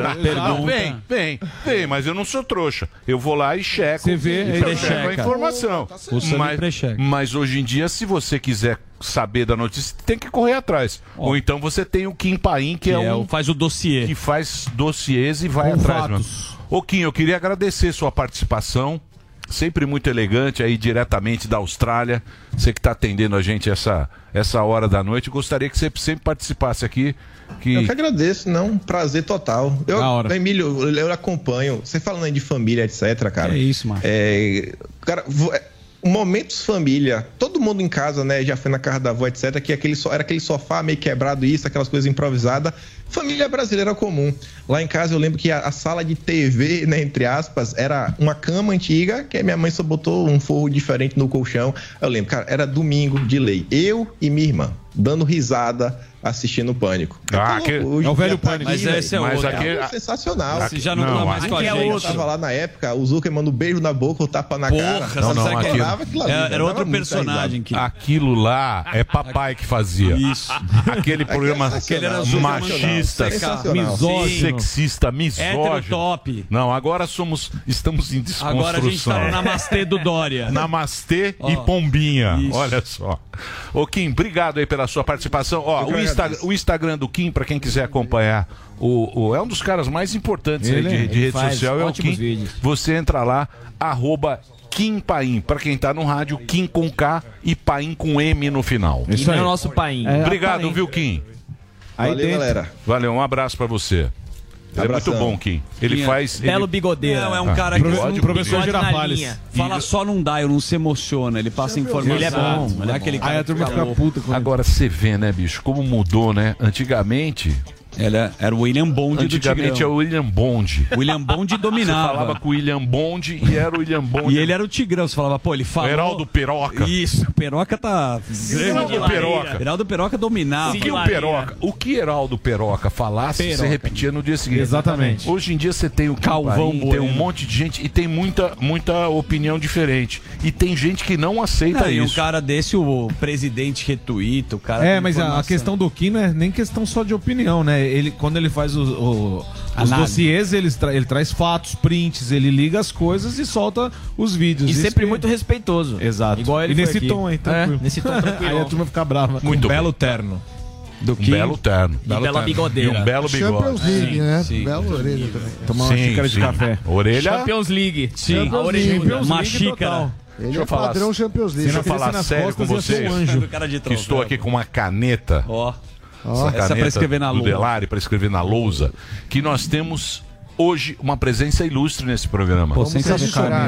Vem, vem, vem, mas eu não sou trouxa. Eu vou lá e checo. Você vê, e precheca. a informação. O Sami mas, precheca. mas hoje em dia, se você quiser saber da notícia, tem que correr atrás. Ou então você tem o Kim Paim, que, Que é, é um o- faz o dossiê. que faz dossiês e vai Com atrás, fatos. mano. Ô Kim, eu queria agradecer sua participação. Sempre muito elegante aí diretamente da Austrália. Você que está atendendo a gente essa, essa hora da noite. Gostaria que você sempre participasse aqui. Que... Eu que agradeço, não, um prazer total. Eu. Emílio, eu, eu acompanho. Você falando aí de família, etc, cara. É isso, mano. É, cara, vo- é, momentos família. Todo mundo em casa, né? Já foi na casa da avó, etc. Que aquele, era aquele sofá meio quebrado, isso, aquelas coisas improvisadas. Família brasileira comum. Lá em casa eu lembro que a, a sala de TV, né, entre aspas, era uma cama antiga, que a minha mãe só botou um forro diferente no colchão. Eu lembro, cara, era domingo de lei. Eu e minha irmã, dando risada, assistindo o Pânico. Ah, Então, que- hoje É o velho tá Pânico. aqui, Mas esse é Mas outro. aquele- É sensacional. Esse já não, Não, tá mais aqui com a é gente. Eu tava lá na época, o Zuckerman, o beijo na boca, o tapa na Porra, cara. Não, não, sabe aquilo- ali, É, era dava outro personagem que. Aquilo lá é papai que fazia. Isso. Aquele programa Aquele era machista. Misógino. sexista, misógino. Heterotop. Não, agora somos, estamos em desconstrução. Agora a gente tá no Namastê do Dória. [LAUGHS] Namastê e Pombinha. isso. Olha só. Ô Kim, obrigado aí pela sua participação. Ó, o, Insta- o Instagram do Kim, pra quem quiser acompanhar, o, o- é um dos caras mais importantes aí Ele de, é, de rede social, é o Kim. vídeos. Você entra lá, arroba Kim Paim. Pra quem tá no rádio, Kim com K e Paim com M no final. Isso é o nosso pai. É, Obrigado, aparente. viu, Kim? Aí Valeu, dentro- galera. Valeu, um abraço pra você. Ele é muito bom, Kim. Ele Kim é faz. Belo ele- bigodeiro. Não, é um Ah, cara que professor Girafales. linha. fala só não dá, eu não se emociona. Ele passa informação. Ele é bom, Não é aquele cara Aí a que turma fica fica puta com ele. Agora você vê, né, bicho, como mudou, né? Antigamente. Ela era o William Bond do Antigamente é Tigrão. o William Bond. William Bond Você dominava. falava com o William Bond e era o William Bond. E ele era o Tigrão. Você falava, pô, ele falou... Heraldo Peroca. Isso, o Peroca tá... Heraldo Peroca. Heraldo Peroca dominava. O que o Peroca, o que Heraldo Peroca falasse, Peroca. você repetia no dia seguinte. Exatamente. Hoje em dia você tem o Calvão Camparim, tem um monte de gente e tem muita, muita opinião diferente. E tem gente que não aceita Não, e um isso. cara desse, o presidente retuita, o cara... É, mas a, a questão do Kim não é nem questão só de opinião, né? Ele, quando ele faz o- o- os Análise. dossiês, ele, tra- ele traz fatos, prints, ele liga as coisas e solta os vídeos. E Isso sempre que- muito respeitoso. Exato. Igual ele e foi nesse aqui. tom aí, tranquilo. É, nesse tom [LAUGHS] tranquilo. aí a turma fica brava. Muito bem. terno. Do Um Kim. belo terno. E bela terno. bigodeira. E um belo bigode. Champions League, né? sim. Bela orelha também. Tomar uma Sim, xícara de sim. café. Orelha. Champions League. Sim. A Champions. Uma League xícara. total. Ele Deixa é eu falar- padrão Champions League. Deixa eu falar nas sério com costas, ia vocês. ser um anjo. Do cara de Que estou aqui com uma caneta. Ó. Ó, Essa é pra escrever na lousa. Delari, para escrever na lousa, que nós temos hoje uma presença ilustre nesse programa. Pô.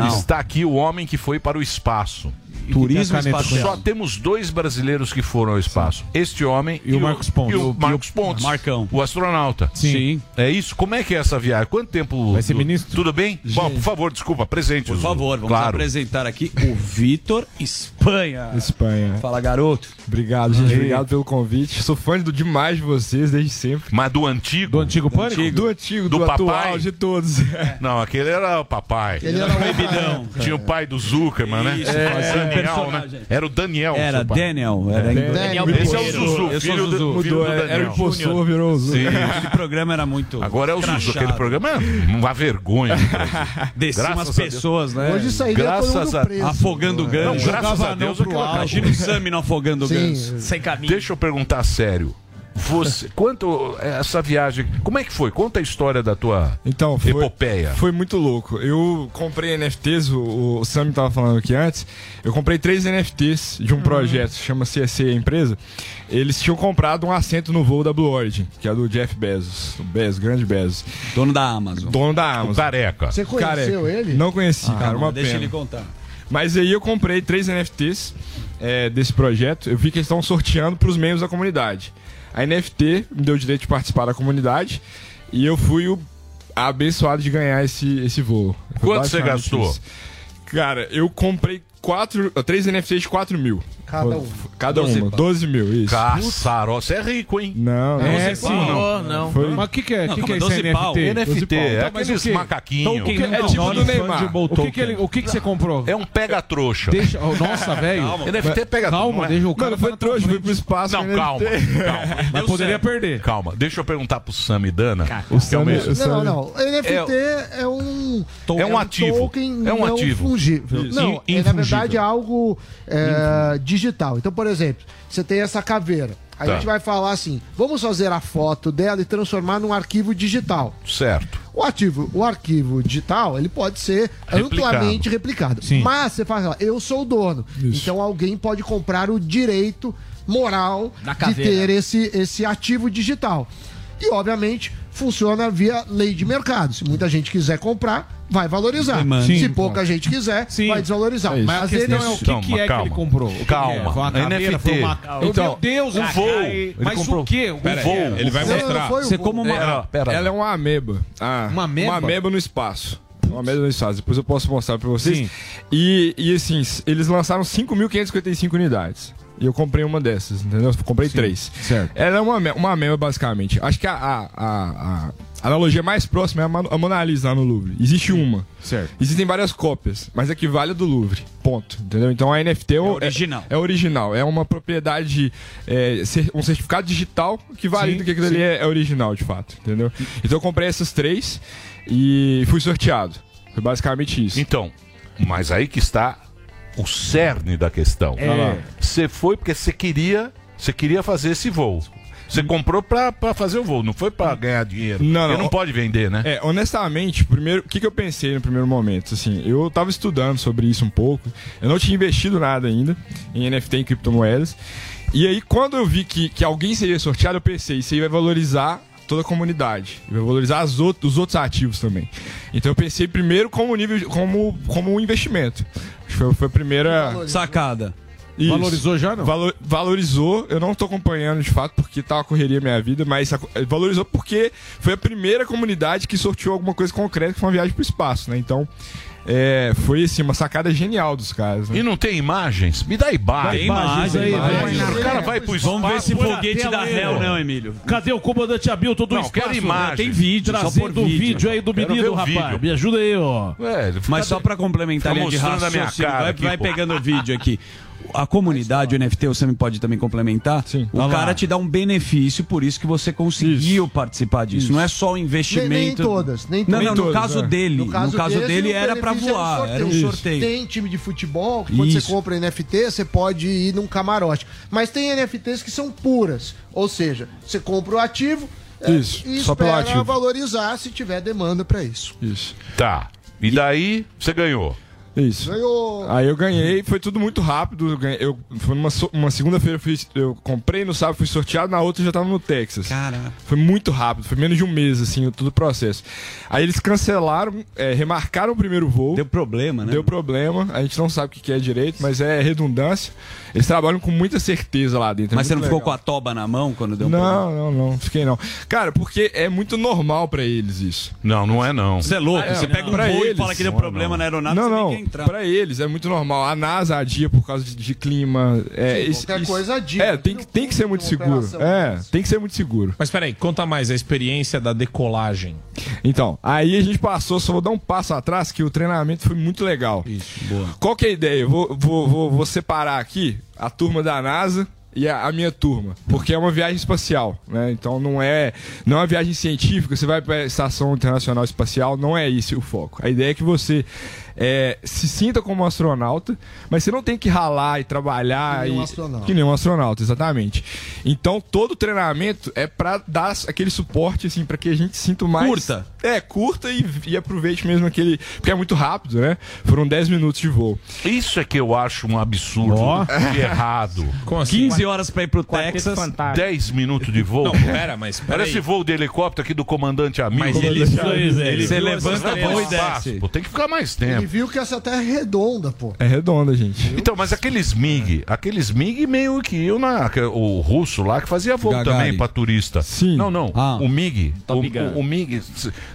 Está aqui o homem que foi para o espaço. Turismo espacial. Só temos dois brasileiros que foram ao espaço. Este homem E o Marcos Pontes. E o E o- Marcos Pontes. Marcão. O astronauta. Sim. É isso? Como é que é essa viagem? Quanto tempo? Vai ser do- ministro? Tudo bem? Bom, por favor, desculpa, presente. Por favor, vamos claro. apresentar aqui o Vitor Espanha. Espanha. Fala, garoto. Obrigado, gente. Obrigado pelo convite. Sou fã do demais de vocês desde sempre. Mas do antigo? Do antigo pânico? Do antigo, do, Do atual, papai? de todos. Não, aquele era o papai. Ele era um Proibidão. Tinha o pai do Zuckerman, né? Isso, É, Daniel, né? Era o Daniel. Era. Daniel. Era em- Daniel Esse é o. Zuzu, Eu sou filho, Zuzu. do, filho Mudou, do era Daniel. o impostor, virou o Zuzu. Sim. Aquele programa era muito. Agora é o Zuzu. Aquele programa é uma vergonha. [LAUGHS] Descia Graças umas a Deus. pessoas, né? Hoje sairia Graças todo mundo a- preso. Afogando É. ganso. Graças a Deus pro alto. acabou. Imagina o Sami não afogando ganso. Sem caminho. Deixa eu perguntar sério. Você, quanto essa viagem, como é que foi? Conta a história da tua Então, foi, epopeia. foi muito louco. Eu comprei NFTs, o, o Sam tava falando aqui antes. Eu comprei três NFTs de um projeto, chama CSC a empresa. Eles tinham comprado um assento no voo da Blue Origin, que é do Jeff Bezos. O Bezos, grande Bezos. Dono da Amazon. Dono da Amazon. O careca. Você conheceu Careca. ele? Não conheci, cara, Não, uma deixa pena. ele contar. Mas aí eu comprei três NFTs é, desse projeto. Eu vi que eles estão sorteando para os membros da comunidade. A NFT me deu o direito de participar da comunidade e eu fui o abençoado de ganhar esse, esse voo. Quanto você gastou? isso. Cara, eu comprei quatro, três NFTs de 4 mil. Cada um. Cada uma, 12 mil, isso. Caçaró, você é rico, hein? Não, É, não. sim. Não, não. Foi- Mas o que, que é? Não, que, que é esse 12 pau. NFT? NFT, é aqueles o quê? macaquinho. Token, É não, tipo não, do Neymar. O que, que, ele, o que, que você comprou? É um pega-trouxa. Deixa, oh, nossa, velho. NFT pega Calma, não é? deixa o cara Mano, foi trouxa, foi pro espaço. Não, calma, calma. [LAUGHS] Mas poderia perder. Calma, deixa eu perguntar pro Sam e Dana. O que é o Sam- o Não, não. NFT é, um. É um ativo. Token É um não ativo. Não, é na verdade é algo é, digital. Então, por exemplo, você tem essa caveira. Aí Tá. a gente vai falar assim: vamos fazer a foto dela e transformar num arquivo digital. Certo. O ativo, o arquivo digital, ele pode ser Replicado. amplamente replicado. Sim. Mas você fala, eu sou o dono. Então alguém pode comprar o direito moral Da de caveira. ter esse, esse ativo digital. E, obviamente, funciona via lei de mercado. Se muita gente quiser comprar, vai valorizar. Demanda. Se Sim, pouca gente quiser, Sim. vai desvalorizar. É. Mas questão ele é o que, Calma, que é que calma. ele comprou. O que Calma. que é? Foi uma caveira, NFT. foi uma... Então, Meu Deus, um voo. Ele Mas comprou. o quê? Um Pera aí, voo? ele vai Não, não, mostrar. o Você como uma. Pera, pera. Ela é uma ameba. Ah, Uma ameba? Uma ameba no espaço. Uma ameba no espaço. Depois eu posso mostrar pra vocês. Sim. E, e assim, eles lançaram 5.555 unidades. E eu comprei uma dessas, entendeu? Eu comprei três. Certo. Ela é uma, uma ameba, basicamente. Acho que a, a, a- a analogia mais próxima é a, Mona Lisa lá no Louvre. Existe uma. Certo. Existem várias cópias, mas a que vale é do Louvre. Ponto. Entendeu? Então a NFT é, o- original. É, é original. É uma propriedade, é, um certificado digital que valida Sim, que aquilo ali sim. é, é original, de fato. Entendeu? Então eu comprei essas três e fui sorteado. Foi basicamente isso. Então, mas aí que está o cerne da questão. É. Você foi porque você queria, você queria fazer esse voo. Você comprou pra, pra fazer o voo, não foi pra ganhar dinheiro. Não, Porque não. não pode vender, né? É, honestamente, primeiro, o que, que eu pensei no primeiro momento? Assim, eu tava estudando sobre isso um pouco. Eu não tinha investido nada ainda em NFT, em criptomoedas. E aí, quando eu vi que, que alguém seria sorteado, eu pensei, isso aí vai valorizar toda a comunidade. E vai valorizar out- os outros ativos também. Então eu pensei primeiro como nível, como, como um investimento. Acho que Foi, foi a primeira. Sacada. Isso. Valorizou já, não? Valo- valorizou, eu não tô acompanhando de fato porque tá uma correria minha vida, mas a- valorizou porque foi a primeira comunidade que sorteou alguma coisa concreta que foi uma viagem pro espaço, né? Então, é, foi assim, uma sacada genial dos caras. Né? E não tem imagens? Me dá imagens. Tem imagens aí, Imagens. O cara vai pro espaço. Vamos ver se foguete dá réu, não, Emílio. Cadê o comandante Abilton do Não, espaço? quero imagem. Tem vídeo, trazendo por o vídeo. vídeo aí do Quero menino, rapaz. vídeo. Me ajuda aí, ó. Mas só pra complementar a linha de mostrando a minha raciocínio, cara vai, aqui, vai pegando o vídeo aqui. [LAUGHS] A comunidade, o NFT, o Sam pode também complementar. Sim. O Vai cara lá. te dá um benefício, por isso que você conseguiu participar disso. Não é só o investimento. Nem, nem todas, nem Não, todas. não, no todas, caso é. dele. No caso, desse, dele era pra benefício voar, era um sorteio. sorteio. Tem time de futebol, que quando Isso. você compra NFT, você pode ir num camarote. Mas tem NFTs que são puras. Ou seja, você compra o ativo é, Isso, e só pelo espera ativo. valorizar se tiver demanda pra isso. Isso. Tá. E daí, você ganhou. Isso. Ganhou. Aí eu ganhei, foi tudo muito rápido. Eu, foi numa so- uma segunda-feira, eu, eu comprei no sábado, fui sorteado, na outra eu já tava no Texas. Foi muito rápido, foi menos de um mês, assim, todo o processo. Aí eles cancelaram, é, remarcaram o primeiro voo. Deu problema, né? Deu problema, a gente não sabe o que que é direito, mas é redundância. Eles trabalham com muita certeza lá dentro. é Mas você não muito ficou legal. com a toba na mão quando deu um problema? Não, não, não, fiquei não. Cara, porque é muito normal pra eles isso. Não, não é não. Você é louco, É, você pega um pra voo e eles. fala que deu Não, problema na aeronave, Não, você nem não. Entrar. Pra eles é muito normal. A NASA adia por causa de, de clima. É, Sim, isso- qualquer isso- coisa adia. É, tem, que- tem que ser muito seguro. É, tem que ser muito seguro. Mas peraí, conta mais a experiência da decolagem. Então, aí a gente passou, só vou dar um passo atrás, que o treinamento foi muito legal. Isso, boa. Qual que é a ideia? Eu vou, vou, vou, vou separar aqui a turma da NASA e a, a minha turma, porque é uma viagem espacial, né? Então não é, não é uma viagem científica, você vai para a Estação Internacional Espacial, não é esse o foco. A ideia é que você é, se sinta como um astronauta, mas você não tem que ralar e trabalhar Que nem um e- astronauta. que nem um astronauta, exatamente. Então todo o treinamento é para dar aquele suporte assim para que a gente sinta mais Curta. É, curta e, e aproveite mesmo aquele, porque é muito rápido, né? Foram 10 minutos de voo. Isso é que eu acho um absurdo Ó. e errado. [LAUGHS] Como assim? 15 horas pra ir pro Texas. 10 minutos de voo. Não, pera, mas pera Parece aí. voo de helicóptero aqui do comandante amigo. Mas ele, Zé. ele Você viu levanta voo e desce. Pô, tem que ficar mais Ele tempo. Viu que essa terra é redonda, pô. É redonda, gente. Então, mas aqueles MIG, aqueles MIG meio que eu na o russo lá que fazia voo Gagarin. também pra turista. Sim. Não, não. O MIG, Top o, o, o MIG,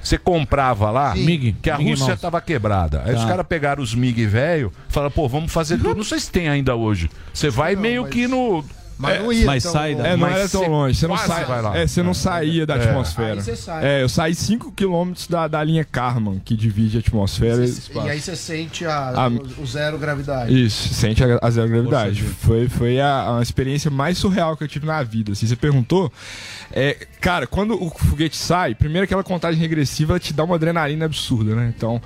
você comprava lá. MiG, que a Mickey Rússia Mouse. tava quebrada. Aí Tá. os caras pegaram os MIG velho, falaram, pô, vamos fazer [LAUGHS] tudo. Não sei se tem ainda hoje. Você vai meio que no Mas é, não ia Mas tão sai longe. da... É, não Mas era tão longe. Você não sai. vai lá. É, você não saía da É. atmosfera. Aí você sai. É, eu saí 5 km da, da linha Karman, que divide a atmosfera e, E aí você sente a, Ah, o, zero gravidade. Isso, sente a, a zero gravidade. Foi, foi a, a experiência mais surreal que eu tive na vida. Assim, você perguntou. É, cara, quando o foguete sai, primeiro aquela contagem regressiva ela te dá uma adrenalina absurda, né? Então.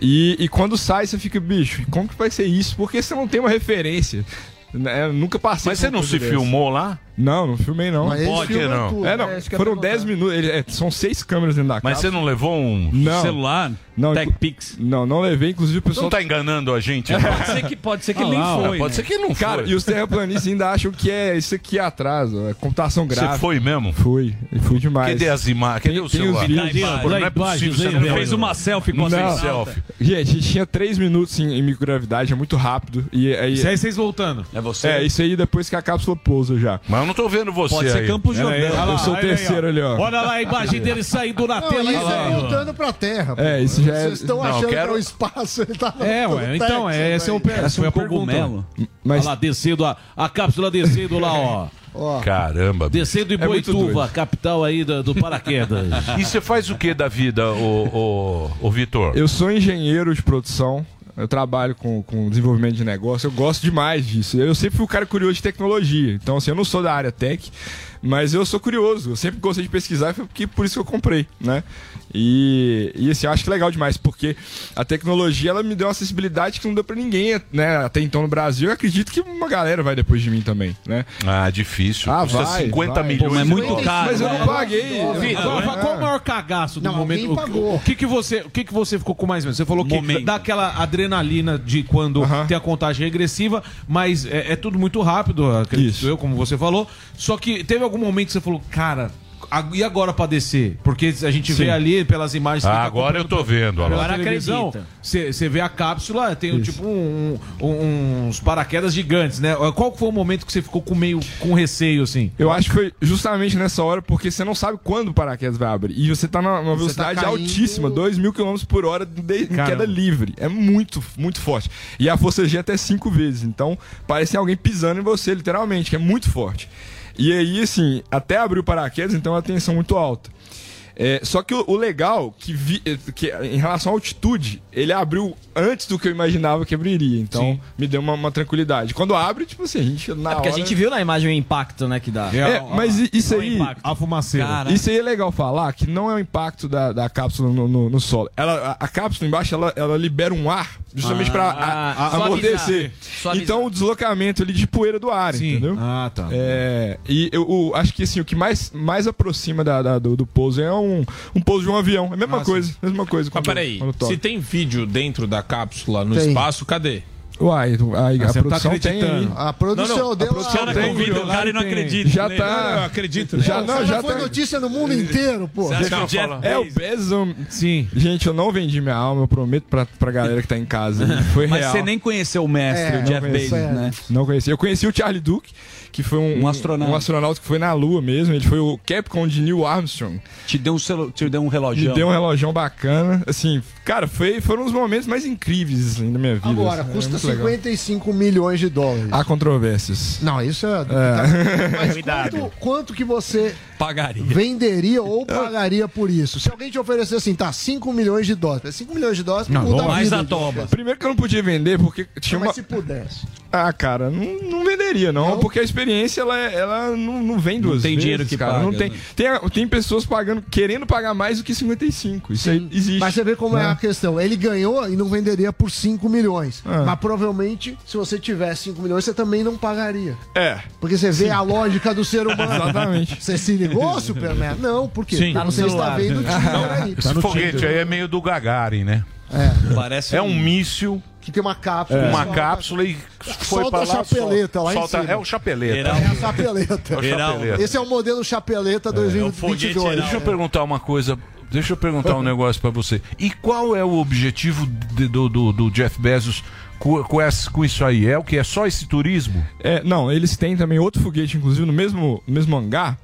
E, e quando sai, você fica, bicho, como que vai ser isso? Porque você não tem uma referência. Né? Nunca passei Mas você não se dessa. filmou lá? Não, não filmei não. Mas Pode não. tudo, É, não. é foram ia perguntar. 10 minutos. ele- é, são seis câmeras dentro da Mas cápsula. você não levou um Não. celular? Não, TechPix? Não, não levei. Inclusive o Você pessoal. não tá enganando a gente, não? Pode ser que- pode ser que Ah nem lá, foi, ó. né? Pode ser que não Cara, foi. e os terraplanistas ainda acham que é isso aqui atrás, ó, é computação Você gráfica. foi mesmo? Fui, fui demais. Cadê as imagens? Cadê o Tem os celular? vídeos. Pô, não é possível, você não fez uma selfie com a Não. selfie. Gente, tinha 3 minutos em, em microgravidade, é muito rápido. E aí, Isso aí vocês voltando. É você? É, isso aí depois que a cápsula pousa já. Mas eu não tô vendo você Pode ser aí. Campo Jordão. Olha lá, Eu sou o terceiro ali, ó. Olha lá a imagem dele saindo na Não, tela aí, isso é velho. voltando pra terra. É, isso já é- Vocês estão Não, achando quero- que é o espaço. Ele tá É, ué, então, é, esse é o foi a pergunta. Mas... Olha lá, descendo, a, a cápsula descendo lá, ó. [LAUGHS] Ó. Caramba. Descendo em É Boituva, doido. capital aí do, do paraquedas. [LAUGHS] E você faz o que da vida, ô, ô, ô Vitor? Eu sou engenheiro de produção. Eu trabalho com, com desenvolvimento de negócio. Eu gosto demais disso. Eu sempre fui um cara curioso de tecnologia. Então, assim, eu não sou da área tech, mas eu sou curioso. Eu sempre gostei de pesquisar e foi porque, por isso que eu comprei, né? E, e assim, eu acho que é legal demais, porque a tecnologia ela me deu uma acessibilidade que não deu pra ninguém, né? Até então no Brasil. Eu acredito que uma galera vai depois de mim também, né? Ah, difícil. Ah, Custa vai, 50 vai. milhões. Pô, mas é muito caro, Mas eu não né? paguei. Ô, Vitor, Não, qual, o maior cagaço do Não, momento? pagou. o que que você, o que que você ficou com mais medo? Você falou que Momento. dá aquela adrenalina de quando tem a contagem regressiva, mas é, é tudo muito rápido, acredito eu, como você falou. Só que teve algum momento que você falou, cara, a- e agora pra descer? Porque a gente vê Sim. ali pelas imagens que Ah, tá agora eu tô vendo. pela televisão, Você você vê a cápsula, tem um, tipo um- um- uns paraquedas gigantes, né? Qual foi o momento que você ficou com meio com receio, assim? Eu acho que foi justamente nessa hora, porque você não sabe quando o paraquedas vai abrir. E você tá numa tá velocidade caindo- altíssima, 2 mil km por hora de, em Caramba. queda livre. É muito, muito forte. E a força G é até 5 vezes. Então, parece alguém pisando em você, literalmente, que é muito forte. E aí, assim, até abrir o paraquedas, então é uma tensão muito alta. É, só que o, o legal, que, vi- eh, que em relação à altitude, ele abriu antes do que eu imaginava que abriria. Então, me deu uma, uma tranquilidade. Quando abre, tipo assim, a gente na É porque a hora- gente viu na imagem o impacto, né, que dá. é, mas i- isso aí. A fumaceira. Cara. Isso aí é legal falar que não é o impacto da, da cápsula no, no- no solo. Ela, a, a cápsula embaixo ela, ela libera um ar justamente Ah, pra ah, a- a- amortecer. Suavizar. Então o deslocamento ali de poeira do ar, entendeu? Ah, tá. É, e eu, o- acho que assim, o que mais, mais aproxima da, da- do, do pouso é um, um pouso de um avião. É a mesma Ah, coisa. Mesma coisa. Mas peraí, se tem vídeo dentro da cápsula no Tem. espaço, cadê? Uai, aí, a você não tá produção tem aí. A produção Não, não, deu a produção lá. tem, convida o cara e não acredita. Já Né? tá. Não, não, eu acredito. Já, não, já foi tá. notícia no mundo inteiro, pô. É o Bezos-. Sim. Gente, eu não vendi minha alma, eu prometo pra, pra galera que tá em casa. Foi Mas real. você nem conheceu o mestre, É, o não Jeff Bezos, é. né? Não conheci. Eu conheci o Charlie Duke, que foi um, Um astronauta. um astronauta que foi na Lua mesmo. Ele foi o Capcom de Neil Armstrong. Te deu um, celu... te deu um relógio. deu um relógio bacana. Assim, cara, foi, foram os momentos mais incríveis assim, da minha vida. Agora, assim, é custa muito legal. 55 milhões de dólares. Há controvérsias. Não, isso é. É. Mas [LAUGHS] quanto, quanto que você Pagaria. venderia ou pagaria por isso? Se alguém te oferecer assim, tá, 5 milhões de dólares. 5 milhões de dólares Não, muda mais vida a de toba. Primeiro que eu não podia vender porque tinha Não, uma. Mas se pudesse. Ah, cara, não, não venderia, não, Não? porque a experiência ela, é- ela não, não vem duas tem vezes, dinheiro que cara. paga, Não tem, né? tem, tem pessoas pagando, querendo pagar mais do que 55. Isso aí existe. Mas você vê como é né? a questão. Ele ganhou e não venderia por 5 milhões. Ah. Mas provavelmente, se você tivesse 5 milhões, você também não pagaria. É. Porque você vê a lógica do ser humano. Exatamente. Você se ligou, Superman? Não, por quê? Sim. Porque Tá no você está celular. vendo dinheiro aí. Esse foguete aí é meio do Gagarin, né? É. Parece É um míssil, Que tem uma cápsula. uma Solta- cápsula e foi Solta pra a lá. chapeleta lá em solta, cima. É o chapeleta. É a chapeleta. É o chapeleta. Esse é o modelo chapeleta É 2022. Deixa eu perguntar uma coisa. deixa eu perguntar um negócio pra você. E qual é o objetivo de- do, do, do Jeff Bezos com, com, essa- com isso aí? É o que? É só esse turismo? É, não, eles têm também outro foguete, inclusive no mesmo, no mesmo hangar,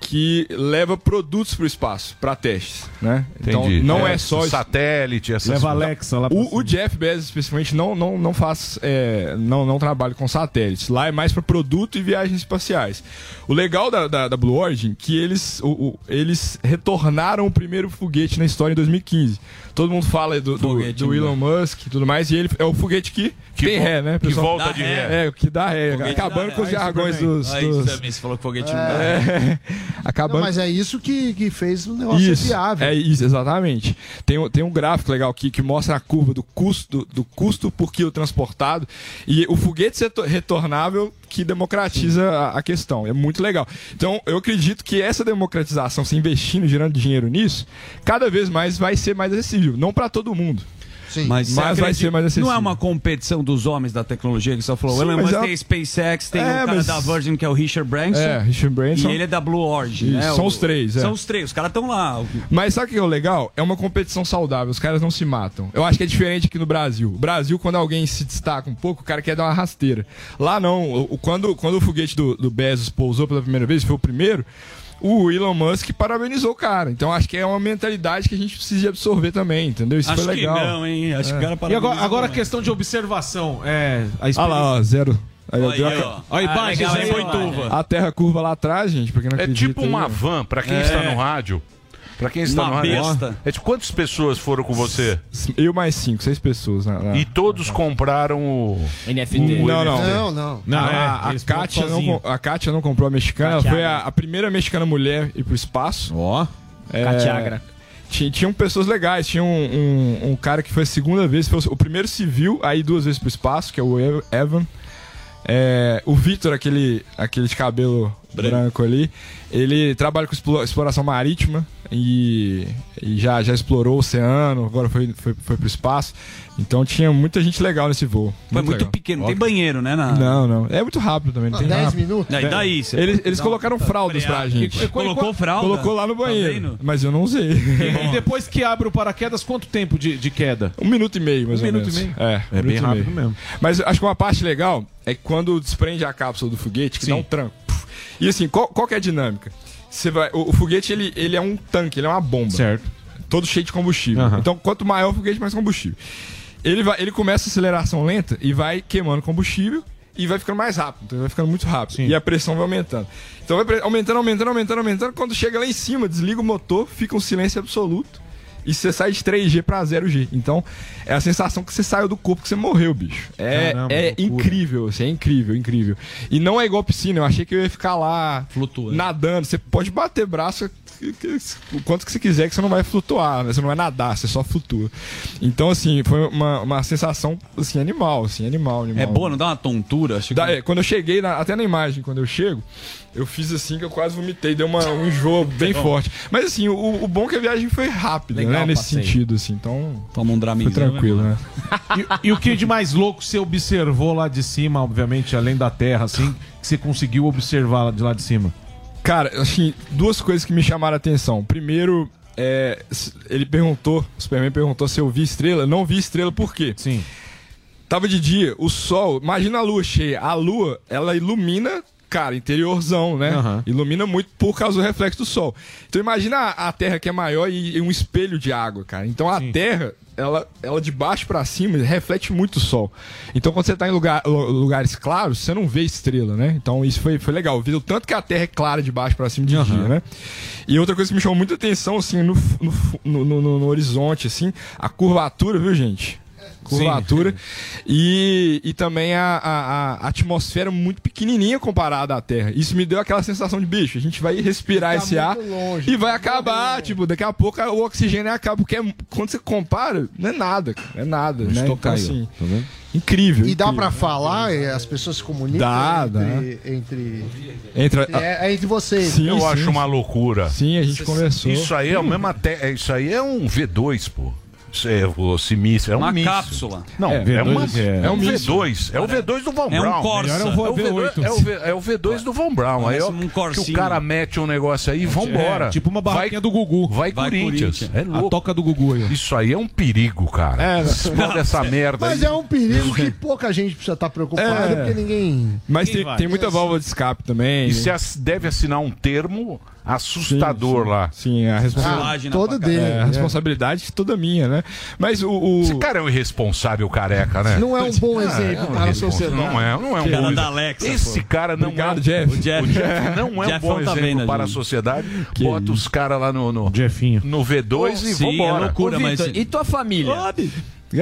que leva produtos para o espaço, para testes, né? Entendi. Então não é, É, só satélite, essas Leva coisas. Alexa lá. O, o Jeff Bezos especificamente não não não faz é, não não trabalha com satélites. Lá é mais para produto e viagens espaciais. O legal da, da, da Blue Origin que eles o, o- eles retornaram o primeiro foguete na história em 2015. Todo mundo fala do, do, do né? Elon Musk e tudo mais e ele é o foguete que, Que tem ré, né? que pessoal? volta Dá de ré. É, o que dá ré, Foguete acabando dá com os ré. Aí, jargões dos, Aí, dos- também, você falou que foguete não dá é, [LAUGHS] acabando Não, mas é isso que, que fez o negócio ser isso, viável. É isso, exatamente. Tem, um- tem um gráfico legal aqui que mostra a curva do custo, do, custo por quilo transportado e o foguete retornável que democratiza a, a questão. É muito legal. Então, eu acredito que essa democratização, se investindo, girando dinheiro nisso, cada vez mais vai ser mais acessível. Não para todo mundo. Sim. Mas, Mas vai ser mais acessível. Não é uma competição dos homens da tecnologia que só falou. Sim, o Elon Musk é tem SpaceX, tem É, o cara mas- da Virgin que é o Richard Branson. É, Richard Branson. E ele é da Blue Origin, né? são O- os três, é. São os três, os caras estão lá. Mas sabe o que é o legal? É uma competição saudável, os caras não se matam. Eu acho que é diferente aqui no Brasil. O Brasil, quando alguém se destaca um pouco, o cara quer dar uma rasteira. Lá não. Quando, quando o foguete do, do Bezos pousou pela primeira vez, foi o primeiro, o Elon Musk parabenizou o cara. Então acho que é uma mentalidade que a gente precisa absorver também, entendeu? Isso Acho foi que legal. não, hein? Acho que o cara E agora, parabenizou agora a questão de observação. É, a Olha lá, ó, zero. Aí, Olha aí, a- ó. Aí, Ah, legal, aí. A terra curva lá atrás, gente, pra quem não É acredita. tipo uma aí, van, pra quem É. está no rádio. Pra quem está Uma no rádio. besta. É de quantas pessoas foram com você? Eu mais cinco, seis pessoas. Na, na- E todos compraram o. NFT. o Não, não. Não, não. Não, a, é, a, eles Kátia não, sozinho. com- a Kátia não comprou a mexicana, ela foi a, a primeira mexicana mulher ir pro espaço. Ó. É, Catiagra. Tinha, tinham pessoas legais. Tinha um, um, um cara que foi a segunda vez, foi o primeiro civil a ir duas vezes pro espaço, que é o Ev- Evan. É, o Vitor, aquele, aquele de cabelo branco. ali, ele trabalha com explo- exploração marítima e, e já, já explorou o oceano, agora foi, foi, foi pro espaço. Então tinha muita gente legal nesse voo. Foi muito legal. pequeno, não tem banheiro, né? Na... Não, não. É muito rápido também. Não tem 10 rápido. minutos? E daí? Você Eles, eles colocaram fraldas pra gente. E- Colocou fralda? Colocou lá no Tá banheiro. vendo? mas eu não usei. [LAUGHS] E depois que abre o paraquedas, quanto tempo de, de queda? Um minuto e meio, mais Um ou minuto menos. e meio. É, É um bem minuto rápido meio. mesmo. Mas acho que uma parte legal é que quando desprende a cápsula do foguete, que Sim. dá um tranco. E assim, qual, qual que é a dinâmica? Você vai, o, o foguete, ele, ele é um tanque, ele é uma bomba. Certo. Todo cheio de combustível. Aham. Então, quanto maior o foguete, mais combustível. Ele, vai, ele começa a aceleração lenta e vai queimando combustível e vai ficando mais rápido. Então, vai ficando muito rápido. Sim. E a pressão vai aumentando. Então, vai aumentando, aumentando, aumentando, aumentando. Quando chega lá em cima, desliga o motor, fica um silêncio absoluto. E você sai de 3G pra 0G. Então, é a sensação que você saiu do corpo que você morreu, bicho. É, Caramba, é loucura. incrível, assim, é incrível, incrível. E não é igual piscina, eu achei que eu ia ficar lá Flutuando. nadando. Você pode bater braço o quanto que você quiser que você não vai flutuar, né? Você não vai nadar, você só flutua. Então, assim, foi uma, uma sensação, assim, animal, assim, animal, animal. É boa, não dá uma tontura? Acho que... É, quando eu cheguei, na- até na imagem, quando eu chego, eu fiz assim que eu quase vomitei, deu uma, um enjoo bem forte. Mas assim, o, o bom é que a viagem foi rápida, Legal né? o Nesse passeio. sentido, assim. Então, Toma um draminho. foi tranquilo, né? [LAUGHS] E, e o que de mais louco você observou lá de cima, obviamente, além da Terra, assim, que você conseguiu observar lá de lá de cima? Cara, assim, duas coisas que me chamaram a atenção. Primeiro, é, ele perguntou, o Superman perguntou se eu vi estrela. Não vi estrela por quê? Sim. Tava de dia, o sol, imagina a lua cheia. A lua, ela ilumina, cara, interiorzão, né? Aham. Ilumina muito por causa do reflexo do sol. Então imagina a, a Terra que é maior e, e um espelho de água, cara. Então a Terra, ela, ela de baixo pra cima reflete muito o sol. Então quando você tá em lugar- lu- lugares claros, você não vê estrela, né? Então isso foi, foi legal. Viu tanto que a Terra é clara de baixo pra cima de Aham. dia, né? E outra coisa que me chamou muita atenção, assim, no, no, no, no- no horizonte, assim, a curvatura, viu, gente? Curvatura. E, e também a, a, a atmosfera muito pequenininha comparada à Terra. Isso me deu aquela sensação de, bicho, a gente vai respirar Tá esse ar longe, e vai tá acabar. Tipo, daqui a pouco o oxigênio acaba. Porque é- quando você compara, não é nada, cara. É nada, né? Estou Então, assim, tá vendo? incrível. E dá incrível. pra falar, e as pessoas se comunicam Dá, entre, entre, Entra, é, é entre vocês. Sim, Eu sim, acho sim. uma loucura. Sim, a gente conversou. Isso aí é o mesmo até. Isso aí é um V2, pô. Fosse míssil. É um Uma míssil. cápsula. Não, É, é, V2 uma, é- é, um um míssil. V2. É o V2 do Von É um Braun. Corsa. É o V2, V8. é o V- é o V2 do Von Braun. Aí ó, um que o cara mete um negócio aí e vambora. É, tipo uma barraquinha vai, do Gugu. Vai, Vai Corinthians. Corinthians. É louco. A toca do Gugu aí. Isso aí é um perigo, cara. É, Explode [LAUGHS] essa merda Mas aí. é um perigo que [LAUGHS] pouca gente precisa estar preocupada, É. porque ninguém. Mas Ninguém tem, tem muita válvula de escape também. E você ass- deve assinar um termo assustador lá. Sim, a responsabilidade. Ah, todo dele, É, a é. responsabilidade toda minha, né? Mas o. o... Esse cara é um irresponsável careca, né? Não é um bom Ah, exemplo é um para a sociedade. Não é, não é um Que bom da exemplo. Alexa, Esse pô. cara não Obrigado, é. Jeff. O Jeff, O Jeff- [LAUGHS] não é um bom tá exemplo vendo para a sociedade. Bota os caras lá no, no, Jeffinho. no V2 e Sim, vambora. é loucura, Ô, mas... E tua família?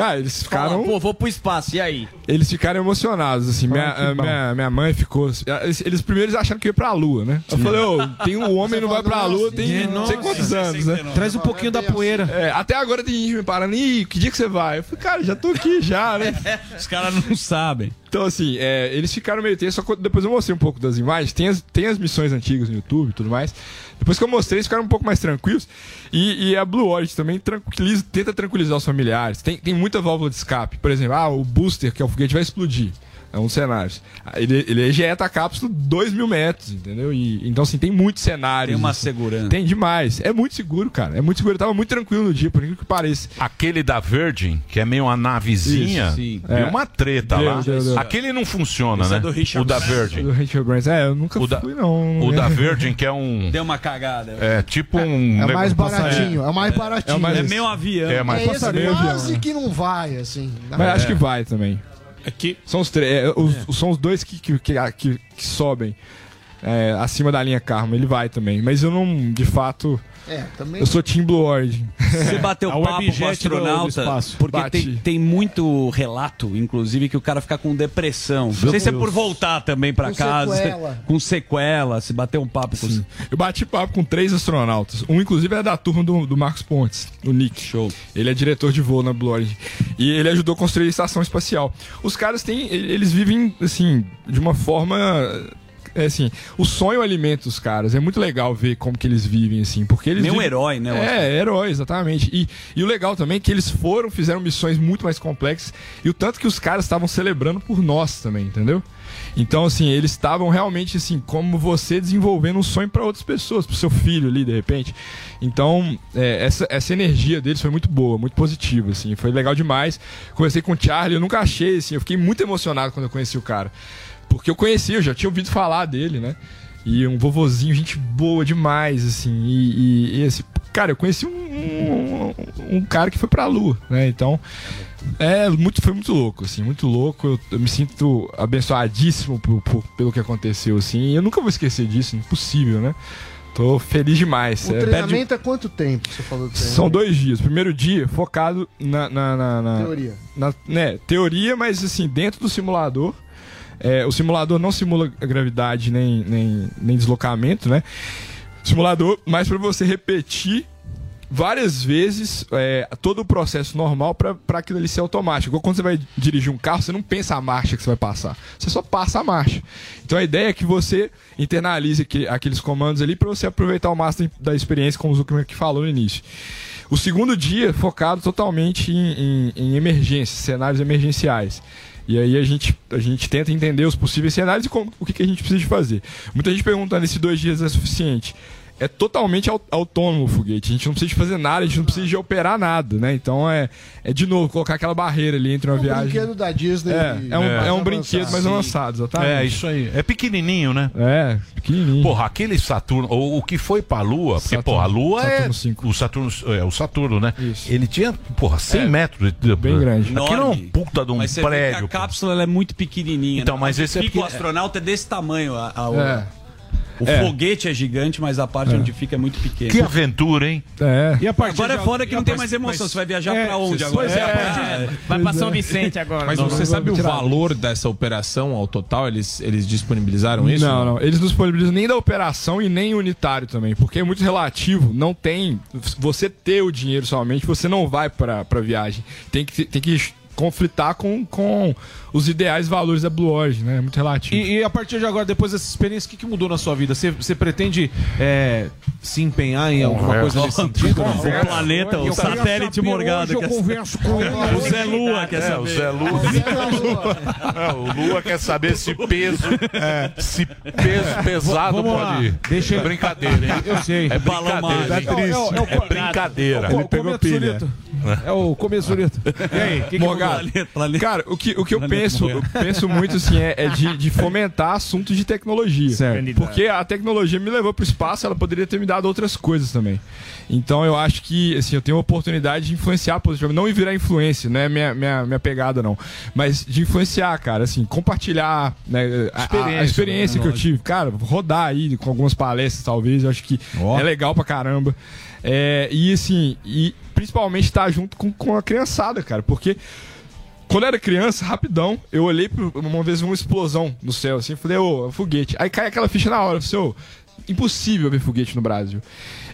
Ah, eles Fala, ficaram. pô, vou pro espaço, e aí? Eles ficaram emocionados, assim. Minha, que a- bom. minha, minha mãe ficou. Eles, eles primeiro acharam que ia pra lua, né? Eu falei, ô, tem um homem não vai pra lua, tem não sei quantos anos, né? Traz um pouquinho da poeira. É, até agora tem gente me parando, Ih, que dia que você vai? Eu falei, cara, já tô aqui já, né? [LAUGHS] Os caras não sabem. Então, assim, é, eles ficaram meio tensos, só que depois eu mostrei um pouco das imagens. Tem as, tem as missões antigas no YouTube e tudo mais. Depois que eu mostrei, eles ficaram um pouco mais tranquilos. E, e a Blue Origin também tranquiliza, tenta tranquilizar os familiares. Tem, tem muita válvula de escape. Por exemplo, ah, o booster, que é o foguete, vai explodir. É um dos cenários. Ele, ele ejeta a cápsula 2 mil metros, entendeu? E, então, assim, tem muitos cenários. Tem uma assim. segurança. Tem demais. É muito seguro, cara. É muito seguro. Eu tava muito tranquilo no dia, por incrível que pareça. Aquele da Virgin, que é meio uma navezinha, Isso, sim. É. uma treta Deu, lá. deu, deu. Aquele não funciona, Esse é né? do Richard o da. Virgin. Do Richard Branson. É, eu nunca O da- fui, não. O da Virgin, que é um. Deu uma cagada. É tipo um. É mais negócio- baratinho, é o mais baratinho. É o mais- É meio avião. É, mas É esse quase que não vai, assim. Mas acho que vai também. Aqui. São os três. é, os, São os dois que, que, que, que- que sobem é, acima da linha Karma. Ele vai também. Mas eu não, de fato. É, também. Eu sou Team Blue Origin. Você bateu [LAUGHS] papo com o webjet do- do astronauta, porque tem, tem muito relato, inclusive, que o cara fica com depressão. Não sei se é por voltar também pra Com casa, [LAUGHS] sequela. com sequela, se bater um papo com Sim. Eu bati papo com três astronautas. Um, inclusive, é da turma do, do Marcos Pontes, o Nick. Show. Ele é diretor de voo na Blue Origin. E ele ajudou a construir a estação espacial. Os caras têm. Eles vivem, assim, de uma forma. É assim, o sonho alimenta os caras. É muito legal ver como que eles vivem, assim, porque eles. Meio um herói, né, É, herói, exatamente. E, e o legal também é que eles foram, fizeram missões muito mais complexas. E o tanto que os caras estavam celebrando por nós também, entendeu? Então, assim, eles estavam realmente, assim, como você desenvolvendo um sonho para outras pessoas, pro seu filho ali, de repente. Então, é, essa, essa energia deles foi muito boa, muito positiva, assim, foi legal demais. Conversei com o Charlie, eu nunca achei, assim, eu fiquei muito emocionado quando eu conheci o cara. Porque eu conheci, eu já tinha ouvido falar dele, né? E um vovozinho, gente boa demais, assim. E, e, e esse, cara, eu conheci um, um, um cara que foi pra lua, né? Então, é, muito, foi muito louco, assim, muito louco. Eu, eu me sinto abençoadíssimo por- por- pelo que aconteceu, assim. E eu nunca vou esquecer disso, impossível, né? Tô feliz demais. O É, treinamento é quanto tempo? Você falou do treinamento? são dois dias. Primeiro dia focado na, na, na- na- Teoria. na- né, teoria, mas assim, dentro do simulador. É, o simulador não simula gravidade nem, nem, nem deslocamento, né? Simulador, mais para você repetir várias vezes é, todo o processo normal para aquilo ali ser automático. Quando você vai dirigir um carro, você não pensa a marcha que você vai passar, você só passa a marcha. Então a ideia é que você internalize aqui- aqueles comandos ali para você aproveitar o máximo da experiência, como o Zuckerman que falou no início. O segundo dia focado totalmente em, em- em emergências, cenários emergenciais. E aí a gente, a gente tenta entender os possíveis cenários e como, o que, que a gente precisa fazer. Muita gente perguntando se dois dias é suficiente. É totalmente au- autônomo o foguete. A gente não precisa de fazer nada, a gente não precisa de operar nada, né? Então é, é de novo colocar aquela barreira ali entre uma Um viagem. brinquedo da Disney. É, é um, É. é um brinquedo mais avançado, exatamente. É, isso aí. É pequenininho, né? É, pequenininho. Porra, aquele Saturno, ou o que foi pra Lua, porque, Saturno. porra, a Lua Saturno é. 5. O Saturno, é o Saturno, né? Isso. Ele tinha, porra, 100 É. metros de. Bem grande. Aquilo é um puta de um Mas você vê prédio. que a cápsula ela é muito pequenininha. Então, né? mas esse é o astronauta é desse tamanho. a- a- É. O É. foguete é gigante, mas a parte onde fica é muito pequena. Que aventura, hein? É. E a partir Agora é de- foda que e não tem mais emoção. mas- Você vai viajar é, pra onde agora? pois é, É, é. Vai pra São Vicente agora. Mas Não, você não sabe o valor dessa operação ao total? Eles, eles disponibilizaram isso? Não, não. Eles não disponibilizam nem da operação e nem unitário também, porque é muito relativo. Não tem. Você ter o dinheiro somente, você não vai pra, pra viagem. Tem que, tem que conflitar com, com os ideais e valores da Blue Origin, né? É muito relativo. E, e a partir de agora, depois dessa experiência, o que, que mudou na sua vida? Você, você pretende é, se empenhar em alguma Conversa. coisa nesse sentido? O planeta, o satélite morgado. eu quer converso saber. com ele. O Zé Lua quer É, saber. o Zé Lua. [LAUGHS] É, o Lua quer saber se peso, se peso pesado Vamos pode. Deixa é brincadeira, hein? Eu sei. É Balão brincadeira. É é o- É brincadeira. Ele pegou pilha. É o começo bonito. E aí, o que, que Morgado? Cara, o que, o que eu penso, eu penso muito assim é, é de, de fomentar assuntos de tecnologia. Certo. Porque a tecnologia me levou para o espaço, ela poderia ter me dado outras coisas também. Então eu acho que assim, eu tenho a oportunidade de influenciar positivamente, não virar influência, não é minha, minha, minha pegada não, mas de influenciar, cara, assim, compartilhar né, a- a, a Experiência, experiência né? que eu tive, cara, rodar aí com algumas palestras talvez, eu acho que é legal pra caramba. É, e assim, e principalmente estar junto com, com a criançada, cara, porque quando eu era criança, rapidão, eu olhei pro- uma vez uma explosão no céu, assim, falei, ô, um foguete. Aí cai aquela ficha na hora, falei, ô, impossível ver foguete no Brasil.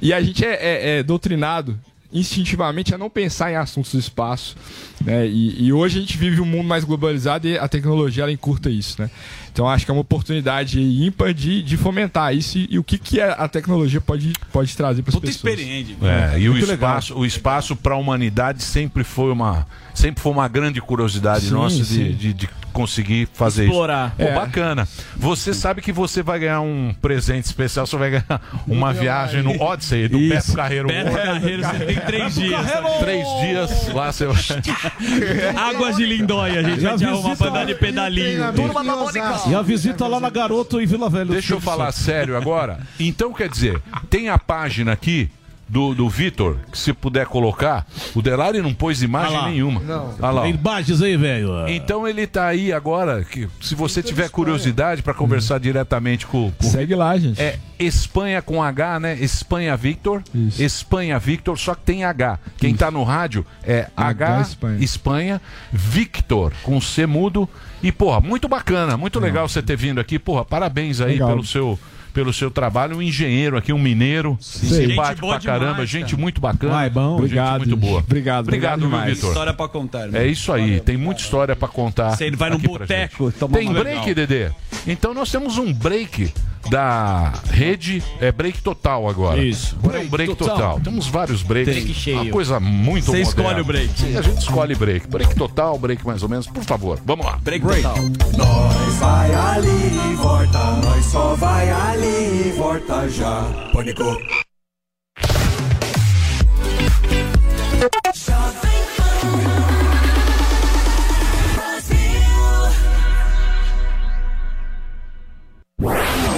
E a gente é, é- é doutrinado instintivamente a não pensar em assuntos do espaço, né? E, e hoje a gente vive um mundo mais globalizado e a tecnologia ela encurta isso, né? Então acho que é uma oportunidade ímpar de, de fomentar isso e, e o que, que a, a tecnologia pode, pode trazer para as Puta pessoas. experiente. É, e o legal. espaço, o espaço para a humanidade sempre foi uma, sempre foi uma grande curiosidade Sim, nossa de, sim. de, de conseguir fazer Explorar. isso. Pô, É. bacana. Você sabe que você vai ganhar um presente especial, você vai ganhar uma viagem no Odyssey do Isso. Beto Carreiro. Beto Carreiro, você tem três dias. Três dias lá você vai. Águas de Lindóia, a gente Já vai te arrumar visita pra dar de pedalinho. E a visita lá na Garoto em Vila Velha. Deixa eu falar sério agora. [LAUGHS] Então, quer dizer, tem a página aqui do, do Vitor, que se puder colocar. O Delari não pôs imagem Ah nenhuma. Não. Ah lá, ó. Tem imagens aí, velho. Então ele tá aí agora, que se você tiver curiosidade para conversar diretamente com, com Segue lá, gente. é Espanha com H, né? Espanha Victor. Espanha Victor, só que tem H. Quem tá no rádio é H, H Espanha. Espanha. Victor, com C mudo. E, porra, muito bacana, muito legal você ter vindo aqui. Porra, parabéns aí Legal. pelo seu. Pelo seu trabalho, um engenheiro aqui, um mineiro, Gente simpático boa pra caramba, demais, gente muito bacana. Vai, bom. Obrigado, gente muito boa. Obrigado, Obrigado, obrigado. Vitor. História pra contar, irmão. É isso aí, tem muita história pra contar. Você vai num boteco, Tem break, legal. Dedê? Então nós temos um break da rede, é break total agora. Isso. Agora é um break Break total. total. Temos vários breaks. Break cheio. Uma coisa muito Você escolhe o break. Sim, a gente escolhe break. Break total, break mais ou menos. Por favor, vamos lá. Break total. Nós vai ali e volta, nós só vai ali e volta já. Pânico.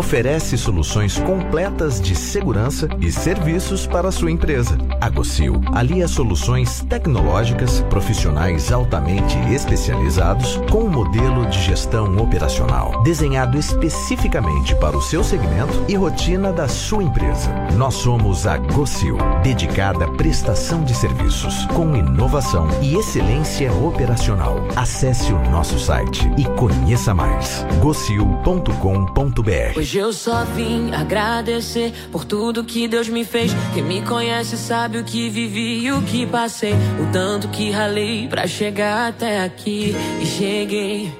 oferece soluções completas de segurança e serviços para a sua empresa. A Gocil alia soluções tecnológicas, profissionais altamente especializados com um modelo de gestão operacional desenhado especificamente para o seu segmento e rotina da sua empresa. Nós somos a Gocil, dedicada à prestação de serviços com inovação e excelência operacional. Acesse o nosso site e conheça mais. gocil.com.br Hoje eu só vim agradecer por tudo que Deus me fez. Quem me conhece sabe o que vivi e o que passei. O tanto que ralei pra chegar até aqui. E cheguei,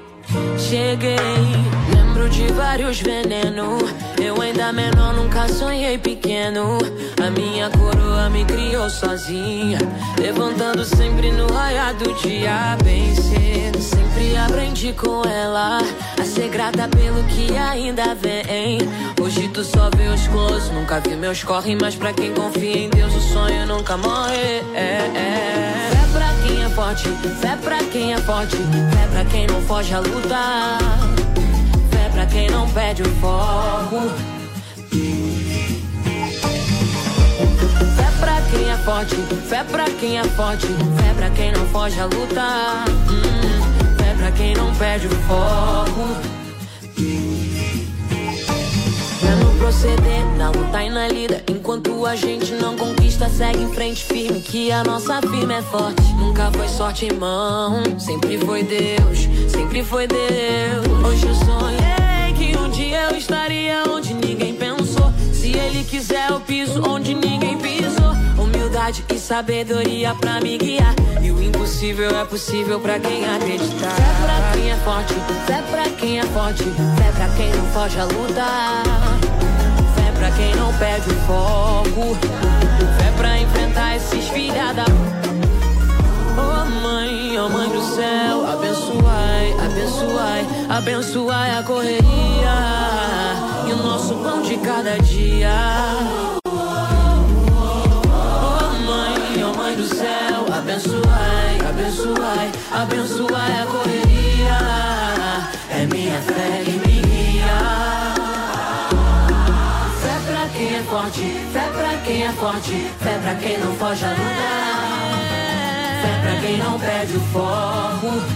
cheguei. Lembro de vários venenos. Eu ainda menor, nunca sonhei pequeno. A minha coroa me criou sozinha. Levantando sempre no raiar do dia, bem cedo. Sempre aprendi com ela a ser grata pelo que ainda vem. Hoje tu só vê os close, nunca vi meus corre. Mas pra quem confia em Deus, o sonho nunca morre. É, é. Forte, fé pra quem é forte. Fé pra quem não foge a lutar. Fé pra quem não perde o foco. Fé pra quem é forte, fé pra quem é forte, fé pra quem não foge a lutar. Hum, fé pra quem não perde o foco. No proceder, na luta e na lida. Enquanto a gente não conquista, segue em frente firme. Que a nossa firma é forte. Nunca foi sorte, irmão. Sempre foi Deus, sempre foi Deus. Hoje eu sonhei que um dia eu estaria onde ninguém pensou. Se ele quiser, eu piso onde ninguém pisou. Humildade e sabedoria pra me guiar. E o impossível é possível pra quem acreditar. Fé pra quem é forte, fé pra quem é forte, fé pra quem não foge a lutar. Fé pra quem não perde o foco. Fé pra enfrentar esses filha da. Oh mãe, oh mãe do céu, abençoai, abençoai, abençoai a correria e o nosso pão de cada dia. Abençoai, abençoai a correria. É minha fé que me guia. Fé pra quem é forte, fé pra quem é forte, fé pra quem não foge a lutar. Fé pra quem não perde o foco.